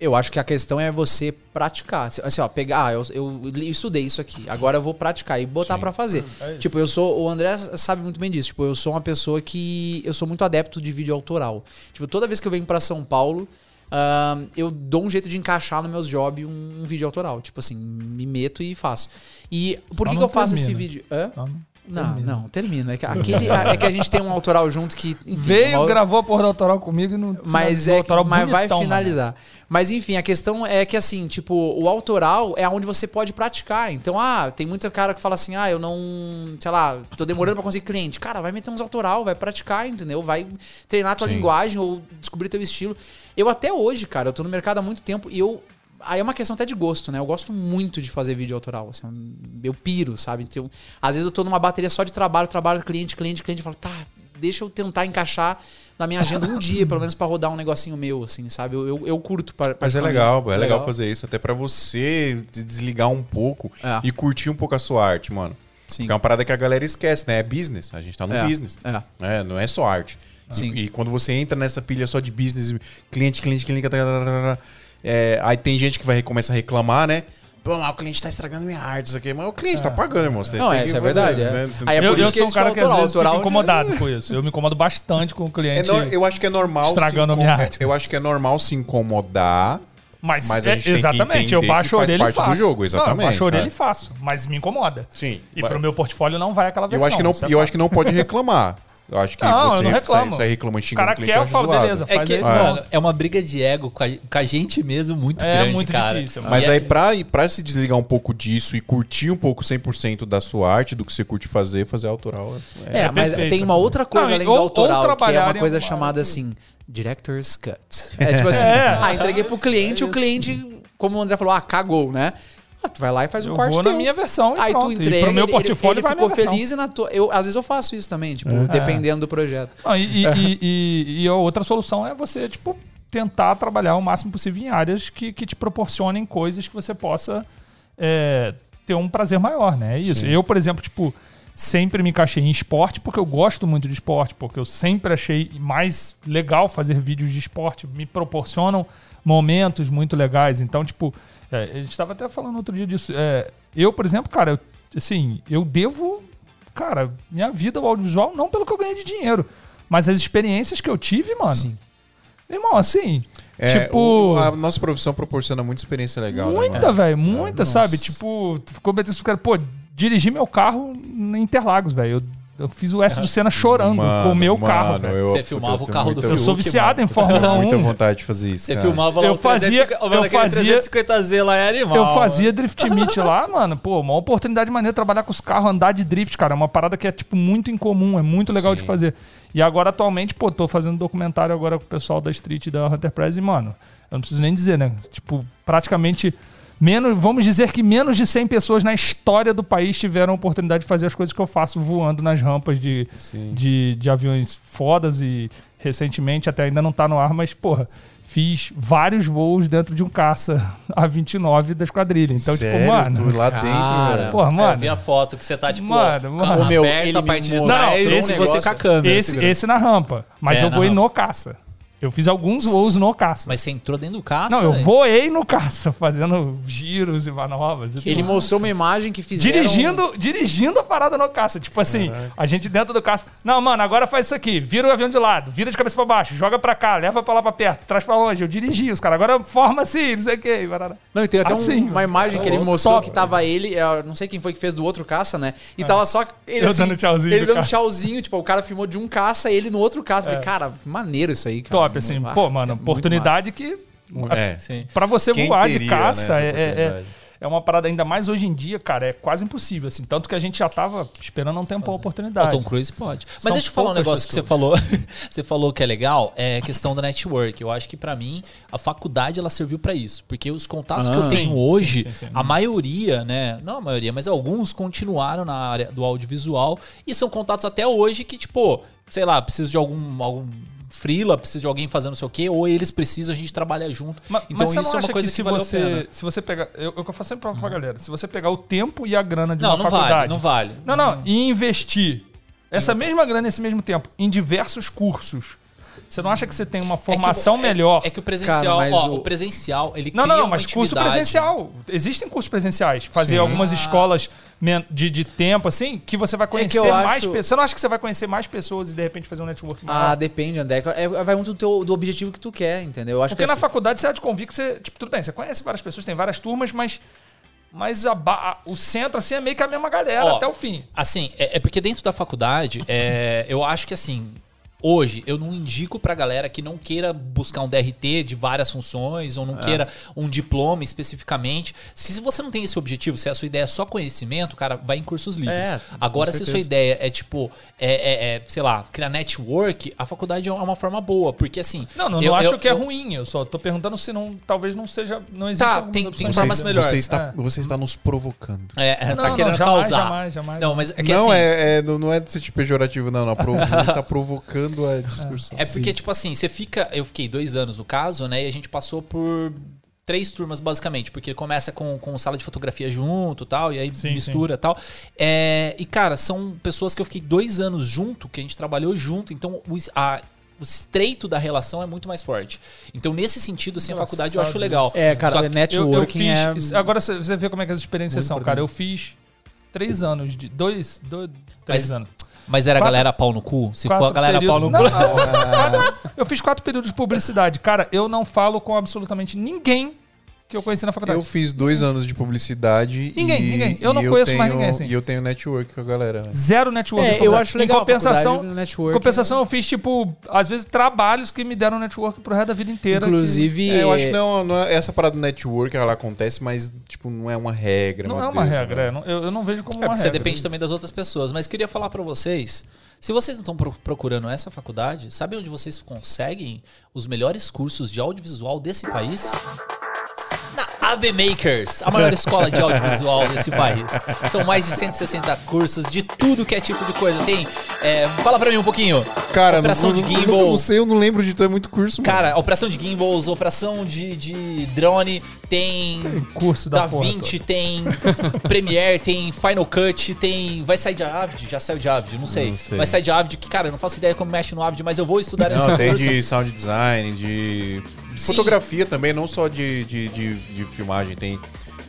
S3: Eu acho que a questão é você praticar. Assim, ó, pegar, ah, eu, eu estudei isso aqui, agora eu vou praticar e botar pra fazer.
S2: É
S3: tipo, eu sou, o André sabe muito bem disso. Tipo, eu sou uma pessoa que eu sou muito adepto de vídeo autoral. Tipo, toda vez que eu venho pra São Paulo, ahn, eu dou um jeito de encaixar no meus jobs um, um vídeo autoral. Tipo assim, me meto e faço. E por
S2: Só
S3: que, que
S2: não
S3: eu faço esse
S2: termina.
S3: vídeo? Hã?
S2: Só
S3: Não,
S2: termina.
S3: não, termino. É que, [laughs] aquele, é que a gente tem um autoral junto que. enfim,
S2: Veio,
S3: uma-
S2: gravou a porra do autoral comigo e não
S3: mas é,
S2: autoral
S3: mas vai
S2: bonitão,
S3: finalizar. Mas enfim, a questão é que assim, tipo, o autoral é onde você pode praticar. Então, ah, tem muito cara que fala assim: "Ah, eu não, sei lá, tô demorando pra conseguir cliente". Cara, vai meter uns autoral, vai praticar, entendeu? Vai treinar a tua
S1: Sim.
S3: linguagem ou descobrir teu estilo. Eu até hoje, cara, eu tô no mercado há muito tempo e eu Aí é uma questão até de gosto, né? Eu gosto muito de fazer vídeo autoral. Assim, eu piro, sabe? Então, às vezes eu tô numa bateria só de trabalho, trabalho, cliente, cliente, cliente. Eu falo, tá, deixa eu tentar encaixar na minha agenda um dia, pelo menos pra rodar um negocinho meu, assim, sabe? Eu, eu, eu curto. par-
S1: Mas é legal, é legal fazer isso, até pra você se desligar um pouco
S3: É.
S1: e curtir um pouco a sua arte, mano.
S3: Sim.
S1: Porque é uma parada que a galera esquece, né? É business. A gente tá no
S3: É,
S1: business.
S3: é.
S1: né? Não é só arte.
S3: Sim.
S1: E, e quando você entra nessa pilha só de business, cliente, cliente, cliente, tá, tá, tá, tá, tá, é, aí tem gente que vai começar a reclamar, né? Pô, mas o cliente tá estragando minha arte, isso aqui. Mas o cliente tá pagando, irmão. Você
S3: Não, essa é verdade, é.
S1: né? Você-
S3: Aí é
S2: eu
S3: por isso
S2: eu
S3: que
S2: sou um cara que às
S3: autoral-
S2: vezes fica
S3: autoral-
S2: incomodado com isso. Eu me incomodo bastante com o
S1: É
S2: cliente.
S1: nor- eu acho que é normal
S2: Estragando
S1: se
S2: minha arte.
S1: Eu acho que é normal se incomodar.
S2: Mas,
S1: Mas a
S2: é,
S1: gente tem que
S2: exatamente, eu baixo a
S1: faz
S2: orelha e
S1: parte do
S2: faço.
S1: jogo,
S2: Não, eu
S1: exatamente,
S2: baixo a orelha
S1: é.
S2: e faço, mas me incomoda.
S1: Sim.
S2: E pro meu portfólio não vai aquela
S1: Eu
S2: versão.
S1: acho que não,
S2: é
S1: eu acho que não pode reclamar. [laughs] Eu acho que
S2: Não,
S1: você
S2: eu não reclamo.
S1: sai, sai reclamando
S2: O cara
S1: o cliente,
S2: quer, eu falo,
S1: zoado.
S2: beleza,
S4: É que, mano, é uma briga de ego com a, com a gente mesmo muito
S2: É
S4: grande,
S2: muito
S4: cara.
S2: difícil,
S1: Mas aí,
S4: é-
S1: pra, pra se desligar um pouco disso e curtir um pouco 100% da sua arte, do que você curte fazer, fazer autoral. É,
S3: É,
S2: É
S3: mas
S2: perfeito.
S3: tem uma outra coisa
S2: Não,
S3: além
S2: ou-
S3: do autoral, que é uma
S2: em
S3: coisa chamada assim, Director's Cut. [laughs] É tipo assim,
S2: É.
S3: ah, entreguei pro cliente, o cliente, como o André falou, ah, cagou, né? Ah, tu vai lá e faz um
S2: Eu
S3: corte
S2: vou na
S3: teu.
S2: minha versão e
S3: Aí
S2: pronto.
S3: tu
S2: E
S3: entrega,
S2: pro meu
S3: ele-
S2: portfólio
S3: ele,
S2: a
S3: ficou feliz e na tua... Eu, às vezes eu faço isso também, tipo, dependendo do projeto.
S2: Não, e, e- e- e- e a outra solução é você, tipo, tentar trabalhar o máximo possível em áreas que, que te proporcionem coisas que você possa é, ter um prazer maior, né? É isso. Eu, por exemplo, tipo, sempre me encaixei em esporte porque eu gosto muito de esporte, porque eu sempre achei mais legal fazer vídeos de esporte, me proporcionam momentos muito legais. Então, tipo, é, a gente estava até falando outro dia disso. É, eu, por exemplo, cara, eu, assim, eu devo, cara, minha vida ao audiovisual não pelo que eu ganhei de dinheiro, mas as experiências que eu tive, mano.
S3: Sim.
S2: Irmão, assim,
S1: É,
S2: tipo,
S1: o- a nossa profissão proporciona muita experiência legal. né,
S2: muita,
S1: mano?
S2: velho, muita,
S1: É,
S2: sabe?
S1: nossa.
S2: Tipo, tu ficou metendo cara, pô, dirigi meu carro em Interlagos, velho. Eu, eu fiz o S do Senna [laughs] chorando com o meu
S1: Mano,
S2: carro,
S1: mano,
S2: velho.
S1: eu-
S4: Você filmava o carro do
S1: muita-
S2: Eu sou
S4: Fiuk,
S2: viciado
S4: mano.
S2: em Fórmula
S1: tenho
S2: 1.
S1: muita vontade de fazer isso.
S4: Você
S1: cara.
S4: filmava lá
S2: Eu
S4: o
S2: fazia-
S4: 350, mano,
S2: eu fazia-
S4: 350Z lá é animal.
S2: Eu fazia [laughs] Drift Meet lá, mano. Pô, uma oportunidade maneira trabalhar com os carros, andar de drift, cara. É uma parada que é, tipo, muito incomum, é muito legal de
S1: Sim.
S2: fazer. E agora, atualmente, pô, tô fazendo documentário agora com o pessoal da Street da Hunter Press e, mano, eu não preciso nem dizer, né? Tipo, praticamente menos, vamos dizer que menos de 100 pessoas na história do país tiveram a oportunidade de fazer as coisas que eu faço voando nas rampas de, de, de aviões fodas e recentemente até ainda não tá no ar, mas, porra, fiz vários voos dentro de um caça [laughs] A29 da esquadrilha. Então,
S1: Sério?
S2: tipo, mano.
S1: Tu lá dentro,
S3: Cara,
S1: velho.
S2: Porra,
S4: É, eu
S2: mano.
S4: vi a foto que você tá, tipo,
S2: Mano, mano.
S3: Ô, meu,
S4: aberta
S3: ele
S4: a parte de
S3: mostrou
S4: trás,
S3: um
S4: esse você com a câmera.
S2: Esse, esse na rampa. Mas
S4: É,
S2: eu vou ir
S4: rampa.
S2: no caça. Eu fiz alguns voos no caça.
S4: Mas você entrou dentro do caça?
S2: não, eu voei no caça, fazendo giros e manobras. e
S3: Ele
S2: tudo.
S3: mostrou uma imagem que fizeram...
S2: Dirigindo, dirigindo a parada no caça. Tipo assim, a gente dentro do caça. Não, mano, agora faz isso aqui. Vira o avião de lado, vira de cabeça pra baixo, joga pra cá, leva pra lá pra perto, traz pra longe. Eu dirigi os caras. Agora forma assim, não sei o que.
S3: Não, e tem até um-
S2: Assim,
S3: uma imagem que ele mostrou
S2: top.
S3: que tava ele, eu não sei quem foi que fez do outro caça, né? E tava só ele
S2: Eu
S3: assim,
S2: dando tchauzinho
S3: Ele
S2: do
S3: dando
S2: caça.
S3: tchauzinho, tipo, o cara filmou de um caça e ele no outro caça. Eu Falei, cara, maneiro isso aí, cara.
S2: Top, assim.
S3: Ah,
S2: Pô, mano,
S3: é
S2: oportunidade que.
S1: É.
S2: Pra você
S1: Quem
S2: voar de
S1: teria,
S2: caça
S1: né,
S2: é, é,
S1: oportunidade?
S2: é uma parada ainda mais hoje em dia, cara, é quase impossível, assim. Tanto que a gente já tava esperando um tempo a
S4: O
S2: oportunidade.
S4: Tom Cruise pode. Mas
S2: São
S4: deixa eu falar um negócio que você falou. [laughs] você falou que é legal, é a questão da network. Eu acho que pra mim a faculdade ela serviu pra isso, porque os contatos que eu
S3: Ah.
S4: tenho
S2: Sim,
S4: hoje,
S2: sim, sim, sim.
S4: a maioria, né, não a maioria, mas alguns continuaram na área do audiovisual e são contatos até hoje que tipo, sei lá, preciso de algum algum freela, preciso de alguém fazendo não sei o quê, ou eles precisam, a gente trabalha junto.
S2: Ma-
S4: então
S2: mas
S4: isso
S2: não
S4: é uma coisa
S2: que
S4: que,
S2: se você, se você pegar, eu, eu faço sempre pra, pra galera, se você pegar o tempo e a grana de
S4: Não,
S2: uma
S4: não
S2: faculdade,
S4: vale, não vale.
S2: Não, não, e investir essa mesma grana nesse mesmo tempo em diversos cursos. Você não acha que você tem uma formação
S4: é que,
S2: melhor?
S4: É, é que o presencial,
S3: Cara, mas
S4: ó,
S3: o-
S4: o presencial, ele
S2: Não, não, não, mas curso
S4: intimidade.
S2: presencial. Existem cursos presenciais. Fazer algumas escolas men- de, de tempo, assim, que você vai conhecer
S3: eu
S2: mais
S3: acho-
S2: pessoas. Você não acha que você vai conhecer mais pessoas e de repente fazer um network maior?
S3: Ah, depende, André. É, vai muito do, teu, do objetivo que tu quer, entendeu? Eu acho
S2: Porque
S3: que
S2: na
S3: assim-
S2: faculdade você há de convir que você. Tipo, tudo bem, você conhece várias pessoas, tem várias turmas, mas. Mas a a- o centro, assim, é meio que a mesma galera
S4: Ó,
S2: até o fim.
S4: Assim, é, é porque dentro da faculdade, é, eu acho que assim, hoje eu não indico pra galera que não queira buscar um DRT de várias funções ou não queira um diploma especificamente. Se, você não tem esse objetivo, se a sua ideia é só conhecimento, cara, vai em cursos livres.
S3: É,
S4: Agora, se a sua ideia é tipo, é, é- é, sei lá, criar network, a faculdade é uma forma boa, porque assim.
S2: Não, não,
S4: eu-
S2: não acho
S4: eu-
S2: que é
S4: eu-
S2: ruim. Eu só tô perguntando se não. Talvez não seja. Não existe
S4: Tá, tem- tem formas
S1: está-
S4: melhores.
S1: você está,
S2: É.
S1: você está nos provocando.
S4: É, é,
S2: Não,
S4: tá
S2: não,
S4: querendo
S2: jamais,
S4: causar.
S2: jamais, jamais.
S4: Não, mas é que
S1: não,
S4: assim,
S1: é, é- não não é de ser tipo pejorativo, não. não. [laughs] Você está provocando a discussão.
S4: É porque, tipo assim, você fica. Eu fiquei dois anos no caso, né? E a gente passou por três turmas, basicamente. Porque começa com, com sala de fotografia junto tal, e aí
S2: Sim,
S4: mistura tal. É, e, cara, são pessoas que eu fiquei dois anos junto, que a gente trabalhou junto, então o, a- o estreito da relação é muito mais forte. Então, nesse sentido, assim, a faculdade eu acho legal.
S3: É, cara,
S4: Só que-
S2: Eu, eu
S3: networking
S2: fiz.
S3: é.
S2: Agora você vê como é que as experiências
S3: Muito
S2: são, cara. Eu fiz três anos de. Dois. dois três
S4: Mas-
S2: anos.
S4: Mas era a
S2: Quatro-
S4: galera pau no cu? Se for a galera pau
S2: períodos-
S4: no cu.
S2: Não, eu fiz quatro períodos de publicidade. Cara, eu não falo com absolutamente ninguém que eu conheci na faculdade.
S1: Eu fiz dois anos de publicidade.
S2: Ninguém,
S1: e,
S2: ninguém. Eu não conheço mais
S1: tenho-
S2: ninguém, assim.
S1: E eu tenho network com a galera. né?
S2: Zero network.
S3: É, eu acho legal
S2: Em compensação,
S3: network.
S2: em compensação, eu fiz, tipo, às vezes, trabalhos que me deram network pro resto da vida inteira.
S3: Inclusive.
S1: É, eu acho que não, não é, essa parada do network ela acontece, mas tipo, não é uma regra.
S2: que Não é uma
S1: Deus,
S2: regra.
S1: né?
S2: é, não- Eu, eu não vejo como
S4: É,
S2: uma
S4: porque você
S2: regra.
S4: depende também das outras pessoas. Mas queria falar pra vocês. Se vocês não estão pro- procurando essa faculdade, sabe onde vocês conseguem os melhores cursos de audiovisual desse país? Na AV Makers, a maior escola de audiovisual desse país. São mais de 160 cursos de tudo que é tipo de coisa. Tem. é, fala pra mim um pouquinho.
S1: Cara,
S4: operação
S1: não,
S4: de gimbal.
S1: Não, não sei, eu não lembro de ter muito curso. mano.
S4: Cara, operação de gimbals, operação de, de drone, tem
S2: curso da
S4: da
S2: porra
S4: 20, tem Premiere, tem Final Cut, tem. Vai sair de Avid? Já saiu de Avid, não sei.
S1: Não sei.
S4: Vai sair de Avid, que, cara, eu não faço ideia como mexe no Avid, mas eu vou estudar esse
S1: Não, tem
S4: curso.
S1: de sound design, de de
S4: Sim.
S1: fotografia também, não só de, de, de, de filmagem, tem,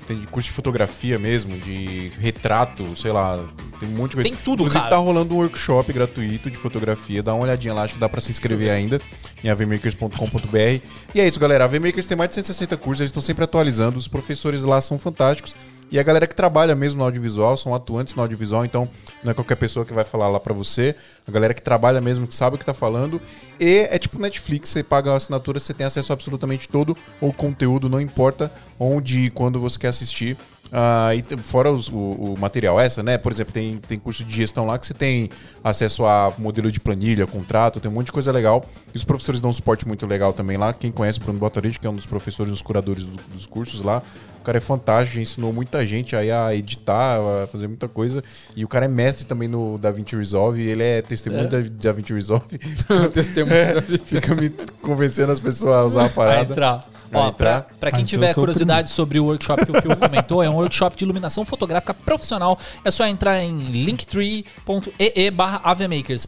S1: tem de curso de fotografia mesmo, de retrato, sei lá, tem um monte de coisa.
S4: Tem tudo,
S1: Inclusive
S4: cara.
S1: tá rolando um workshop gratuito de fotografia, dá uma olhadinha lá, acho que dá pra se inscrever ainda em avmakers.com.br. E é isso, galera, a AVMakers tem mais de 160 cursos, eles estão sempre atualizando, os professores lá são fantásticos. E a galera que trabalha mesmo no audiovisual, são atuantes no audiovisual, então não é qualquer pessoa que vai falar lá pra você. A galera que trabalha mesmo, que sabe o que tá falando. E é tipo Netflix, você paga a assinatura, você tem acesso a absolutamente todo o conteúdo, não importa onde e quando você quer assistir. Ah, e fora os- o, o material essa, né? Por exemplo, tem, tem curso de gestão lá que você tem acesso a modelo de planilha, contrato, tem um monte de coisa legal. E os professores dão um suporte muito legal também lá. Quem conhece o Bruno Botarich, que é um dos professores, dos curadores do- dos cursos lá, o cara é fantástico, ensinou muita gente aí a editar, a fazer muita coisa. E o cara é mestre também no DaVinci Resolve, ele é testemunho da DaVinci Resolve. [laughs]
S3: Testemunho.
S1: Fica me convencendo as pessoas a usar a parada.
S4: entrar. Ó, pra, pra quem tiver curiosidade sobre o workshop que o Phil comentou, é um workshop de iluminação fotográfica profissional. É só entrar em linktree.ee barra.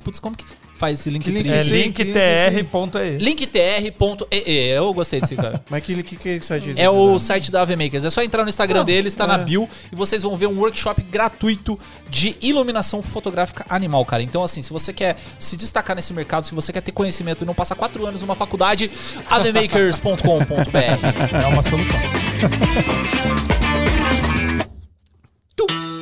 S4: Putz, como que faz esse link.
S1: Que link
S2: É
S1: Esse aí, que
S2: linktr.e.
S4: linktr.ee. Eu gostei desse cara. [laughs]
S1: Mas que, que, que é esse site?
S4: É o site da AV Makers. É só entrar no Instagram
S1: Ah,
S4: deles, tá
S1: é.
S4: na bio, e vocês vão ver um workshop gratuito de iluminação fotográfica animal, cara. Então, assim, se você quer se destacar nesse mercado, se você quer ter conhecimento e não passar quatro anos numa faculdade, [laughs] avmakers.com.br.
S2: É uma solução. [laughs]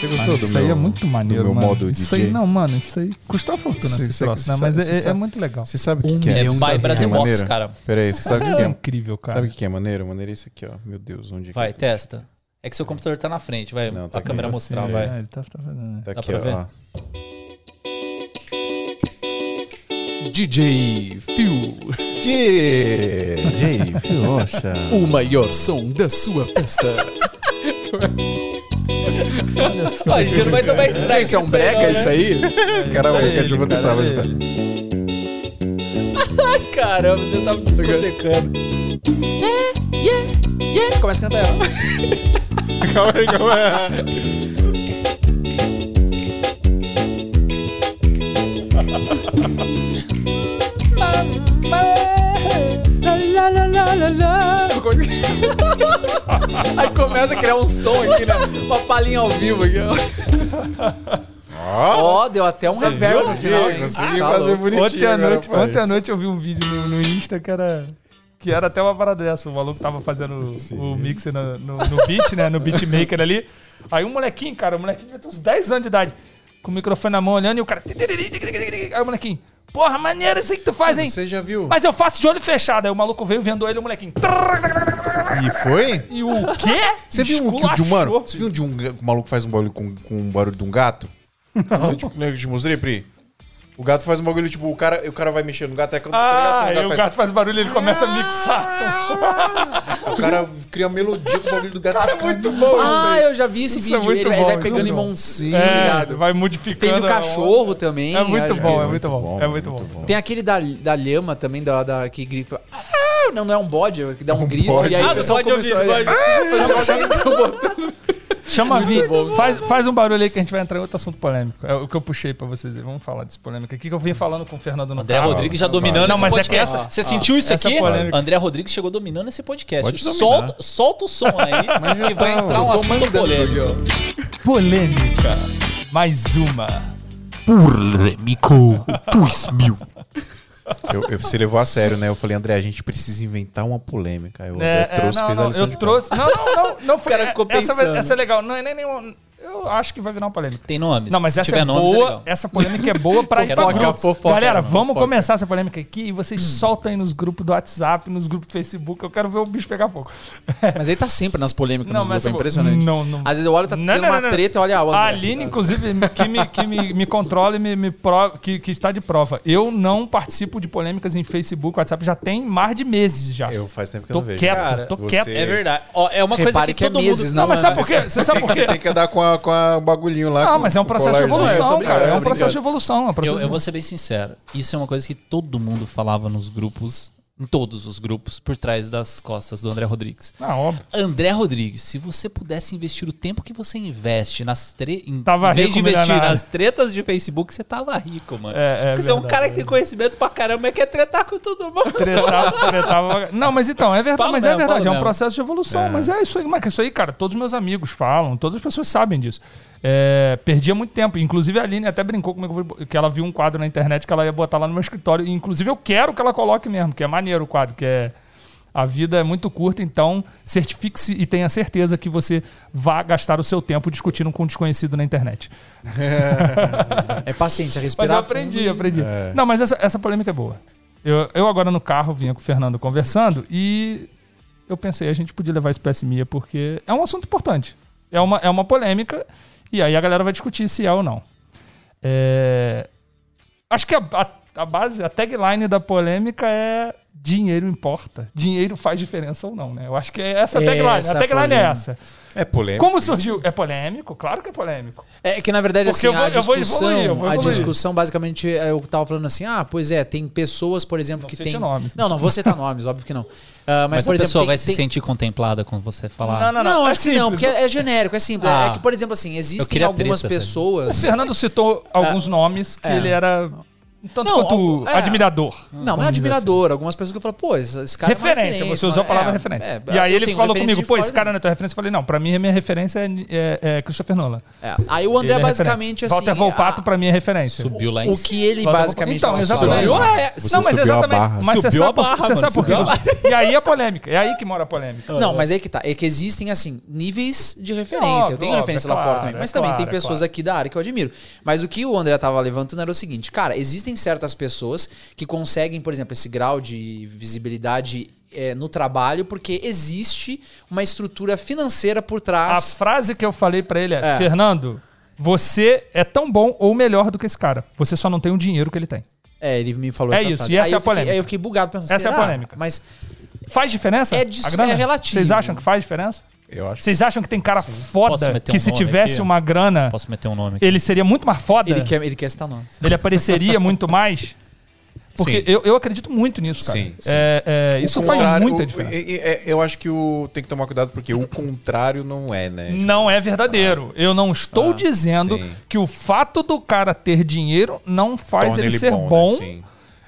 S1: Você gostou do
S2: isso
S1: meu,
S2: aí é muito maneiro,
S1: do meu
S2: mano.
S1: modo
S2: isso
S1: DJ?
S2: aí, não, mano, isso aí custa uma fortuna
S1: Você-
S2: esse troço,
S1: você
S2: né? Mas
S1: sabe-
S2: é, é muito legal.
S1: Você sabe o que,
S3: Um
S1: que é?
S4: É by
S3: reais.
S4: Brasil
S1: É
S4: Box, cara.
S1: Pera aí, você sabe o que,
S2: Isso
S1: que
S2: é
S1: é?
S2: incrível, cara.
S1: Sabe o que é maneiro? Maneiro é isso aqui, ó. Meu Deus, onde é que
S4: Vai,
S1: é?
S4: testa. É que seu computador tá na frente, vai.
S1: Não,
S4: a
S1: tá
S4: câmera
S1: aqui,
S4: mostrar, vai.
S2: é, ele tá, tá fazendo.
S1: Tá
S4: Dá
S1: aqui,
S4: pra ver?
S1: ó.
S3: DJ Phil, [laughs]
S1: DJ, Fiocha.
S3: o maior som da sua festa. [laughs]
S4: Ó, a gente não vai tomar strike.
S3: Isso é um brega isso
S4: né?
S3: aí?
S1: Caramba,
S2: É
S1: que a
S2: ele,
S1: chuva
S2: cara,
S1: tava
S2: é
S1: agitando.
S4: Ai, caramba, você tá me discotecando.
S3: Começa a cantar ela.
S1: Calma aí, calma aí. [laughs]
S3: Aí começa a criar um som aqui, né? Uma palhinha ao vivo aqui, ó. Ó, deu até um reverb no final, hein?
S1: Consegui
S3: Tá
S1: fazer bonitinho.
S2: Ontem à, noite, ontem à noite eu vi um vídeo no, no Insta que era. Que era até uma parada dessa. O maluco tava fazendo o mixer no, no, no beat, né? No beatmaker ali. Aí um molequinho, cara, o molequinho devia ter uns 10 anos de idade. Com o microfone na mão olhando e o cara. Aí o molequinho. Porra, maneiro isso que tu faz, hein?
S1: Você já viu?
S2: Mas eu faço de olho fechado. Aí o maluco veio vendo ele e o molequinho.
S1: E foi?
S2: E o quê?
S1: Você viu um que de um mano? Você viu de um, o maluco faz um barulho com, com um barulho de um gato? Eu, tipo, eu te mostrei, Pri? O gato faz um bagulho, tipo, o cara, o cara vai mexer no gato, é quando
S2: Ah,
S1: tá
S2: aí o gato faz barulho e ele começa a mixar. [laughs]
S1: O cara cria uma melodia com o bagulho do gato. fica
S2: Muito bom isso
S3: Ah, eu já vi esse
S2: Isso é
S3: vídeo.
S2: muito
S3: ele, ele
S2: bom,
S3: vai pegando
S2: é bom. É, vai modificando.
S3: Tem do cachorro também.
S2: É muito
S3: acho
S2: bom,
S3: que-
S2: é muito bom.
S1: bom,
S2: É muito bom.
S1: bom.
S3: Tem aquele da, da lhama também, da, da, que grifa. "Ah!" Não, não é um bode, que dá um [laughs] grito.
S1: bode.
S3: E aí
S4: Ah,
S3: o pessoal
S4: bode
S3: começou
S4: ouvido,
S3: a...
S4: bode.
S3: Ah,
S2: Chama a
S3: bom.
S2: Faz, faz um barulho aí que a gente vai entrar em outro assunto polêmico. É o que eu puxei pra vocês. aí. Vamos falar desse polêmico aqui que eu vim falando com o Fernando no
S4: André
S2: carro.
S4: Rodrigues já dominando
S2: Não,
S4: esse
S2: mas é que
S4: podcast.
S2: essa-
S4: Você sentiu isso aqui?
S2: polêmica.
S4: André Rodrigues chegou dominando esse podcast. Solta, solta o som aí que vai entrar um assunto polêmico.
S2: Polêmica. Mais uma.
S5: Polêmico 2000.
S1: Eu, eu- você levou a sério, né? Eu falei, André, a gente precisa inventar uma polêmica. O
S2: É,
S1: André trouxe,
S2: é, não,
S1: fez a
S2: não,
S1: lição
S2: eu
S1: de
S2: trouxe. Não, não, não. não [laughs] foi,
S4: cara ficou
S2: essa,
S4: pensando.
S2: essa é legal. Não é nem nenhuma. Eu acho que vai virar uma polêmica.
S4: Tem nomes.
S2: Não, mas
S4: Se
S2: essa
S4: tiver
S2: é
S4: nomes, é
S2: boa.
S4: legal.
S2: essa polêmica é boa pra [laughs] ir pra
S3: Fofoca,
S2: Galera, vamos
S3: fofoca.
S2: começar essa polêmica aqui e vocês soltam aí nos grupos do WhatsApp, nos grupos do Facebook. Eu quero ver o bicho pegar fogo. [laughs]
S3: Mas ele tá sempre nas polêmicas
S2: Não,
S3: nos grupos, é impressionante.
S2: não, não.
S3: Às vezes eu olho, tá
S2: Não,
S3: tendo
S2: não,
S3: uma
S2: não, não.
S3: treta e olha, ah, o André.
S2: A Aline, inclusive, que, me, que me, me controla e me, me pro- que, que está de prova. Eu não participo de polêmicas em Facebook, WhatsApp, já tem mais de meses já.
S1: Eu faz tempo que eu
S2: tô
S1: não vejo.
S2: quieto,
S3: Cara,
S2: tô quieto.
S4: É verdade. Ó, é uma coisa que,
S3: que é
S4: todo
S3: meses,
S4: mundo...
S2: Não, mas
S3: Não,
S2: sabe por quê? Você sabe por [laughs] quê?
S1: Tem que andar com, a, com a bagulhinho lá.
S2: Não,
S1: com-
S2: mas é um
S1: com o
S2: processo de evolução, cara. É um processo de evolução. É um
S4: eu vou ser bem sincero. Isso é uma coisa que todo mundo falava nos grupos, em todos os grupos, por trás das costas do André Rodrigues.
S2: Ah, óbvio.
S4: André Rodrigues, se você pudesse investir o tempo que você investe nas tre... em
S2: Tava
S4: em vez
S2: rico,
S4: de investir
S2: milionário.
S4: nas tretas de Facebook, você tava rico, mano.
S2: É, é
S4: Porque você é um
S2: verdade,
S4: cara que tem conhecimento pra caramba e quer tretar com todo mundo.
S2: Tretava, tretava. Não, mas então, é verdade,
S4: Fala
S2: mas
S4: mesmo,
S2: é verdade, é um
S4: mesmo.
S2: processo de evolução. Mas é isso aí, mas isso aí, cara, todos os meus amigos falam, todas as pessoas sabem disso. É, perdia muito tempo. Inclusive a Aline até brincou comigo que ela viu um quadro na internet que ela ia botar lá no meu escritório. E, inclusive eu quero que ela coloque mesmo, que é maneiro o quadro, que é. A vida é muito curta, então certifique-se e tenha certeza que você vá gastar o seu tempo discutindo com um desconhecido na internet. [laughs]
S3: É paciência,
S2: Mas
S3: respirar.
S2: eu aprendi,
S3: fundo e-
S2: aprendi. Não, mas essa, essa polêmica é boa. Eu, eu agora no carro vinha com o Fernando conversando e eu pensei, a gente podia levar isso pra SMIA porque é um assunto importante. É uma, é uma polêmica e aí a galera vai discutir se é ou não. É, Acho que a, a, a base, a tagline da polêmica é dinheiro importa. Dinheiro faz diferença ou não, né? Eu acho que é essa a
S3: Essa
S2: tagline. A tagline é
S3: polêmica.
S2: essa.
S1: É polêmico.
S2: Como surgiu? É polêmico? Claro que é polêmico.
S3: É que na verdade
S2: Porque
S3: assim,
S2: eu vou-
S3: a
S2: eu vou
S3: discussão,
S2: evoluir, eu vou
S3: a
S2: evoluir.
S3: discussão basicamente é, eu tava falando assim, ah, pois é, tem pessoas, por exemplo,
S2: Não
S3: que tem
S2: nomes.
S3: Não, não vou citar nomes, óbvio que não. Ah, mas,
S4: Mas,
S3: por
S4: a
S3: exemplo,
S4: pessoa
S3: tem-
S4: vai se
S3: tem-
S4: sentir contemplada quando você falar.
S2: Não, não,
S3: Não,
S2: é
S3: acho que não,
S2: simples.
S3: porque é genérico, é simples.
S4: Ah.
S3: É que, por exemplo, assim, existem algumas
S4: treta, sabe?
S2: O
S3: pessoas.
S2: Fernando citou [laughs] alguns nomes que
S3: É.
S2: ele era tanto
S3: Não,
S2: quanto
S3: é.
S2: admirador.
S3: Não, não é admirador. Algumas pessoas que eu falo, pô, esse, cara é uma
S2: referência, você usou a palavra
S3: é,
S2: referência.
S3: é,
S2: e aí ele falou comigo, pô, esse cara não é tua referência. Eu falei, não, pra mim a minha referência é, é, é Christopher Nolan.
S3: É. Aí o André
S2: é
S3: basicamente assim.
S2: Walter Volpato
S3: a-
S2: pra mim é referência.
S4: Subiu lá em
S3: o que ele
S2: Walter
S3: basicamente
S2: Então,
S3: tava
S2: exatamente. É, não, mas
S1: subiu a
S2: exatamente.
S1: barra.
S2: Mas você
S4: Subiu a
S2: sabe, você sabe por quê? E aí a polêmica. É aí que mora a polêmica.
S3: Não, mas aí que tá. É que existem, assim, níveis de referência. Eu tenho referência
S2: é
S3: lá fora também. Mas
S2: é
S3: também tem
S2: é
S3: pessoas aqui da área que eu admiro. Mas o que o André tava levantando era o seguinte, cara, existem certas pessoas que conseguem, por exemplo, esse grau de visibilidade é, no trabalho porque existe uma estrutura financeira por
S2: A
S3: trás.
S2: frase que eu falei pra ele é,
S3: É.
S2: Fernando, você é tão bom ou melhor do que esse cara. Você só não tem o dinheiro que ele tem.
S3: É, ele me falou
S2: É
S3: essa
S2: isso,
S3: frase.
S2: e essa
S3: aí
S2: é a
S3: fiquei,
S2: polêmica.
S3: Aí eu fiquei bugado pensando,
S2: Essa é a
S3: será?
S2: polêmica.
S3: Mas
S2: Faz diferença?
S3: É dis-
S2: a grana?
S3: é relativo.
S2: Vocês acham que faz diferença?
S1: Eu acho
S2: Vocês acham que tem cara
S4: Posso
S2: foda
S4: meter
S2: que
S4: um
S2: se tivesse
S4: aqui?
S2: uma grana,
S4: Posso meter um nome aqui?
S2: ele seria muito mais foda?
S3: ele quer, ele quer citar nome.
S2: Ele apareceria [laughs] muito mais? Porque
S1: Sim.
S2: eu, eu acredito muito nisso, cara.
S1: Sim, sim.
S2: É, é,
S1: O
S2: isso faz muita
S1: o-
S2: diferença.
S1: é- é- eu acho que o, tem que tomar cuidado porque o contrário não é, né?
S2: Não é verdadeiro. Eu não estou dizendo
S1: sim.
S2: que o fato do cara ter dinheiro não faz
S1: Torna
S2: ele, ser
S1: né?
S2: bom.
S1: Sim.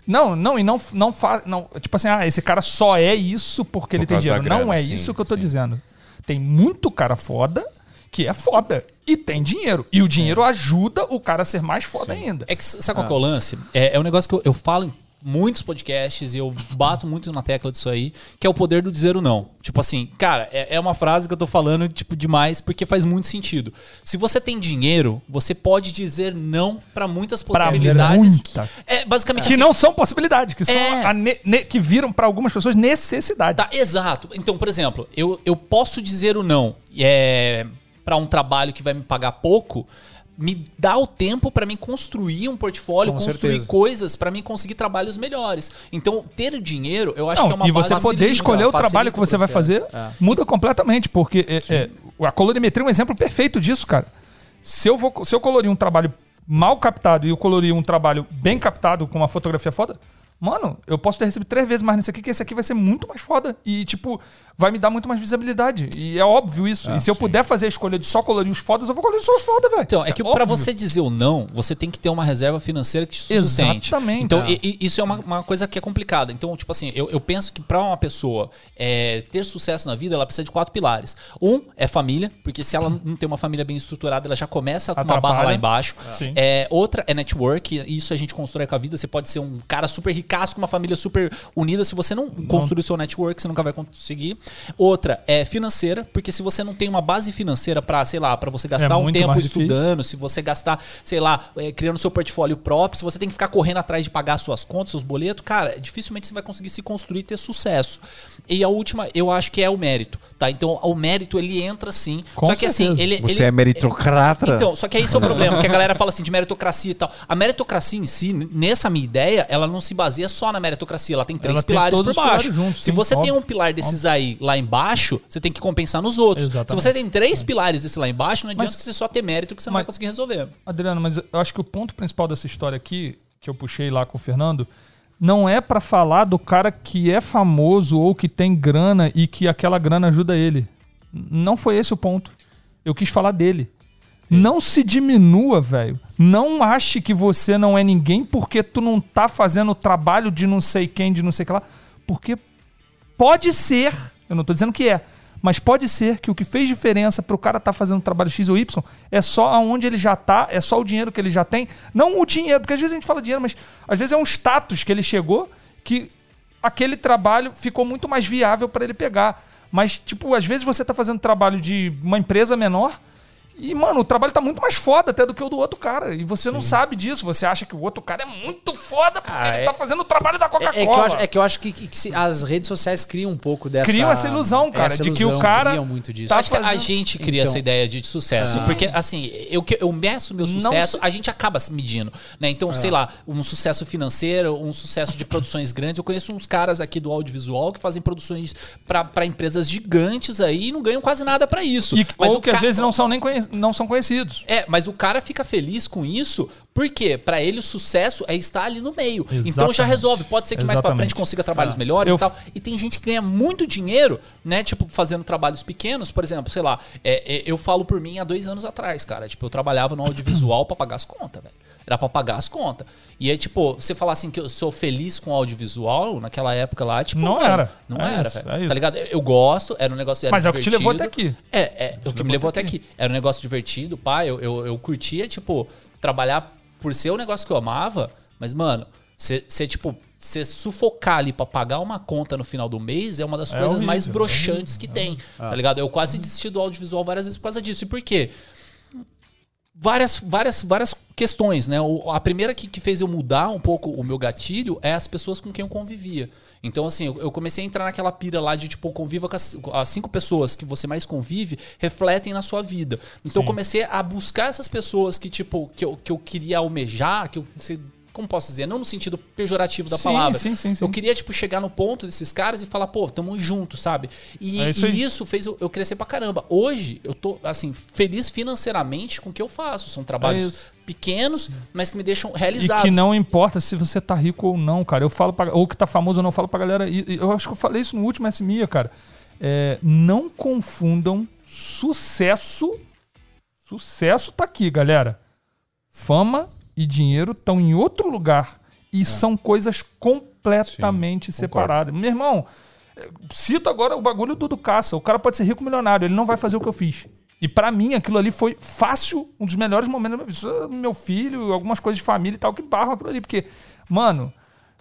S2: Não, não, e não, não faz. Não, tipo assim, ah, esse cara só é isso porque ele tem dinheiro. não
S1: grana,
S2: é
S1: sim,
S2: isso que eu tô
S1: sim.
S2: dizendo. Tem muito cara foda que é foda e tem dinheiro. E o dinheiro ajuda o cara a ser mais foda ainda.
S4: É que sabe qual que é o lance? É, é um negócio que eu, eu falo em muitos podcasts e eu bato muito na tecla disso aí, que é o poder do dizer o não. Tipo assim, cara, é, é uma frase que eu tô falando, tipo, demais, porque faz muito sentido. Se você tem dinheiro, você pode dizer não pra muitas
S2: Pra
S4: possibilidades.
S2: muita.
S4: É basicamente
S2: Que
S4: assim,
S2: não são possibilidades, que são
S4: É.
S2: ne- ne- que viram pra algumas pessoas necessidade.
S4: Tá, exato. Então, por exemplo, eu, eu posso dizer o não é, para um trabalho que vai me pagar pouco, me dá o tempo para mim construir um portfólio,
S3: Com
S4: construir
S3: certeza.
S4: coisas para mim conseguir trabalhos melhores. Então, ter dinheiro, eu acho
S2: Não,
S4: que é uma
S2: e você
S4: base
S2: poder
S3: facilita,
S2: escolher o
S3: facilita
S2: trabalho que você vai fazer.
S3: É.
S2: muda completamente, porque é, é, a colorimetria é um exemplo perfeito disso, cara. Se eu, vou, se eu colorir um trabalho mal captado e eu colorir um trabalho bem captado com uma fotografia foda, mano, eu posso ter recebido três vezes mais nesse aqui, que esse aqui vai ser muito mais foda. E, tipo, vai me dar muito mais visibilidade. E é óbvio isso. e se eu puder fazer a escolha de só colorir os fodas, eu vou colorir só os foda, velho.
S4: Então, é que pra
S2: óbvio.
S4: você dizer o não, você tem que ter uma reserva financeira que te sustente.
S2: Exatamente.
S4: Então,
S2: Ah.
S4: e- e isso é uma, uma coisa que é complicada. Então, tipo assim, eu, eu penso que pra uma pessoa é, ter sucesso na vida, ela precisa de quatro pilares. Um é família, porque se ela [laughs] não tem uma família bem estruturada, ela já começa com uma barra lá embaixo.
S2: Sim.
S4: É, outra é network, isso a gente constrói com a vida. Você pode ser um cara super ricaço com uma família super unida. Se você não construir o seu network, você nunca vai conseguir. Outra é financeira, porque se você não tem uma base financeira pra, sei lá, pra você gastar um
S2: muito
S4: tempo
S2: difícil.
S4: estudando, se você gastar, sei lá, é, criando seu portfólio próprio, se você tem que ficar correndo atrás de pagar suas contas, seus boletos, cara, dificilmente você vai conseguir se construir e ter sucesso. E a última, eu acho que é o mérito, tá? Então, o mérito, ele entra sim.
S2: Com
S4: só que assim,
S2: certeza.
S4: ele...
S1: Você
S4: ele-
S1: é meritocrata?
S4: então, só que esse é o problema, que a galera fala assim de meritocracia e tal. A meritocracia em si, nessa minha ideia, ela não se baseia só na meritocracia, ela tem três
S2: Ela tem
S4: pilares
S2: todos
S4: por baixo.
S2: juntos,
S4: Se
S2: sim,
S4: você tem
S2: óbvio,
S4: um pilar desses aí lá embaixo, você tem que compensar nos outros.
S2: Exatamente.
S4: Se você tem três pilares desse lá embaixo, não adianta
S2: Mas-
S4: você só ter mérito que você não
S2: mas-
S4: vai conseguir resolver.
S2: Adriano, mas eu acho que o ponto principal dessa história aqui, que eu puxei lá com o Fernando, não é pra falar do cara que é famoso ou que tem grana e que aquela grana ajuda ele. Não foi esse o ponto. Eu quis falar dele. Não se diminua, velho. Não ache que você não é ninguém porque tu não tá fazendo o trabalho de não sei quem, de não sei o que lá. Porque pode ser, eu não tô dizendo que é, mas pode ser que o que fez diferença pro cara tá fazendo trabalho X ou Y é só aonde ele já tá, é só o dinheiro que ele já tem. Não o dinheiro, porque às vezes a gente fala dinheiro, mas às vezes é um status que ele chegou que aquele trabalho ficou muito mais viável para ele pegar. Mas, tipo, às vezes você tá fazendo trabalho de uma empresa menor E, mano, o trabalho tá muito mais foda até do que o do outro cara. E você não sabe disso. Você acha que o outro cara é muito foda porque
S3: Ah,
S2: ele
S3: é-
S2: tá fazendo o trabalho da
S3: É,
S2: Coca-Cola.
S3: é que eu acho, é que eu acho que, que se- as redes sociais criam um pouco dessa.
S2: Criam essa ilusão, cara,
S3: essa
S2: de que o
S3: ilusão,
S2: cara
S3: muito disso.
S2: tá
S4: Acho que a
S2: fazendo-
S4: gente cria
S3: Então.
S4: essa ideia de sucesso. Porque, assim, eu, que- eu meço meu
S2: Não
S4: sucesso,
S2: se-
S4: a gente acaba se medindo. Né? Então, sei lá, um sucesso financeiro, um sucesso de produções grandes. Eu conheço uns caras aqui do audiovisual que fazem produções para empresas gigantes aí e não ganham quase nada para isso.
S2: E,
S4: Mas
S2: ou que às vezes não são nem conhe- não são conhecidos.
S4: É, mas o cara fica feliz com isso, porque pra ele o sucesso é estar ali no meio. Então já
S2: Exatamente.
S4: resolve. Pode ser que mais pra
S2: Exatamente.
S4: frente consiga trabalhos melhores
S2: Eu-
S4: e tal. E tem gente que ganha muito dinheiro, né? Tipo, fazendo trabalhos pequenos, por exemplo, sei lá, é, é, eu falo por mim há dois anos atrás, cara. Tipo, eu trabalhava no audiovisual pra pagar as contas, velho. Era pra pagar as contas. E aí, tipo, você falar assim que eu sou feliz com o audiovisual, naquela época lá, tipo.
S2: Não
S4: mano,
S2: era.
S4: Não
S2: É
S4: era,
S2: isso,
S4: velho.
S2: é.
S4: Tá ligado? Eu, gosto, era um negócio. Era
S2: Mas é o que te levou até
S4: divertido.
S2: aqui.
S4: É, é o que me levou até aqui. Era um negócio divertido, pai. Eu, eu, eu curtia, tipo, trabalhar por ser um negócio que eu amava, mas, mano, você, tipo, você sufocar ali pra pagar uma conta no final do mês é uma das
S2: É
S4: coisas
S2: horrível,
S4: mais
S2: é
S4: broxantes que tem. Tá ligado? Eu quase desisti do audiovisual várias vezes por causa disso. E por quê? Várias, várias, várias questões, né? A primeira que, que fez eu mudar um pouco o meu gatilho é as pessoas com quem eu convivia. Então, assim, eu, eu comecei a entrar naquela pira lá de, tipo, conviva com as, as cinco pessoas que você mais convive, refletem na sua vida. Então, eu comecei a buscar essas pessoas que, tipo, que eu, que eu queria almejar, que eu... se- Como posso dizer? Não no sentido pejorativo da
S2: Sim,
S4: palavra.
S2: sim, sim, sim.
S4: Eu queria, tipo, chegar no ponto desses caras e falar, pô, tamo junto, sabe? E
S2: É isso
S4: e isso fez eu, eu crescer pra caramba. Hoje, eu tô, assim, feliz financeiramente com o que eu faço. São trabalhos
S2: É
S4: pequenos, mas que me deixam
S2: E
S4: realizados.
S2: que não importa se você tá rico ou não, cara. Eu falo pra, ou que tá famoso ou não, eu falo pra galera. e- e Eu acho que eu falei isso no último SMIA, cara. É, não confundam sucesso. Sucesso tá aqui, galera. Fama e dinheiro estão em outro lugar. E são coisas completamente
S1: Sim,
S2: separadas. Meu irmão, é, cito agora o bagulho do, do caça. O cara pode ser rico milionário, ele não vai fazer o que eu fiz. E pra mim, aquilo ali foi fácil, um dos melhores momentos da minha vida. Meu filho, algumas coisas de família e tal, que barram aquilo ali. Porque, mano,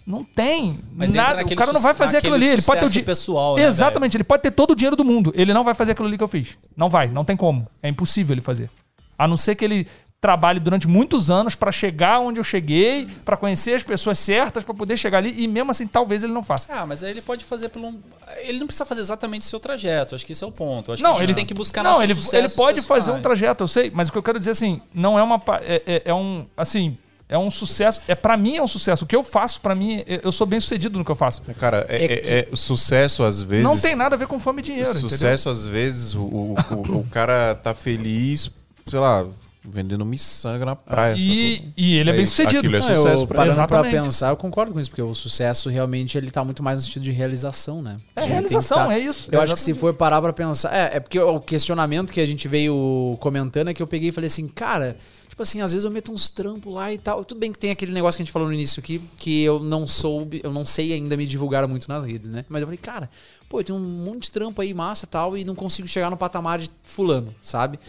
S2: não tem
S4: Mas
S2: nada. O cara não vai fazer aquilo ali. Ele pode ter o
S4: pessoal, né,
S2: Exatamente, ele pode ter todo o dinheiro do mundo. Ele não vai fazer aquilo ali que eu fiz. Não vai, não tem como. É impossível ele fazer. A não ser que ele trabalhe durante muitos anos pra chegar onde eu cheguei, pra conhecer as pessoas certas, pra poder chegar ali. E mesmo assim, talvez ele não faça.
S4: Ah, mas aí ele pode fazer pelo. um- Ele não precisa fazer exatamente o seu trajeto. Acho que esse é o ponto. Acho
S2: Não,
S4: que a gente
S2: ele
S4: tem que buscar
S2: Não, ele, ele pode fazer um trajeto, eu sei, mas o que eu quero dizer assim, não é uma pa- é, é- é um assim, é um sucesso, é para mim é um sucesso. O que eu faço pra mim, é- eu sou bem sucedido no que eu faço.
S1: Cara, é, é- é- o sucesso às vezes.
S2: Não tem nada a ver com fome e dinheiro, entendeu?
S1: Sucesso, às vezes, o, o, o- o cara tá feliz, sei lá, vendendo miçanga na praia.
S2: E, e ele é bem sucedido.
S1: Aquilo é
S3: Não,
S1: sucesso
S3: eu,
S1: pra
S3: parando
S2: ele.
S3: pra
S2: Exatamente.
S3: pensar, eu concordo com isso, porque o sucesso realmente ele tá muito mais no sentido de realização, né?
S2: É realização,
S3: tá-
S2: é isso.
S3: Eu
S2: É
S3: acho que se
S2: exatamente
S3: for parar pra pensar. É, é porque o questionamento que a gente veio comentando é que eu peguei e falei assim, cara, tipo assim, às vezes eu meto uns trampos lá e tal. Tudo bem que tem aquele negócio que a gente falou no início aqui, que eu não soube, eu não sei ainda me divulgar muito nas redes, né? Mas eu falei, cara, pô, eu tenho um monte de trampo aí, massa e tal, e não consigo chegar no patamar de fulano, sabe?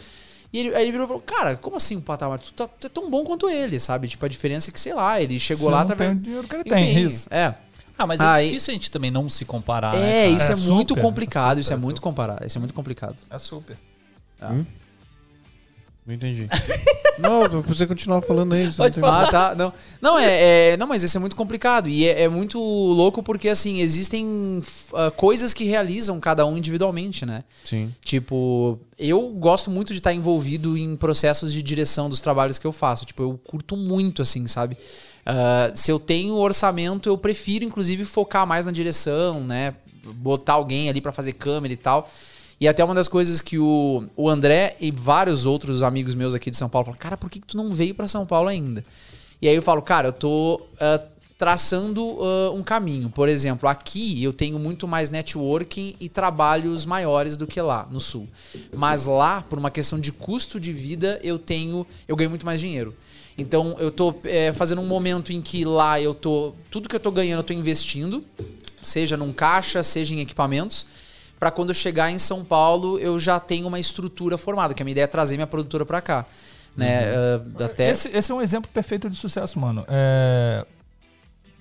S3: E ele, aí ele virou e falou, cara, como assim um patamar? Tu, tá, tu é tão bom quanto ele, sabe? Tipo, a diferença é que, sei lá, ele chegou
S2: Você
S3: lá através.
S2: tem o dinheiro que ele tem,
S3: Enfim,
S2: isso.
S3: É.
S4: Ah, mas é
S3: Aí-
S4: difícil a gente também não se comparar. né,
S3: É,
S4: cara?
S3: isso é,
S2: É
S3: muito
S2: super,
S3: complicado,
S2: é
S3: isso é
S2: super,
S3: muito comparado, isso é muito complicado.
S2: É super.
S1: Não entendi. [laughs] não, você continuar falando aí. você
S4: Pode
S1: não tem-
S3: Ah, tá. Não, não é, é- Não, mas isso é muito complicado. E é, é muito louco porque, assim, existem ah, coisas que realizam cada um individualmente, né?
S1: Sim.
S3: Tipo, eu gosto muito de estar envolvido em processos de direção dos trabalhos que eu faço. Tipo, eu curto muito, assim, sabe? Ah, se eu tenho orçamento, eu prefiro, inclusive, focar mais na direção, né? Botar alguém ali pra fazer câmera e tal. E até uma das coisas que o, o André e vários outros amigos meus aqui de São Paulo falam, cara, por que, que tu não veio pra São Paulo ainda? E aí eu falo, cara, eu tô ah, traçando ah, um caminho. Por exemplo, aqui eu tenho muito mais networking e trabalhos maiores do que lá, no sul. Mas lá, por uma questão de custo de vida, eu tenho. Eu ganho muito mais dinheiro. Então eu tô eh, fazendo um momento em que lá eu tô. Tudo que eu tô ganhando, eu tô investindo, seja num caixa, seja em equipamentos. Pra quando eu chegar em São Paulo, eu já tenho uma estrutura formada, que a minha ideia é trazer minha produtora pra cá. Né? Ah, até
S2: Esse, esse é um exemplo perfeito de sucesso, mano. É,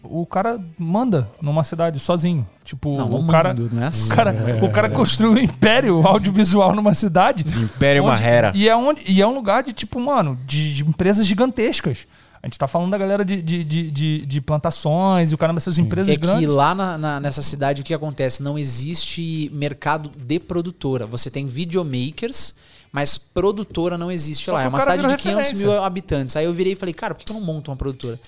S2: o cara manda numa cidade sozinho. Tipo,
S3: Não,
S2: o cara.
S3: mundo, é assim.
S2: O cara, o cara construiu um império audiovisual numa cidade.
S1: Império
S2: onde-
S1: Marrera.
S2: E é, onde, e é um lugar de, tipo, mano, de, de empresas gigantescas. A gente tá falando da galera de, de, de, de- de plantações e o caramba, essas empresas
S3: É
S2: grandes.
S3: lá na- na- nessa cidade o que acontece? Não existe mercado de produtora. Você tem videomakers, mas produtora não existe
S2: Só
S3: lá. É uma cidade de
S2: virou
S3: 500 mil habitantes. Aí eu virei e falei, cara, por que eu não monto uma produtora?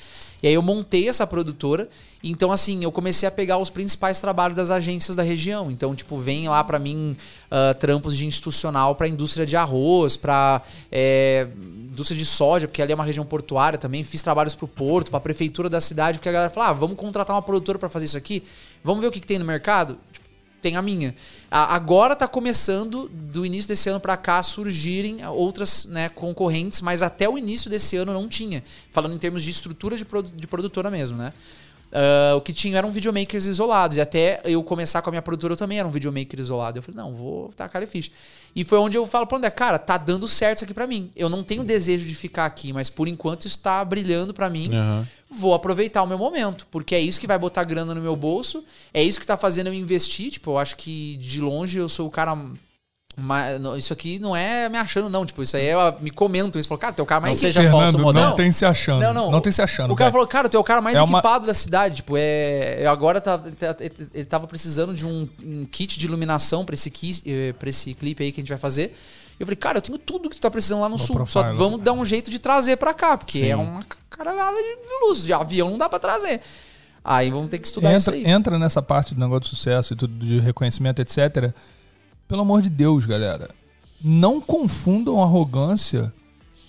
S3: E aí eu montei essa produtora. Então, assim, eu comecei a pegar os principais trabalhos das agências da região. Então, tipo, vem lá pra mim ah, trampos de institucional pra indústria de arroz, pra é, indústria de soja, porque ali é uma região portuária também. Fiz trabalhos pro porto, pra prefeitura da cidade, porque a galera fala, ah, vamos contratar uma produtora pra fazer isso aqui? Vamos ver o que, que tem no mercado? Tipo, tem a minha. A- agora tá começando, do início desse ano pra cá, a surgirem outras né, concorrentes, mas até o início desse ano não tinha. Falando em termos de estrutura de, produ- de produtora mesmo, né? Ah, o que tinha eram videomakers isolados. E até eu começar com a minha produtora, eu também era um videomaker isolado. Eu falei, não, vou tacar e ficha. E foi onde eu falo pro André, cara, tá dando certo isso aqui pra mim. Eu não tenho desejo de ficar aqui, mas por enquanto isso tá brilhando pra mim. Vou aproveitar o meu momento, porque é isso que vai botar grana no meu bolso, é isso que tá fazendo eu investir. Tipo, eu acho que de longe eu sou o cara. Ma- não, isso aqui não é me achando, não. Tipo, isso aí é, me comentam. Eles falam, cara, o cara mais
S4: Não seja
S2: Fernando,
S4: falso
S2: não
S4: modesto.
S2: tem se achando.
S3: não, não.
S2: Não tem se achando.
S3: O cara
S2: velho.
S3: falou, cara, o cara mais
S2: É uma-
S3: equipado da cidade. Tipo, é. eu Agora tá, tá- ele tava precisando de um, um kit de iluminação pra esse, eh, pra esse clipe aí que a gente vai fazer. Eu falei, cara, eu tenho tudo que tu tá precisando lá no sul. Só
S2: profile.
S3: vamos dar um jeito de trazer pra cá, porque é uma caralhada de luz. De avião não dá pra trazer. Aí vamos ter que estudar isso
S2: entra,
S3: aí.
S2: entra nessa parte do negócio de sucesso e tudo de reconhecimento, etc. Pelo amor de Deus, galera. Não confundam arrogância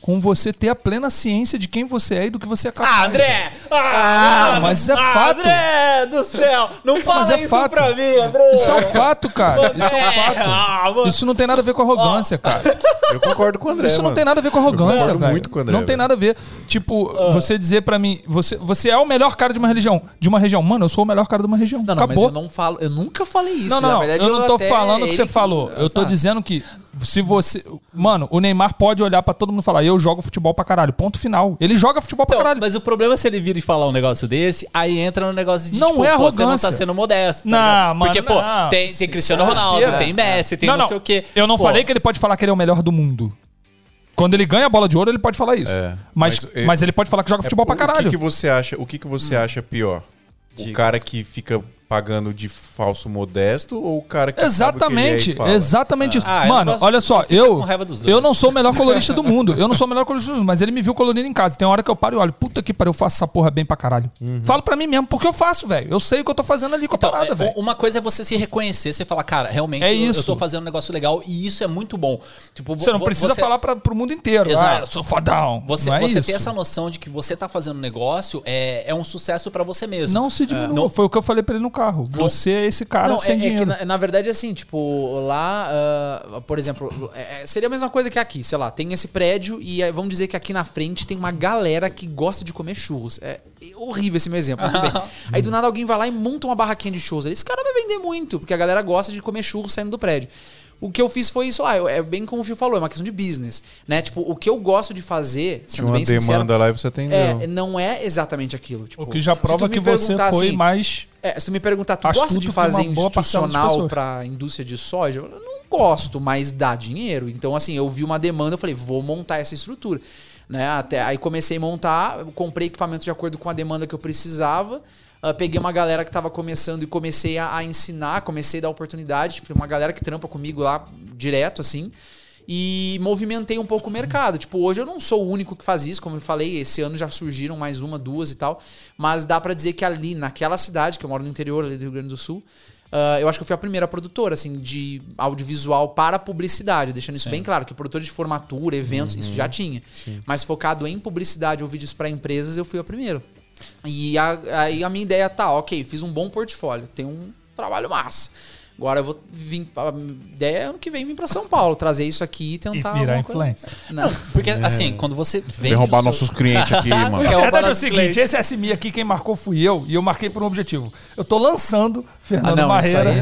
S2: com você ter a plena ciência de quem você é e do que você é capaz.
S4: Ah, André!
S2: Ah, mas isso é
S4: ah,
S2: fato.
S4: André do céu! Não fala
S2: é
S4: isso
S2: fato.
S4: pra mim, André!
S2: Isso é um fato, cara. Isso é um
S4: Ah,
S2: fato.
S4: mano.
S2: Isso não tem nada a ver com arrogância, cara.
S1: Eu concordo com o André.
S2: Isso não
S1: mano.
S2: tem nada a ver com arrogância,
S1: concordo
S2: velho.
S1: muito com o André,
S2: Não tem nada a ver. Tipo, você dizer pra mim, você, você é o melhor cara de uma religião. De uma região. Mano, eu sou o melhor cara de uma região.
S3: Não, não, mas
S2: Acabou.
S3: eu não falo. Eu nunca falei isso.
S2: Não,
S3: Na
S2: não,
S3: verdade,
S2: eu não tô falando o que você falou. Eu tô
S3: Tá.
S2: dizendo que se você. Mano, o Neymar pode olhar pra todo mundo e falar: eu jogo futebol pra caralho. Ponto final. Ele joga futebol pra
S4: Então,
S2: caralho.
S4: mas o problema é se ele vir e falar um negócio desse, aí entra no negócio de
S2: Não
S4: tipo,
S2: é
S4: pô, você não
S2: arrogância.
S4: tá sendo modesto. tá
S2: Não,
S4: ligado?
S2: mano,
S4: Porque, pô,
S2: não.
S4: tem, tem Cristiano
S3: é
S4: Ronaldo, tem Messi, tem não, sei o quê.
S2: Eu não
S4: Pô,
S2: falei que ele pode falar que ele é o melhor do mundo. Quando ele ganha a bola de ouro, ele pode falar isso.
S1: É,
S2: mas,
S1: mas,
S2: mas,
S1: é-
S2: ele pode falar que joga futebol pra
S1: O
S2: caralho.
S1: que, que você acha? O que, que você acha pior? O
S4: Diga.
S1: cara que fica pagando de falso modesto ou o cara que sabe o que
S2: Exatamente,
S1: ele é e fala?
S2: exatamente isso.
S4: Ah, eu
S2: Mano, olha só,
S4: eu
S2: eu eu não sou o melhor colorista do mundo. Eu não sou o melhor colorista do mundo, mas ele me viu colorindo em casa. Tem uma hora que eu paro e olho, puta que pariu, eu faço essa porra bem pra caralho. Falo pra mim mesmo, porque eu faço, velho. Eu sei o que eu tô fazendo ali com a
S4: Então,
S2: parada,
S4: é,
S2: velho.
S4: uma coisa é você se reconhecer, você falar, cara, realmente
S2: É
S4: eu, eu
S2: isso.
S4: tô fazendo um negócio legal e isso é muito bom. Tipo,
S2: Você não precisa
S4: você-
S2: falar pra, pro mundo inteiro.
S4: Exato.
S2: Ah, eu sou fodão.
S4: Você,
S2: não é
S4: você
S2: isso.
S4: ter essa noção de que você tá fazendo um negócio é, é um sucesso pra você mesmo.
S2: Não se diminua.
S4: Não-
S2: Foi o que eu falei pra ele no carro. Você é esse cara
S3: Não,
S2: sem
S3: é, é
S2: dinheiro.
S3: que na, na verdade, assim, tipo, lá, ah, por exemplo, é- é- seria a mesma coisa que aqui, sei lá, tem esse prédio e aí vamos dizer que aqui na frente tem uma galera que gosta de comer churros. É horrível esse meu exemplo. [laughs] Aí do nada alguém vai lá e monta uma barraquinha de churros. Esse cara vai vender muito, porque a galera gosta de comer churros saindo do prédio. O que eu fiz foi isso lá, eu- é bem como o Fio falou, é uma questão de business, né? Tipo, o que eu gosto de fazer,
S1: Tinha
S3: sendo
S1: uma
S3: bem sincero,
S1: demanda lá e você atendeu.
S3: é, não é exatamente aquilo. Tipo,
S2: O que já prova que você foi
S3: assim,
S2: mais.
S3: é, se tu me perguntar, tu gosta de fazer institucional pra indústria de soja? Eu não gosto, mas dá dinheiro. Então, assim, eu vi uma demanda, eu falei, vou montar essa estrutura. Né? Até, aí comecei a montar, comprei equipamento de acordo com a demanda que eu precisava. Ah, peguei uma galera que estava começando e comecei a, a ensinar, comecei a dar oportunidade. Tipo, uma galera que trampa comigo lá direto, assim. E movimentei um pouco o mercado. Tipo, hoje eu não sou o único que faz isso, como eu falei, esse ano já surgiram mais uma, duas e tal. Mas dá pra dizer que ali, naquela cidade, que eu moro no interior ali do Rio Grande do Sul, ah, eu acho que eu fui a primeira produtora, assim, de audiovisual para publicidade, deixando isso bem claro, que produtor de formatura, eventos, isso já tinha. Mas focado em publicidade ou vídeos para empresas, eu fui a primeira. E aí a minha ideia tá, ok, fiz um bom portfólio, tem um trabalho massa. Agora eu vou vir. A ideia é ano que vem vir pra São Paulo, trazer isso aqui e
S2: E
S3: tentar.
S2: virar
S3: alguma coisa.
S2: influencer.
S3: Não.
S4: Porque, assim, quando você vem.
S1: Vem roubar nossos clientes aqui, [laughs] mano.
S4: Roubar
S2: verdade é o seguinte,
S4: clientes.
S2: esse SMI aqui, quem marcou fui eu, e eu marquei por um objetivo. Eu tô lançando
S3: Ah,
S2: Fernando
S3: não, isso
S2: Marreira. [laughs]
S3: aí.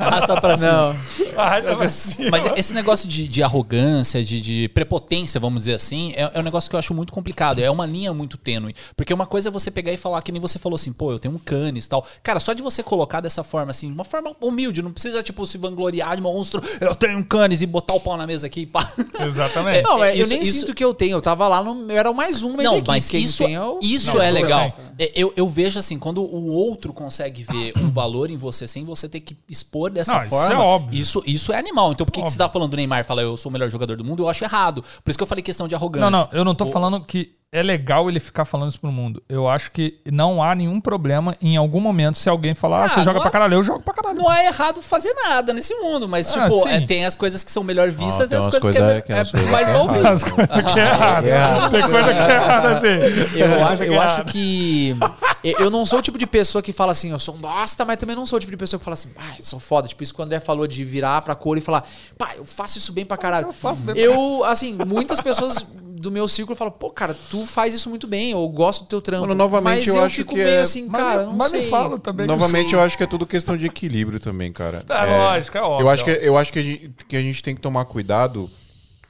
S4: Arrasta pra cima.
S3: Não.
S2: Arrasta pra cima.
S4: Mas esse negócio de, de arrogância, de, de prepotência, vamos dizer assim, é, é um negócio que eu acho muito complicado. É uma linha muito tênue. Porque uma coisa é você pegar e falar, que nem você falou assim, pô, eu tenho um canis e tal. Cara, só de você colocar dessa forma, assim, uma forma humilde, não precisa, tipo, se vangloriar de monstro, eu tenho um canis e botar o pau na mesa aqui e pá.
S2: Exatamente.
S3: Não, é, eu
S4: Isso-
S3: nem
S4: isso-
S3: sinto que eu tenho. Eu tava lá, no, eu era o mais um
S4: Não,
S3: equipe.
S4: mas
S3: Quem
S4: isso,
S3: tem é o-
S4: isso
S2: Não,
S4: é legal. É, Eu, eu vejo assim, quando o outro consegue ver um [coughs] valor em você sem você ter que expor dessa
S2: Não, isso
S4: forma.
S2: é óbvio.
S4: Isso, isso é animal. Então por que, que você tá falando do Neymar e fala eu sou o melhor jogador do mundo? Eu acho errado. Por isso que eu falei questão de arrogância.
S2: Não, não, eu não tô
S4: O-
S2: falando que é legal ele ficar falando isso pro mundo. Eu acho que não há nenhum problema em algum momento se alguém falar, ah,
S4: Ah,
S2: você joga pra
S4: há-
S2: caralho, eu jogo pra caralho.
S4: Não é errado fazer nada nesse mundo, mas,
S2: Ah,
S4: tipo, é, tem as coisas que são melhor vistas
S1: tem
S4: e as coisas que
S1: coisas
S4: é,
S1: que
S4: é mais
S1: é
S4: mal
S1: errado.
S2: As coisas que é errado. Tem coisa que é errada, assim.
S3: Eu, acho,
S2: que
S3: eu
S2: é
S3: acho que. Eu não sou o tipo de pessoa que fala assim, eu sou um bosta, mas também não sou o tipo de pessoa que fala assim, ah, eu sou foda. Tipo, isso que o André falou de virar pra cor e falar, pá, eu faço isso bem pra caralho.
S2: Eu faço bem pra
S3: Eu, assim, muitas pessoas do meu círculo falam, pô, cara, tu faz isso muito bem, eu gosto do teu trampo.
S1: Mano, novamente,
S3: mas
S1: eu
S3: eu,
S1: acho
S3: fico
S1: que
S3: meio
S1: é-
S3: assim,
S2: Mas,
S3: cara, não
S2: mas
S3: sei.
S2: me fala também.
S1: Novamente, eu acho que é tudo questão de equilíbrio também, cara.
S2: É, lógico, é óbvio.
S1: Eu acho que, eu acho que, a gente, que a gente tem que tomar cuidado,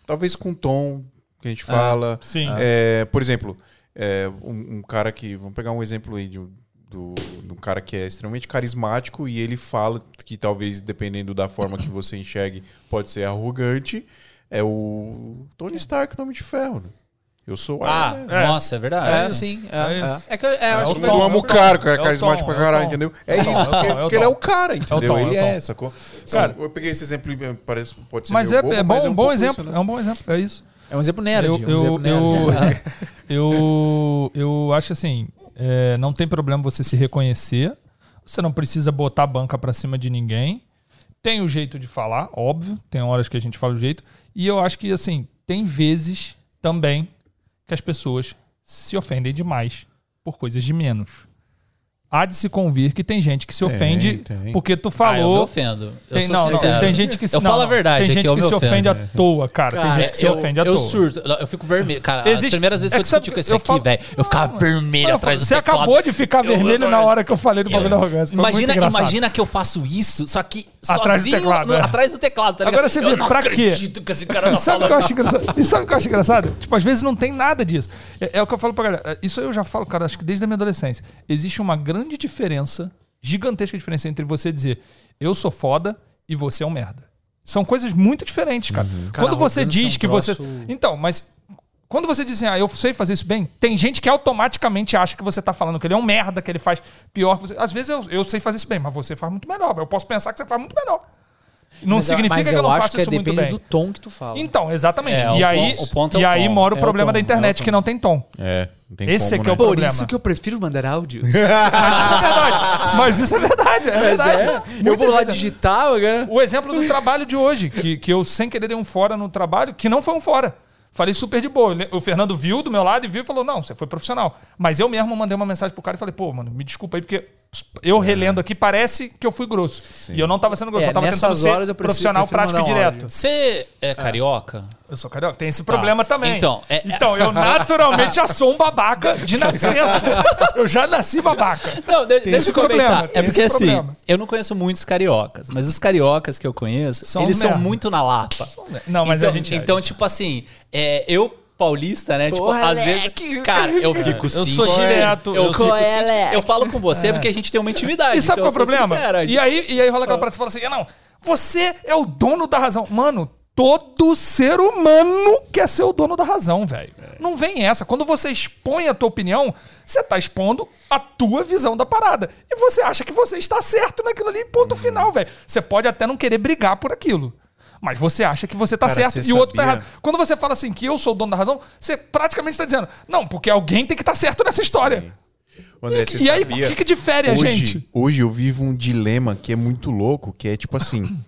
S1: talvez com o tom que a gente fala.
S2: Sim.
S1: É, por exemplo, é, um, um cara que. Vamos pegar um exemplo aí de um, do, de um cara que é extremamente carismático e ele fala que talvez, dependendo da forma que você enxergue, pode ser arrogante. É o Tony Stark, nome de ferro. né? Eu sou o
S4: Ah,
S1: Iron Man.
S2: É.
S4: nossa, é verdade.
S3: É, sim. É,
S2: É
S3: é.
S2: isso.
S4: É que eu, é, eu acho
S2: o
S4: que
S1: mundo ama
S2: é
S1: o cara, o cara
S2: é
S1: é carismático pra
S2: é
S1: caralho, entendeu? É
S2: É tom,
S1: isso,
S2: é o
S1: porque,
S2: tom, é o
S1: porque ele é
S2: tom.
S1: o cara, entendeu?
S2: tom, é o
S1: ele
S2: tom.
S1: é, sacou?
S2: Cara,
S1: eu peguei esse exemplo e parece, pode ser
S2: Mas
S1: meio
S2: é,
S1: bobo,
S2: é bom,
S1: mas
S2: um
S1: um
S2: bom
S1: pouco
S2: exemplo.
S1: isso, né?
S2: É um bom exemplo, é isso.
S3: É um exemplo nerd.
S2: Eu,
S3: um exemplo
S2: eu,
S3: nerd.
S2: eu, [laughs] eu, eu acho assim, é, não tem problema você se reconhecer. Você não precisa botar a banca pra cima de ninguém. Tem o jeito de falar, óbvio. Tem horas que a gente fala o jeito. E eu acho que, assim, tem vezes também que as pessoas se ofendem demais por coisas de menos. Há de se convir que tem gente que se
S1: Tem,
S2: ofende
S1: tem.
S2: porque tu
S4: Ah, eu me
S2: falou.
S4: ofendo. Eu
S2: tem,
S4: sou
S2: não, não,
S4: sincero.
S2: tem gente que se
S4: Eu
S2: não,
S4: falo a verdade,
S2: Tem
S4: é
S2: gente
S4: que eu
S2: se ofende à toa, cara.
S3: Cara,
S2: tem gente que se
S4: eu,
S2: ofende à
S4: eu
S2: toa.
S4: surto, eu fico vermelho. Cara, as
S2: Existe-
S4: primeiras vezes
S2: é
S4: que eu
S2: que sabe-
S4: discuti com esse
S2: eu
S4: aqui,
S2: falo-
S4: velho, eu ficava vermelho
S2: Não,
S4: atrás do
S2: Você
S4: teclado.
S2: acabou de ficar
S4: Eu-
S2: vermelho
S4: eu-
S2: na hora que eu falei do bagulho da arrogância.
S4: Imagina, imagina que eu faço isso, só que
S2: Atrás do
S4: sozinho
S2: teclado,
S4: no-
S2: é.
S4: atrás do teclado, tá ligado?
S2: Agora você
S4: Eu
S2: vê,
S4: não
S2: pra quê?
S4: acredito que esse cara
S2: E sabe o que eu acho engraçado? E sabe o que eu acho engraçado? Tipo, às vezes não tem nada disso. É, é o que eu falo pra galera. Isso eu já falo, cara, acho que desde a minha adolescência. Existe uma grande diferença, gigantesca diferença entre você dizer eu sou foda e você é um merda. São coisas muito diferentes, cara.
S3: Cara,
S2: Quando você
S3: arrogância é
S2: diz que você.
S3: troço-
S2: Então, mas. Quando você diz assim, ah, eu sei fazer isso bem, tem gente que automaticamente acha que você tá falando que ele é um merda, que ele faz pior que você. Às vezes eu, eu sei fazer isso bem, mas você faz muito melhor. Eu posso pensar que você faz muito melhor. Não
S3: Mas
S2: significa
S3: mas
S2: que eu não faço
S3: que é
S2: isso muito
S3: depende
S2: bem.
S3: do tom que tu fala.
S2: Então, exatamente.
S4: É,
S2: e
S4: o
S2: aí,
S4: o ponto é
S2: e
S4: o
S2: aí
S4: tom.
S2: mora o
S3: É o
S2: problema
S3: tom,
S2: da
S3: é
S2: internet,
S3: o
S2: que não tem tom.
S1: É,
S2: Esse
S1: como,
S2: é que é o
S1: né?
S3: Por
S2: problema.
S3: isso que eu prefiro mandar áudios.
S2: Isso é verdade. Mas isso é verdade. É
S3: Mas
S2: verdade.
S3: é, eu vou lá digitar, agora.
S2: O exemplo do trabalho de hoje, que, que eu sem querer dei um fora no trabalho, que não foi um fora. Falei super de boa. O Fernando viu do meu lado e viu e falou: não, você foi profissional. Mas eu mesmo mandei uma mensagem pro cara e falei: pô, mano, me desculpa aí, porque eu relendo aqui parece que eu fui grosso. E eu não tava sendo grosso,
S3: É,
S2: eu tava tentando ser
S3: eu preciso-
S2: profissional prático direto.
S4: Você é carioca?
S2: Eu sou carioca, tem esse problema também.
S4: Então, é-
S2: então, eu [laughs] naturalmente já sou um babaca de nascença. eu já nasci babaca.
S4: Não, de,
S2: Tem
S4: deixa
S2: esse
S4: eu comentar.
S2: problema,
S4: é porque assim,
S2: problema.
S4: eu não conheço muitos cariocas, mas os cariocas que eu conheço,
S2: São
S4: eles são
S2: merda.
S4: muito na lapa.
S2: Não, mas
S4: então,
S2: a gente.
S4: Então, tipo assim, é, eu paulista, né? tipo,
S3: Porra,
S4: às
S3: leque.
S4: vezes. Cara, eu fico
S2: eu
S4: cinco.
S2: sou direto.
S4: Eu,
S2: eu
S4: fico
S3: é,
S4: eu falo com você porque a gente tem uma intimidade.
S2: E sabe
S4: então
S2: qual é o
S4: eu
S2: problema?
S4: sincero,
S2: e, aí, e aí rola aquela parada e fala assim: não, você é o dono da razão. Mano, todo ser humano quer ser o dono da razão, velho. Não vem essa. Quando você expõe a tua opinião, você tá expondo a tua visão da parada. E você acha que você está certo naquilo ali, ponto final, velho. Você pode até não querer brigar por aquilo. Mas você acha que você tá
S1: Cara,
S2: certo e o outro tá errado. Quando você fala assim que eu sou o dono da razão, você praticamente está dizendo, não, porque alguém tem que estar certo nessa história.
S1: André, você
S2: E aí, o que que difere a
S1: hoje,
S2: gente?
S1: Hoje eu vivo um dilema que é muito louco, que é tipo assim.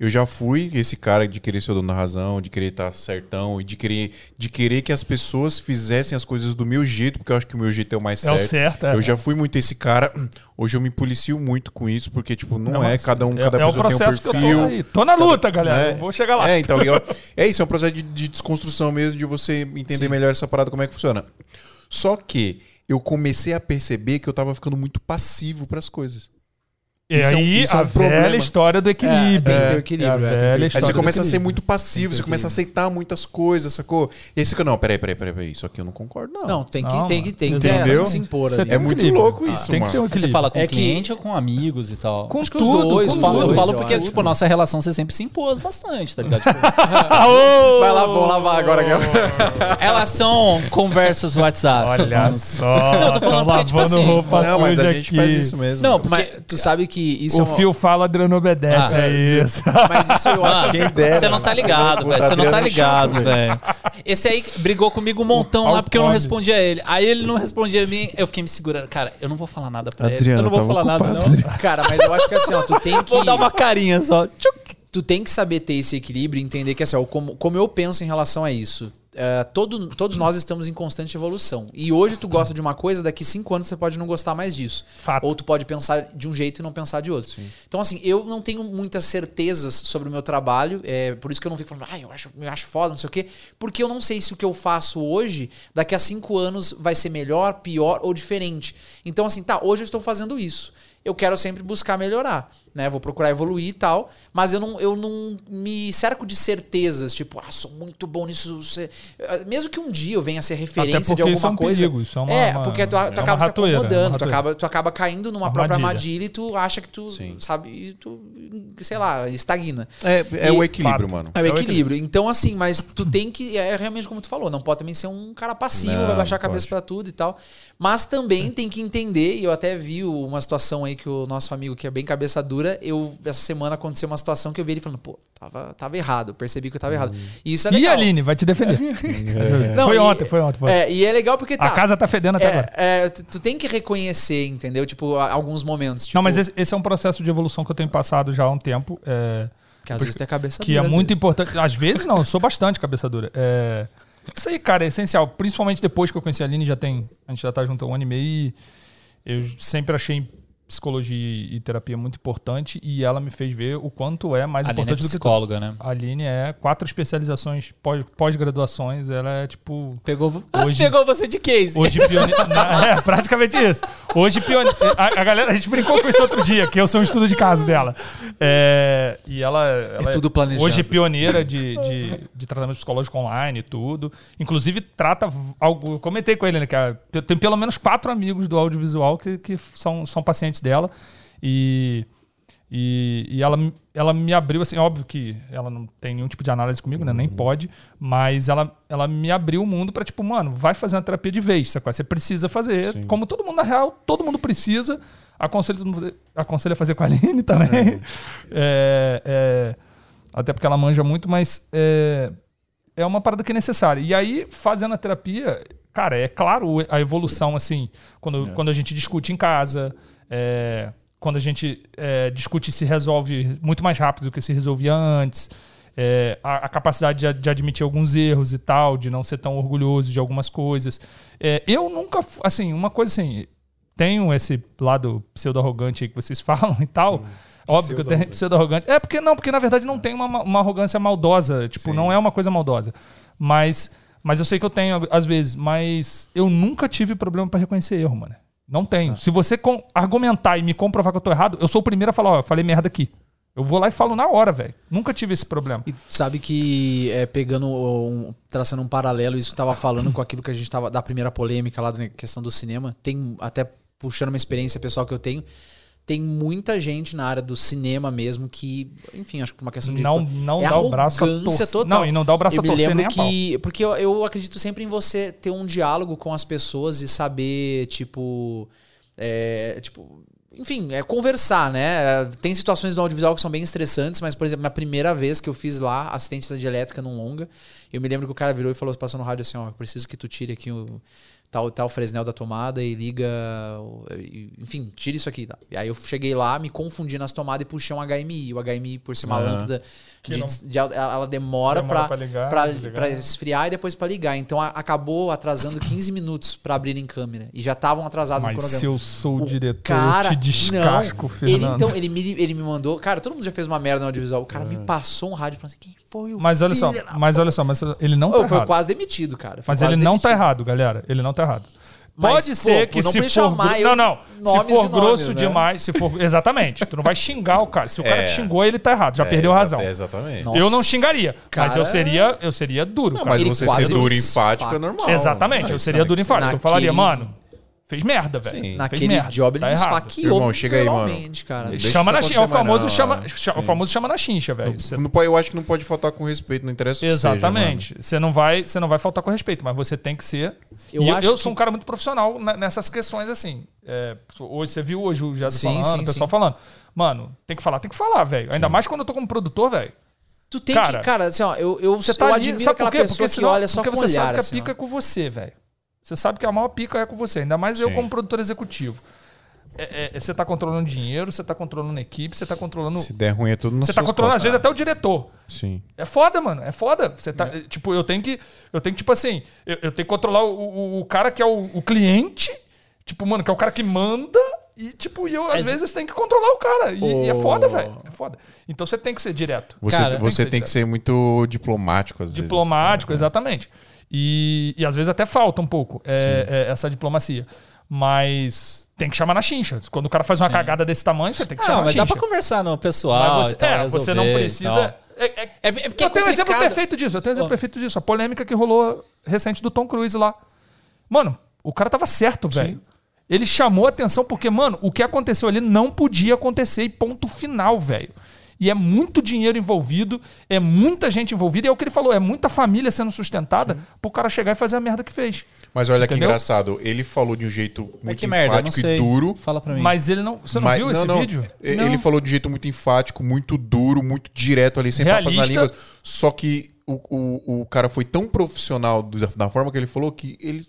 S1: Eu já fui esse cara de querer ser o dono da razão, de querer estar certão e de querer, de querer que as pessoas fizessem as coisas do meu jeito, porque eu acho que o meu jeito é o mais
S2: É o
S1: certo.
S2: certo, é.
S1: Eu já fui muito esse cara. Hoje eu me policio muito com isso, porque, tipo, não, é
S2: mas
S1: cada um,
S2: é-
S1: cada
S2: é o
S1: pessoa tem um
S2: processo que eu tô
S1: perfil.
S2: aí. Tô na luta, galera.
S1: É,
S2: Eu vou chegar lá.
S1: É, então, eu- é isso, é um processo de, de desconstrução mesmo, de você entender melhor essa parada, como é que funciona. Só que eu comecei a perceber que eu tava ficando muito passivo pras coisas.
S2: E
S1: Isso é um-
S2: aí,
S1: isso é um
S2: a
S1: problema.
S2: velha história do
S3: É,
S2: equilíbrio.
S3: tem que ter o
S2: É,
S3: equilíbrio, é, tem que ter equilíbrio.
S1: Aí
S2: história
S1: você começa a ser muito passivo, você começa a aceitar muitas coisas, sacou? E aí você fica, não, peraí, peraí, peraí, peraí, isso aqui eu não concordo, não.
S3: Não, tem que,
S2: Não,
S3: tem que, tem que, tem que se impor
S2: Você
S3: ali.
S1: É
S2: um
S1: muito louco isso,
S2: Tem que
S1: mano.
S2: ter um
S4: Você
S2: equilíbrio.
S4: fala com
S3: É
S4: o
S3: que-
S4: cliente ou com amigos e tal?
S2: Com
S3: Acho que os
S2: tudo,
S3: dois,
S2: com
S4: Eu falo, eu
S3: dois,
S4: falo
S3: eu
S4: porque,
S3: acho.
S4: tipo, nossa relação você sempre se impôs bastante, tá ligado? Tipo, [laughs] [laughs]
S3: Vai lá, vamos lavar agora.
S4: relação, [laughs] conversas, WhatsApp.
S2: Olha só.
S4: Não, eu tô falando porque, tipo
S2: lavando
S4: assim,
S1: Não, mas a gente
S2: aqui.
S1: faz isso mesmo.
S4: Não, porque...
S3: Mas tu sabe que isso
S2: O
S3: é uma-
S2: fio fala, Adriano obedece,
S4: Ah,
S2: é isso. [laughs]
S3: Mas isso eu acho.
S4: Mano,
S1: Quem dera,
S4: você não tá ligado,
S1: O
S4: velho. Você não tá
S1: é
S4: ligado, velho. Esse aí brigou comigo um montão lá porque eu não respondia a ele. Aí ele não respondia a mim, eu fiquei me segurando. Cara, eu não vou falar nada pra ele.
S1: Adriano,
S4: Eu não vou falar nada,
S1: ocupado.
S4: não.
S3: Cara, mas eu acho que assim, ó, tu tem [laughs] que.
S4: Vou dar uma carinha só. Tchuc.
S3: tu tem que saber ter esse equilíbrio e entender que assim, ó, como, como eu penso em relação a isso. É, todo, todos nós estamos em constante evolução. E hoje tu gosta de uma coisa, daqui cinco anos você pode não gostar mais disso.
S2: Fato.
S3: Ou tu pode pensar de um jeito e não pensar de outro. Então, assim, eu não tenho muitas certezas sobre o meu trabalho. É por isso que eu não fico falando, ah, eu acho, eu acho foda, não sei o quê. Porque eu não sei se o que eu faço hoje, daqui a cinco anos, vai ser melhor, pior ou diferente. Então, assim, tá, hoje eu estou fazendo isso. Eu quero sempre buscar melhorar, né? Vou procurar evoluir e tal, mas eu não, eu não me cerco de certezas, tipo, ah, sou muito bom nisso. você- Mesmo que um dia eu venha a ser referência de alguma
S2: isso é um
S3: coisa.
S2: perigo, isso é uma-
S3: é, porque tu, tu
S2: é
S3: acaba se
S2: ratoeira, é
S3: acomodando, tu acaba, tu acaba caindo numa própria
S2: Armadilha.
S3: armadilha e tu acha que tu,
S1: Sim.
S3: sabe, e tu, sei lá, estagna.
S1: É, é
S3: E-
S1: o equilíbrio,
S2: Fato.
S1: mano.
S3: É o
S2: É o
S3: equilíbrio. Então, assim, mas tu tem que. É realmente como tu falou, não pode também ser um cara passivo,
S1: Não,
S3: vai baixar a cabeça pra tudo e tal. Mas também tem que entender, e eu até vi uma situação aí que o nosso amigo que é bem cabeça dura, eu, essa semana aconteceu uma situação que eu vi ele falando, pô, tava, tava errado, percebi que eu tava errado. E isso é
S2: E
S3: legal.
S2: a Aline vai te defender. [laughs]
S3: Não,
S2: foi
S3: e-
S2: ontem, foi ontem. Foi.
S3: É, e é legal porque tá.
S2: a casa tá fedendo até agora.
S3: é, é, tu tem que reconhecer, entendeu? Tipo, alguns momentos. Tipo,
S2: Não, mas esse, esse é um processo de evolução que eu tenho passado já há um tempo. É,
S3: Que às vezes tem cabeça
S2: que
S3: dura,
S2: é muito
S3: vezes.
S2: importante. Às vezes não, eu sou bastante cabeça dura. É, isso aí, cara, é essencial. Principalmente depois que eu conheci a Aline, já tem. A gente já tá junto há um ano e meio e eu sempre achei psicologia e terapia muito importante e ela me fez ver o quanto é mais
S4: A é
S2: importante do que
S4: psicóloga, né?
S2: A Aline é quatro especializações, pós- pós-graduações, ela é tipo.
S4: Pegou, [laughs]
S2: Hoje-
S4: pegou você de case.
S2: Hoje pioneira. [laughs] É, praticamente isso. Hoje pioneira. A, a galera, a gente brincou com isso outro dia, que eu sou um estudo de caso dela. É, e ela, ela
S3: É tudo planejado.
S2: Hoje pioneira de, de, de tratamento psicológico online e tudo. Inclusive, trata algo. Eu comentei com ele, né? Que a- tem pelo menos quatro amigos do audiovisual que, que são, são pacientes dela. E. E, e ela, ela me abriu, assim, óbvio que ela não tem nenhum tipo de análise comigo, né? Nem pode, mas ela, ela me abriu o mundo pra, tipo, mano, vai fazer uma terapia de vez, sacou? Você precisa fazer, como todo mundo, na real, todo mundo precisa. Aconselho, aconselho a fazer com a Aline [laughs] também. É, é, até porque ela manja muito, mas é, é uma parada que é necessária. E aí, fazendo a terapia, cara, é claro a evolução, assim, quando, quando a gente discute em casa, é, quando a gente é, discute e se resolve muito mais rápido do que se resolvia antes, é, a, a capacidade de, de admitir alguns erros e tal, de não ser tão orgulhoso de algumas coisas. É, eu nunca, assim, uma coisa assim, tenho esse lado pseudo-arrogante aí que vocês [laughs] falam e tal. Óbvio que eu tenho pseudo-arrogante. É porque não, porque na verdade não tem uma, uma arrogância maldosa. Tipo, não é uma coisa maldosa. Mas, mas eu sei que eu tenho às vezes. Mas eu nunca tive problema pra reconhecer erro, mano. Não tenho. Se você argumentar e me comprovar que eu tô errado, eu sou o primeiro a falar, ó, eu falei merda aqui. Eu vou lá e falo na hora, velho. Nunca tive esse problema.
S3: E sabe que, é, pegando, um, traçando um paralelo, isso que eu tava falando com aquilo que a gente tava, da primeira polêmica lá da questão do cinema, tem, até puxando uma experiência pessoal que eu tenho, tem muita gente na área do cinema mesmo que, enfim, acho que por uma questão de.
S2: Não, não
S3: é
S2: dá o braço a torcer.
S3: total.
S2: Não, e não dá o braço
S3: eu
S2: a torcer nem a pau.
S3: que porque eu, eu acredito sempre em você ter um diálogo com as pessoas e saber tipo é, tipo enfim é conversar né tem situações no audiovisual que são bem estressantes mas por exemplo na primeira vez que eu fiz lá assistente de elétrica num longa eu me lembro que o cara virou e falou passou no rádio assim ó preciso que tu tire aqui o tal tal Fresnel da tomada e liga enfim tira isso aqui tá? e aí eu cheguei lá me confundi nas tomadas e puxei um HMI o HMI por ser uma
S1: Ah.
S3: lâmpada de,
S2: não-
S3: de- ela ela demora,
S2: Demora
S3: pra
S2: pra ligar,
S3: pra-
S2: desligar.
S3: pra esfriar e depois pra ligar. Então a- acabou atrasando 15 minutos pra abrirem câmera. E já estavam atrasados no
S2: Mas
S3: cronograma.
S2: se eu sou o, diretor,
S3: cara,
S2: eu te descasco,
S3: não, ele,
S2: Fernando.
S3: então, ele me, ele me mandou. Cara, todo mundo já fez uma merda no audiovisual. O cara me passou um rádio falando assim: quem foi o
S2: Mas olha só, mas olha só, mas ele não tá
S3: Ô, foi
S2: errado.
S3: quase demitido, cara. Foi
S2: Mas ele não tá
S3: demitido.
S2: errado, galera. Ele não tá errado.
S3: Mas,
S2: Pode ser
S3: pô,
S2: que
S3: não
S2: se for não não se for
S3: nomes,
S2: grosso
S3: né?
S2: demais se for exatamente tu não vai xingar o cara se o cara
S1: É.
S2: te xingou ele tá errado já
S1: É,
S2: perdeu a
S1: exa-
S2: razão
S1: é, exatamente.
S3: Nossa,
S2: eu não xingaria mas
S3: cara.
S2: eu seria eu seria duro
S1: Não,
S2: cara.
S1: mas
S3: Ele
S1: você ser duro e enfático é normal.
S2: exatamente eu seria duro e enfático eu falaria
S3: Naquele-
S2: mano fez merda velho
S1: Sim.
S2: fez
S3: Naquele
S2: merda,
S3: job ele
S2: tá
S3: esfaqueou.
S1: Irmão, chega aí, mano.
S3: cara.
S2: Chama na chincha, é o
S1: mais
S2: famoso
S1: não,
S2: chama, cha- o famoso chama na chincha, velho. Você-
S1: Não pode- eu acho que não pode faltar com respeito, não interessa o que seja,
S2: Exatamente. você não vai, você não vai faltar com respeito, mas você tem que ser.
S3: Eu
S2: Eu, e eu,
S3: acho
S2: eu
S3: que-
S2: sou um cara muito profissional ne- nessas questões assim. É, hoje você viu hoje o
S3: Sim,
S2: falando,
S3: sim,
S2: o pessoal
S3: sim.
S2: falando. Mano, tem que falar, tem que falar, velho. Ainda mais quando eu tô como produtor, velho.
S3: Tu tem
S2: Cara,
S3: que, cara, assim, ó, eu, eu,
S2: Você
S3: eu
S2: tá ali,
S3: admiro
S2: sabe
S3: aquela
S2: por quê?
S3: pessoa que
S2: senão-
S3: olha só
S2: porque
S3: com
S2: você
S3: olhar,
S2: sabe que a
S3: assim, ó.
S2: pica é com você, velho. Você sabe que a maior pica é com você, ainda mais eu
S1: Sim.
S2: como produtor executivo. É- é- você tá controlando dinheiro, você tá controlando equipe, você tá controlando.
S1: Se der ruim é tudo no
S2: Você tá controlando, às vezes, até o diretor.
S1: Sim.
S2: É foda, mano. É foda. Você tá, Tipo, eu tenho que. Eu tenho que, tipo assim, eu, eu tenho que controlar o, o, o cara que é o, o cliente. Tipo, mano, que é o cara que manda. E, tipo, e eu, às
S4: Mas-
S2: vezes, tenho que controlar o cara. E, e é foda,
S3: Oh.
S2: velho. É foda. Então você tem que ser direto.
S1: Você,
S4: Cara,
S1: você
S2: tem
S1: tem
S2: que
S1: que
S2: ser
S1: ser muito diplomático, às vezes.
S2: Diplomático, exatamente. E, e às vezes até falta um pouco é, é, essa diplomacia. Mas tem que chamar na chincha. Quando o cara faz uma cagada desse tamanho, você tem que chamar
S4: Ah,
S2: na
S4: mas dá
S2: chincha.
S4: pra conversar no pessoal.
S2: Mas você,
S4: tal,
S2: é, você não
S4: resolver
S2: precisa. É, é-
S4: É, é porque
S2: eu
S4: é
S2: tenho um exemplo perfeito disso. Eu tenho um exemplo
S4: Ó.
S2: perfeito disso. A polêmica que rolou recente do Tom Cruise lá. Mano, o cara tava certo, velho. Ele chamou a atenção porque, mano, o que aconteceu ali não podia acontecer e ponto final, velho. E é muito dinheiro envolvido, é muita gente envolvida, e é o que ele falou, é muita família sendo sustentada pro cara chegar e fazer a merda que fez.
S1: Mas olha que
S2: Entendeu?
S1: engraçado, ele falou de um jeito
S4: Mas
S1: muito
S4: que merda, não
S1: enfático e duro.
S4: Fala pra mim.
S2: Mas ele não. Você não
S1: mas-
S2: viu esse vídeo?
S1: E-
S2: Não.
S1: Ele falou de um jeito muito enfático, muito duro, muito direto ali, sem papas na
S2: Realista.
S1: língua. Só que o, o, o cara foi tão profissional da forma que ele falou que ele.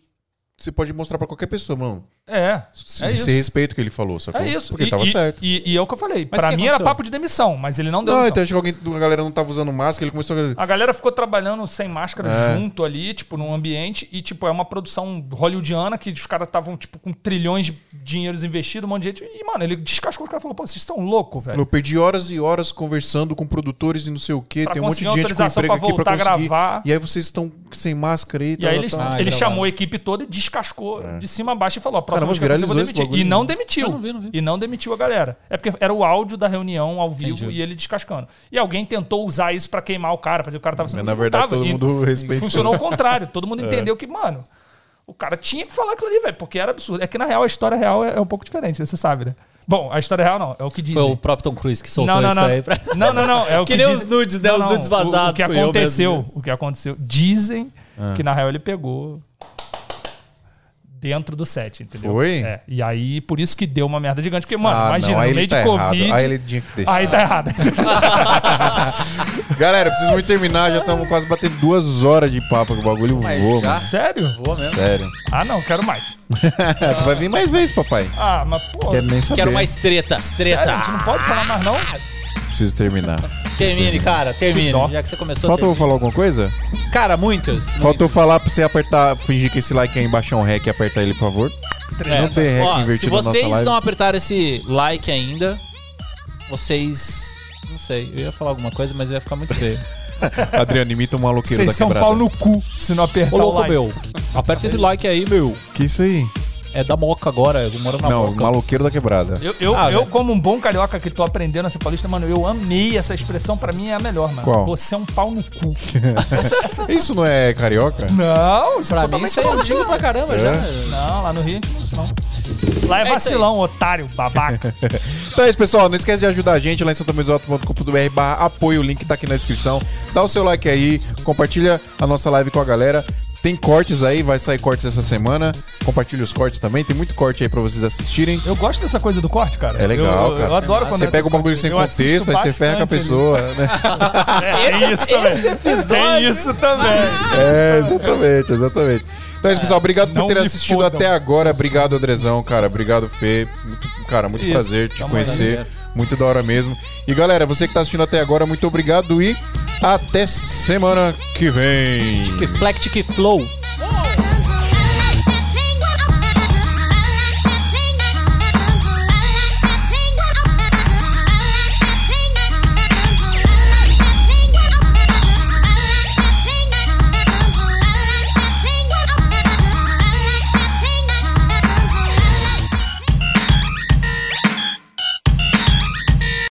S1: Você pode mostrar pra qualquer pessoa, mano.
S2: É.
S1: Se,
S2: É
S1: se
S2: isso.
S1: respeita o que ele falou, sacou?
S2: É isso.
S1: Porque
S2: e,
S1: ele tava
S2: e-
S1: certo.
S2: E, e é o que eu falei.
S4: Mas
S2: pra mim era
S4: aconteceu?
S2: papo de demissão, mas ele não deu
S1: Não,
S2: demissão.
S1: então acho que alguém, a galera não tava usando máscara, ele começou a.
S2: A galera ficou trabalhando sem máscara
S1: É.
S2: junto ali, tipo, num ambiente. E, tipo, é uma produção hollywoodiana que os caras estavam, tipo, com trilhões de dinheiros investidos, um monte de gente. E, mano, ele descascou os caras e falou, pô, vocês estão loucos, velho.
S1: Eu perdi horas e horas conversando com produtores e não sei o quê.
S2: Pra
S1: Tem um monte de gente com emprego
S2: pra
S1: aqui pra conseguir.
S2: gravar.
S1: E aí vocês estão sem máscara aí.
S2: E aí ele,
S1: tal, tal.
S4: Ah,
S2: ele
S4: gravado.
S2: chamou a equipe toda e descascou de cima a baixo e falou: a próxima eu demitir. E não demitiu.
S4: Não vi, não vi.
S2: E não demitiu a galera. É porque era o áudio da reunião ao vivo
S4: Entendi.
S2: e ele descascando. E alguém tentou usar isso pra queimar o cara, fazer o cara tava sendo.
S1: Mas, na verdade,
S2: tava.
S1: todo
S2: E-
S1: mundo
S2: e [laughs]
S1: respeitou.
S2: Funcionou ao contrário. Todo mundo [laughs] entendeu que, mano, o cara tinha que falar aquilo ali, velho, porque era absurdo. É que na real a história real é, é um pouco diferente, você sabe, né? Bom, a história real não, é o que dizem.
S4: Foi o próprio Tom Cruise que soltou
S2: não, não,
S4: isso
S2: não.
S4: aí. Pra...
S2: Não, não, não. É o [laughs]
S4: Que
S2: que,
S4: nem
S2: dizem-
S4: os nudes, né? Os nudes vazados,
S2: O, o que aconteceu, o que aconteceu. Dizem
S1: Ah.
S2: que na real ele pegou dentro do set, entendeu?
S1: Foi?
S2: É. E aí, por isso que deu uma merda gigante. Porque, mano,
S1: Ah,
S2: imagina,
S1: não, aí
S2: no
S1: ele
S2: meio
S1: tá
S2: de
S1: errado.
S2: Covid.
S1: Aí ele tinha que deixar.
S2: Aí tá errado. [laughs]
S1: Galera, preciso muito terminar. Já estamos quase batendo duas horas de papo que o bagulho
S3: Mas
S1: voa,
S3: já?
S1: mano.
S2: Sério?
S3: Boa mesmo.
S1: Sério.
S2: Ah, não, quero mais.
S1: tu [laughs] vai vir mais vezes, papai.
S2: Ah, mas, pô.
S1: Quero nem saber.
S4: Quero mais tretas,
S2: sério,
S4: treta.
S2: a gente não pode falar mais, não?
S1: Preciso terminar.
S4: Termine, cara, termine. Já que você começou
S1: Falta eu
S4: termine.
S1: falar alguma coisa?
S4: Cara, muitas.
S1: Falta eu falar pra você apertar, fingir que esse like é embaixo é um rec e apertar ele, por favor.
S4: É,
S1: Não tem rec
S4: ó, se
S1: invertido na nossa
S4: vocês
S1: live.
S4: não apertaram esse like ainda, vocês. Não sei, eu ia falar alguma coisa, mas ia ficar muito feio. [laughs]
S1: Adriano, imita um maloqueiro da
S2: Vocês são
S1: quebrada.
S2: pau no cu se não apertar
S4: Ô,
S2: o
S4: louco,
S2: like.
S4: meu. Aperta esse like aí, meu.
S1: Que isso aí?
S4: É da Moca agora, eu moro na
S1: não,
S4: Moca.
S1: maloqueiro da quebrada.
S2: Eu, eu,
S4: Ah,
S2: eu
S4: velho.
S2: como um bom carioca que tô aprendendo a ser paulista, mano, eu amei essa expressão. Pra mim é a melhor, mano.
S1: Qual?
S2: Você é um pau no cu. [laughs]
S1: Isso não é carioca?
S2: Não, isso
S3: Pra
S2: é
S3: mim
S2: totalmente
S3: isso é antigo pra caramba já.
S2: Não, lá no Rio a gente não isso, não. Lá é,
S4: É
S2: vacilão, otário, babaca. [laughs]
S1: Então é isso, pessoal. Não esquece de ajudar a gente lá em santomesoto.com.br barra apoio. O link tá aqui na descrição. Dá o seu like aí, compartilha a nossa live com a galera. Tem cortes aí, vai sair cortes essa semana. Compartilha os cortes também. Tem muito corte aí pra vocês assistirem.
S2: Eu gosto dessa coisa do corte, cara.
S1: É legal,
S2: eu,
S1: cara.
S2: Eu adoro quando
S1: Você
S2: é
S1: pega o bagulho sem contexto, aí você ferra com a pessoa, né? [laughs]
S2: É, tem isso também. Tem isso também.
S1: É, exatamente, exatamente. Então é isso, pessoal. Obrigado por ter assistido
S2: fodam.
S1: até agora. Obrigado, Andrezão, cara. Obrigado, Fê. Muito, cara, muito
S2: Isso.
S1: prazer te
S2: Tamo
S1: conhecer.
S3: junto.
S1: Muito da hora mesmo. E galera, você que tá assistindo até agora, muito obrigado e até semana que vem.
S4: Tic Flex, Tic Flow.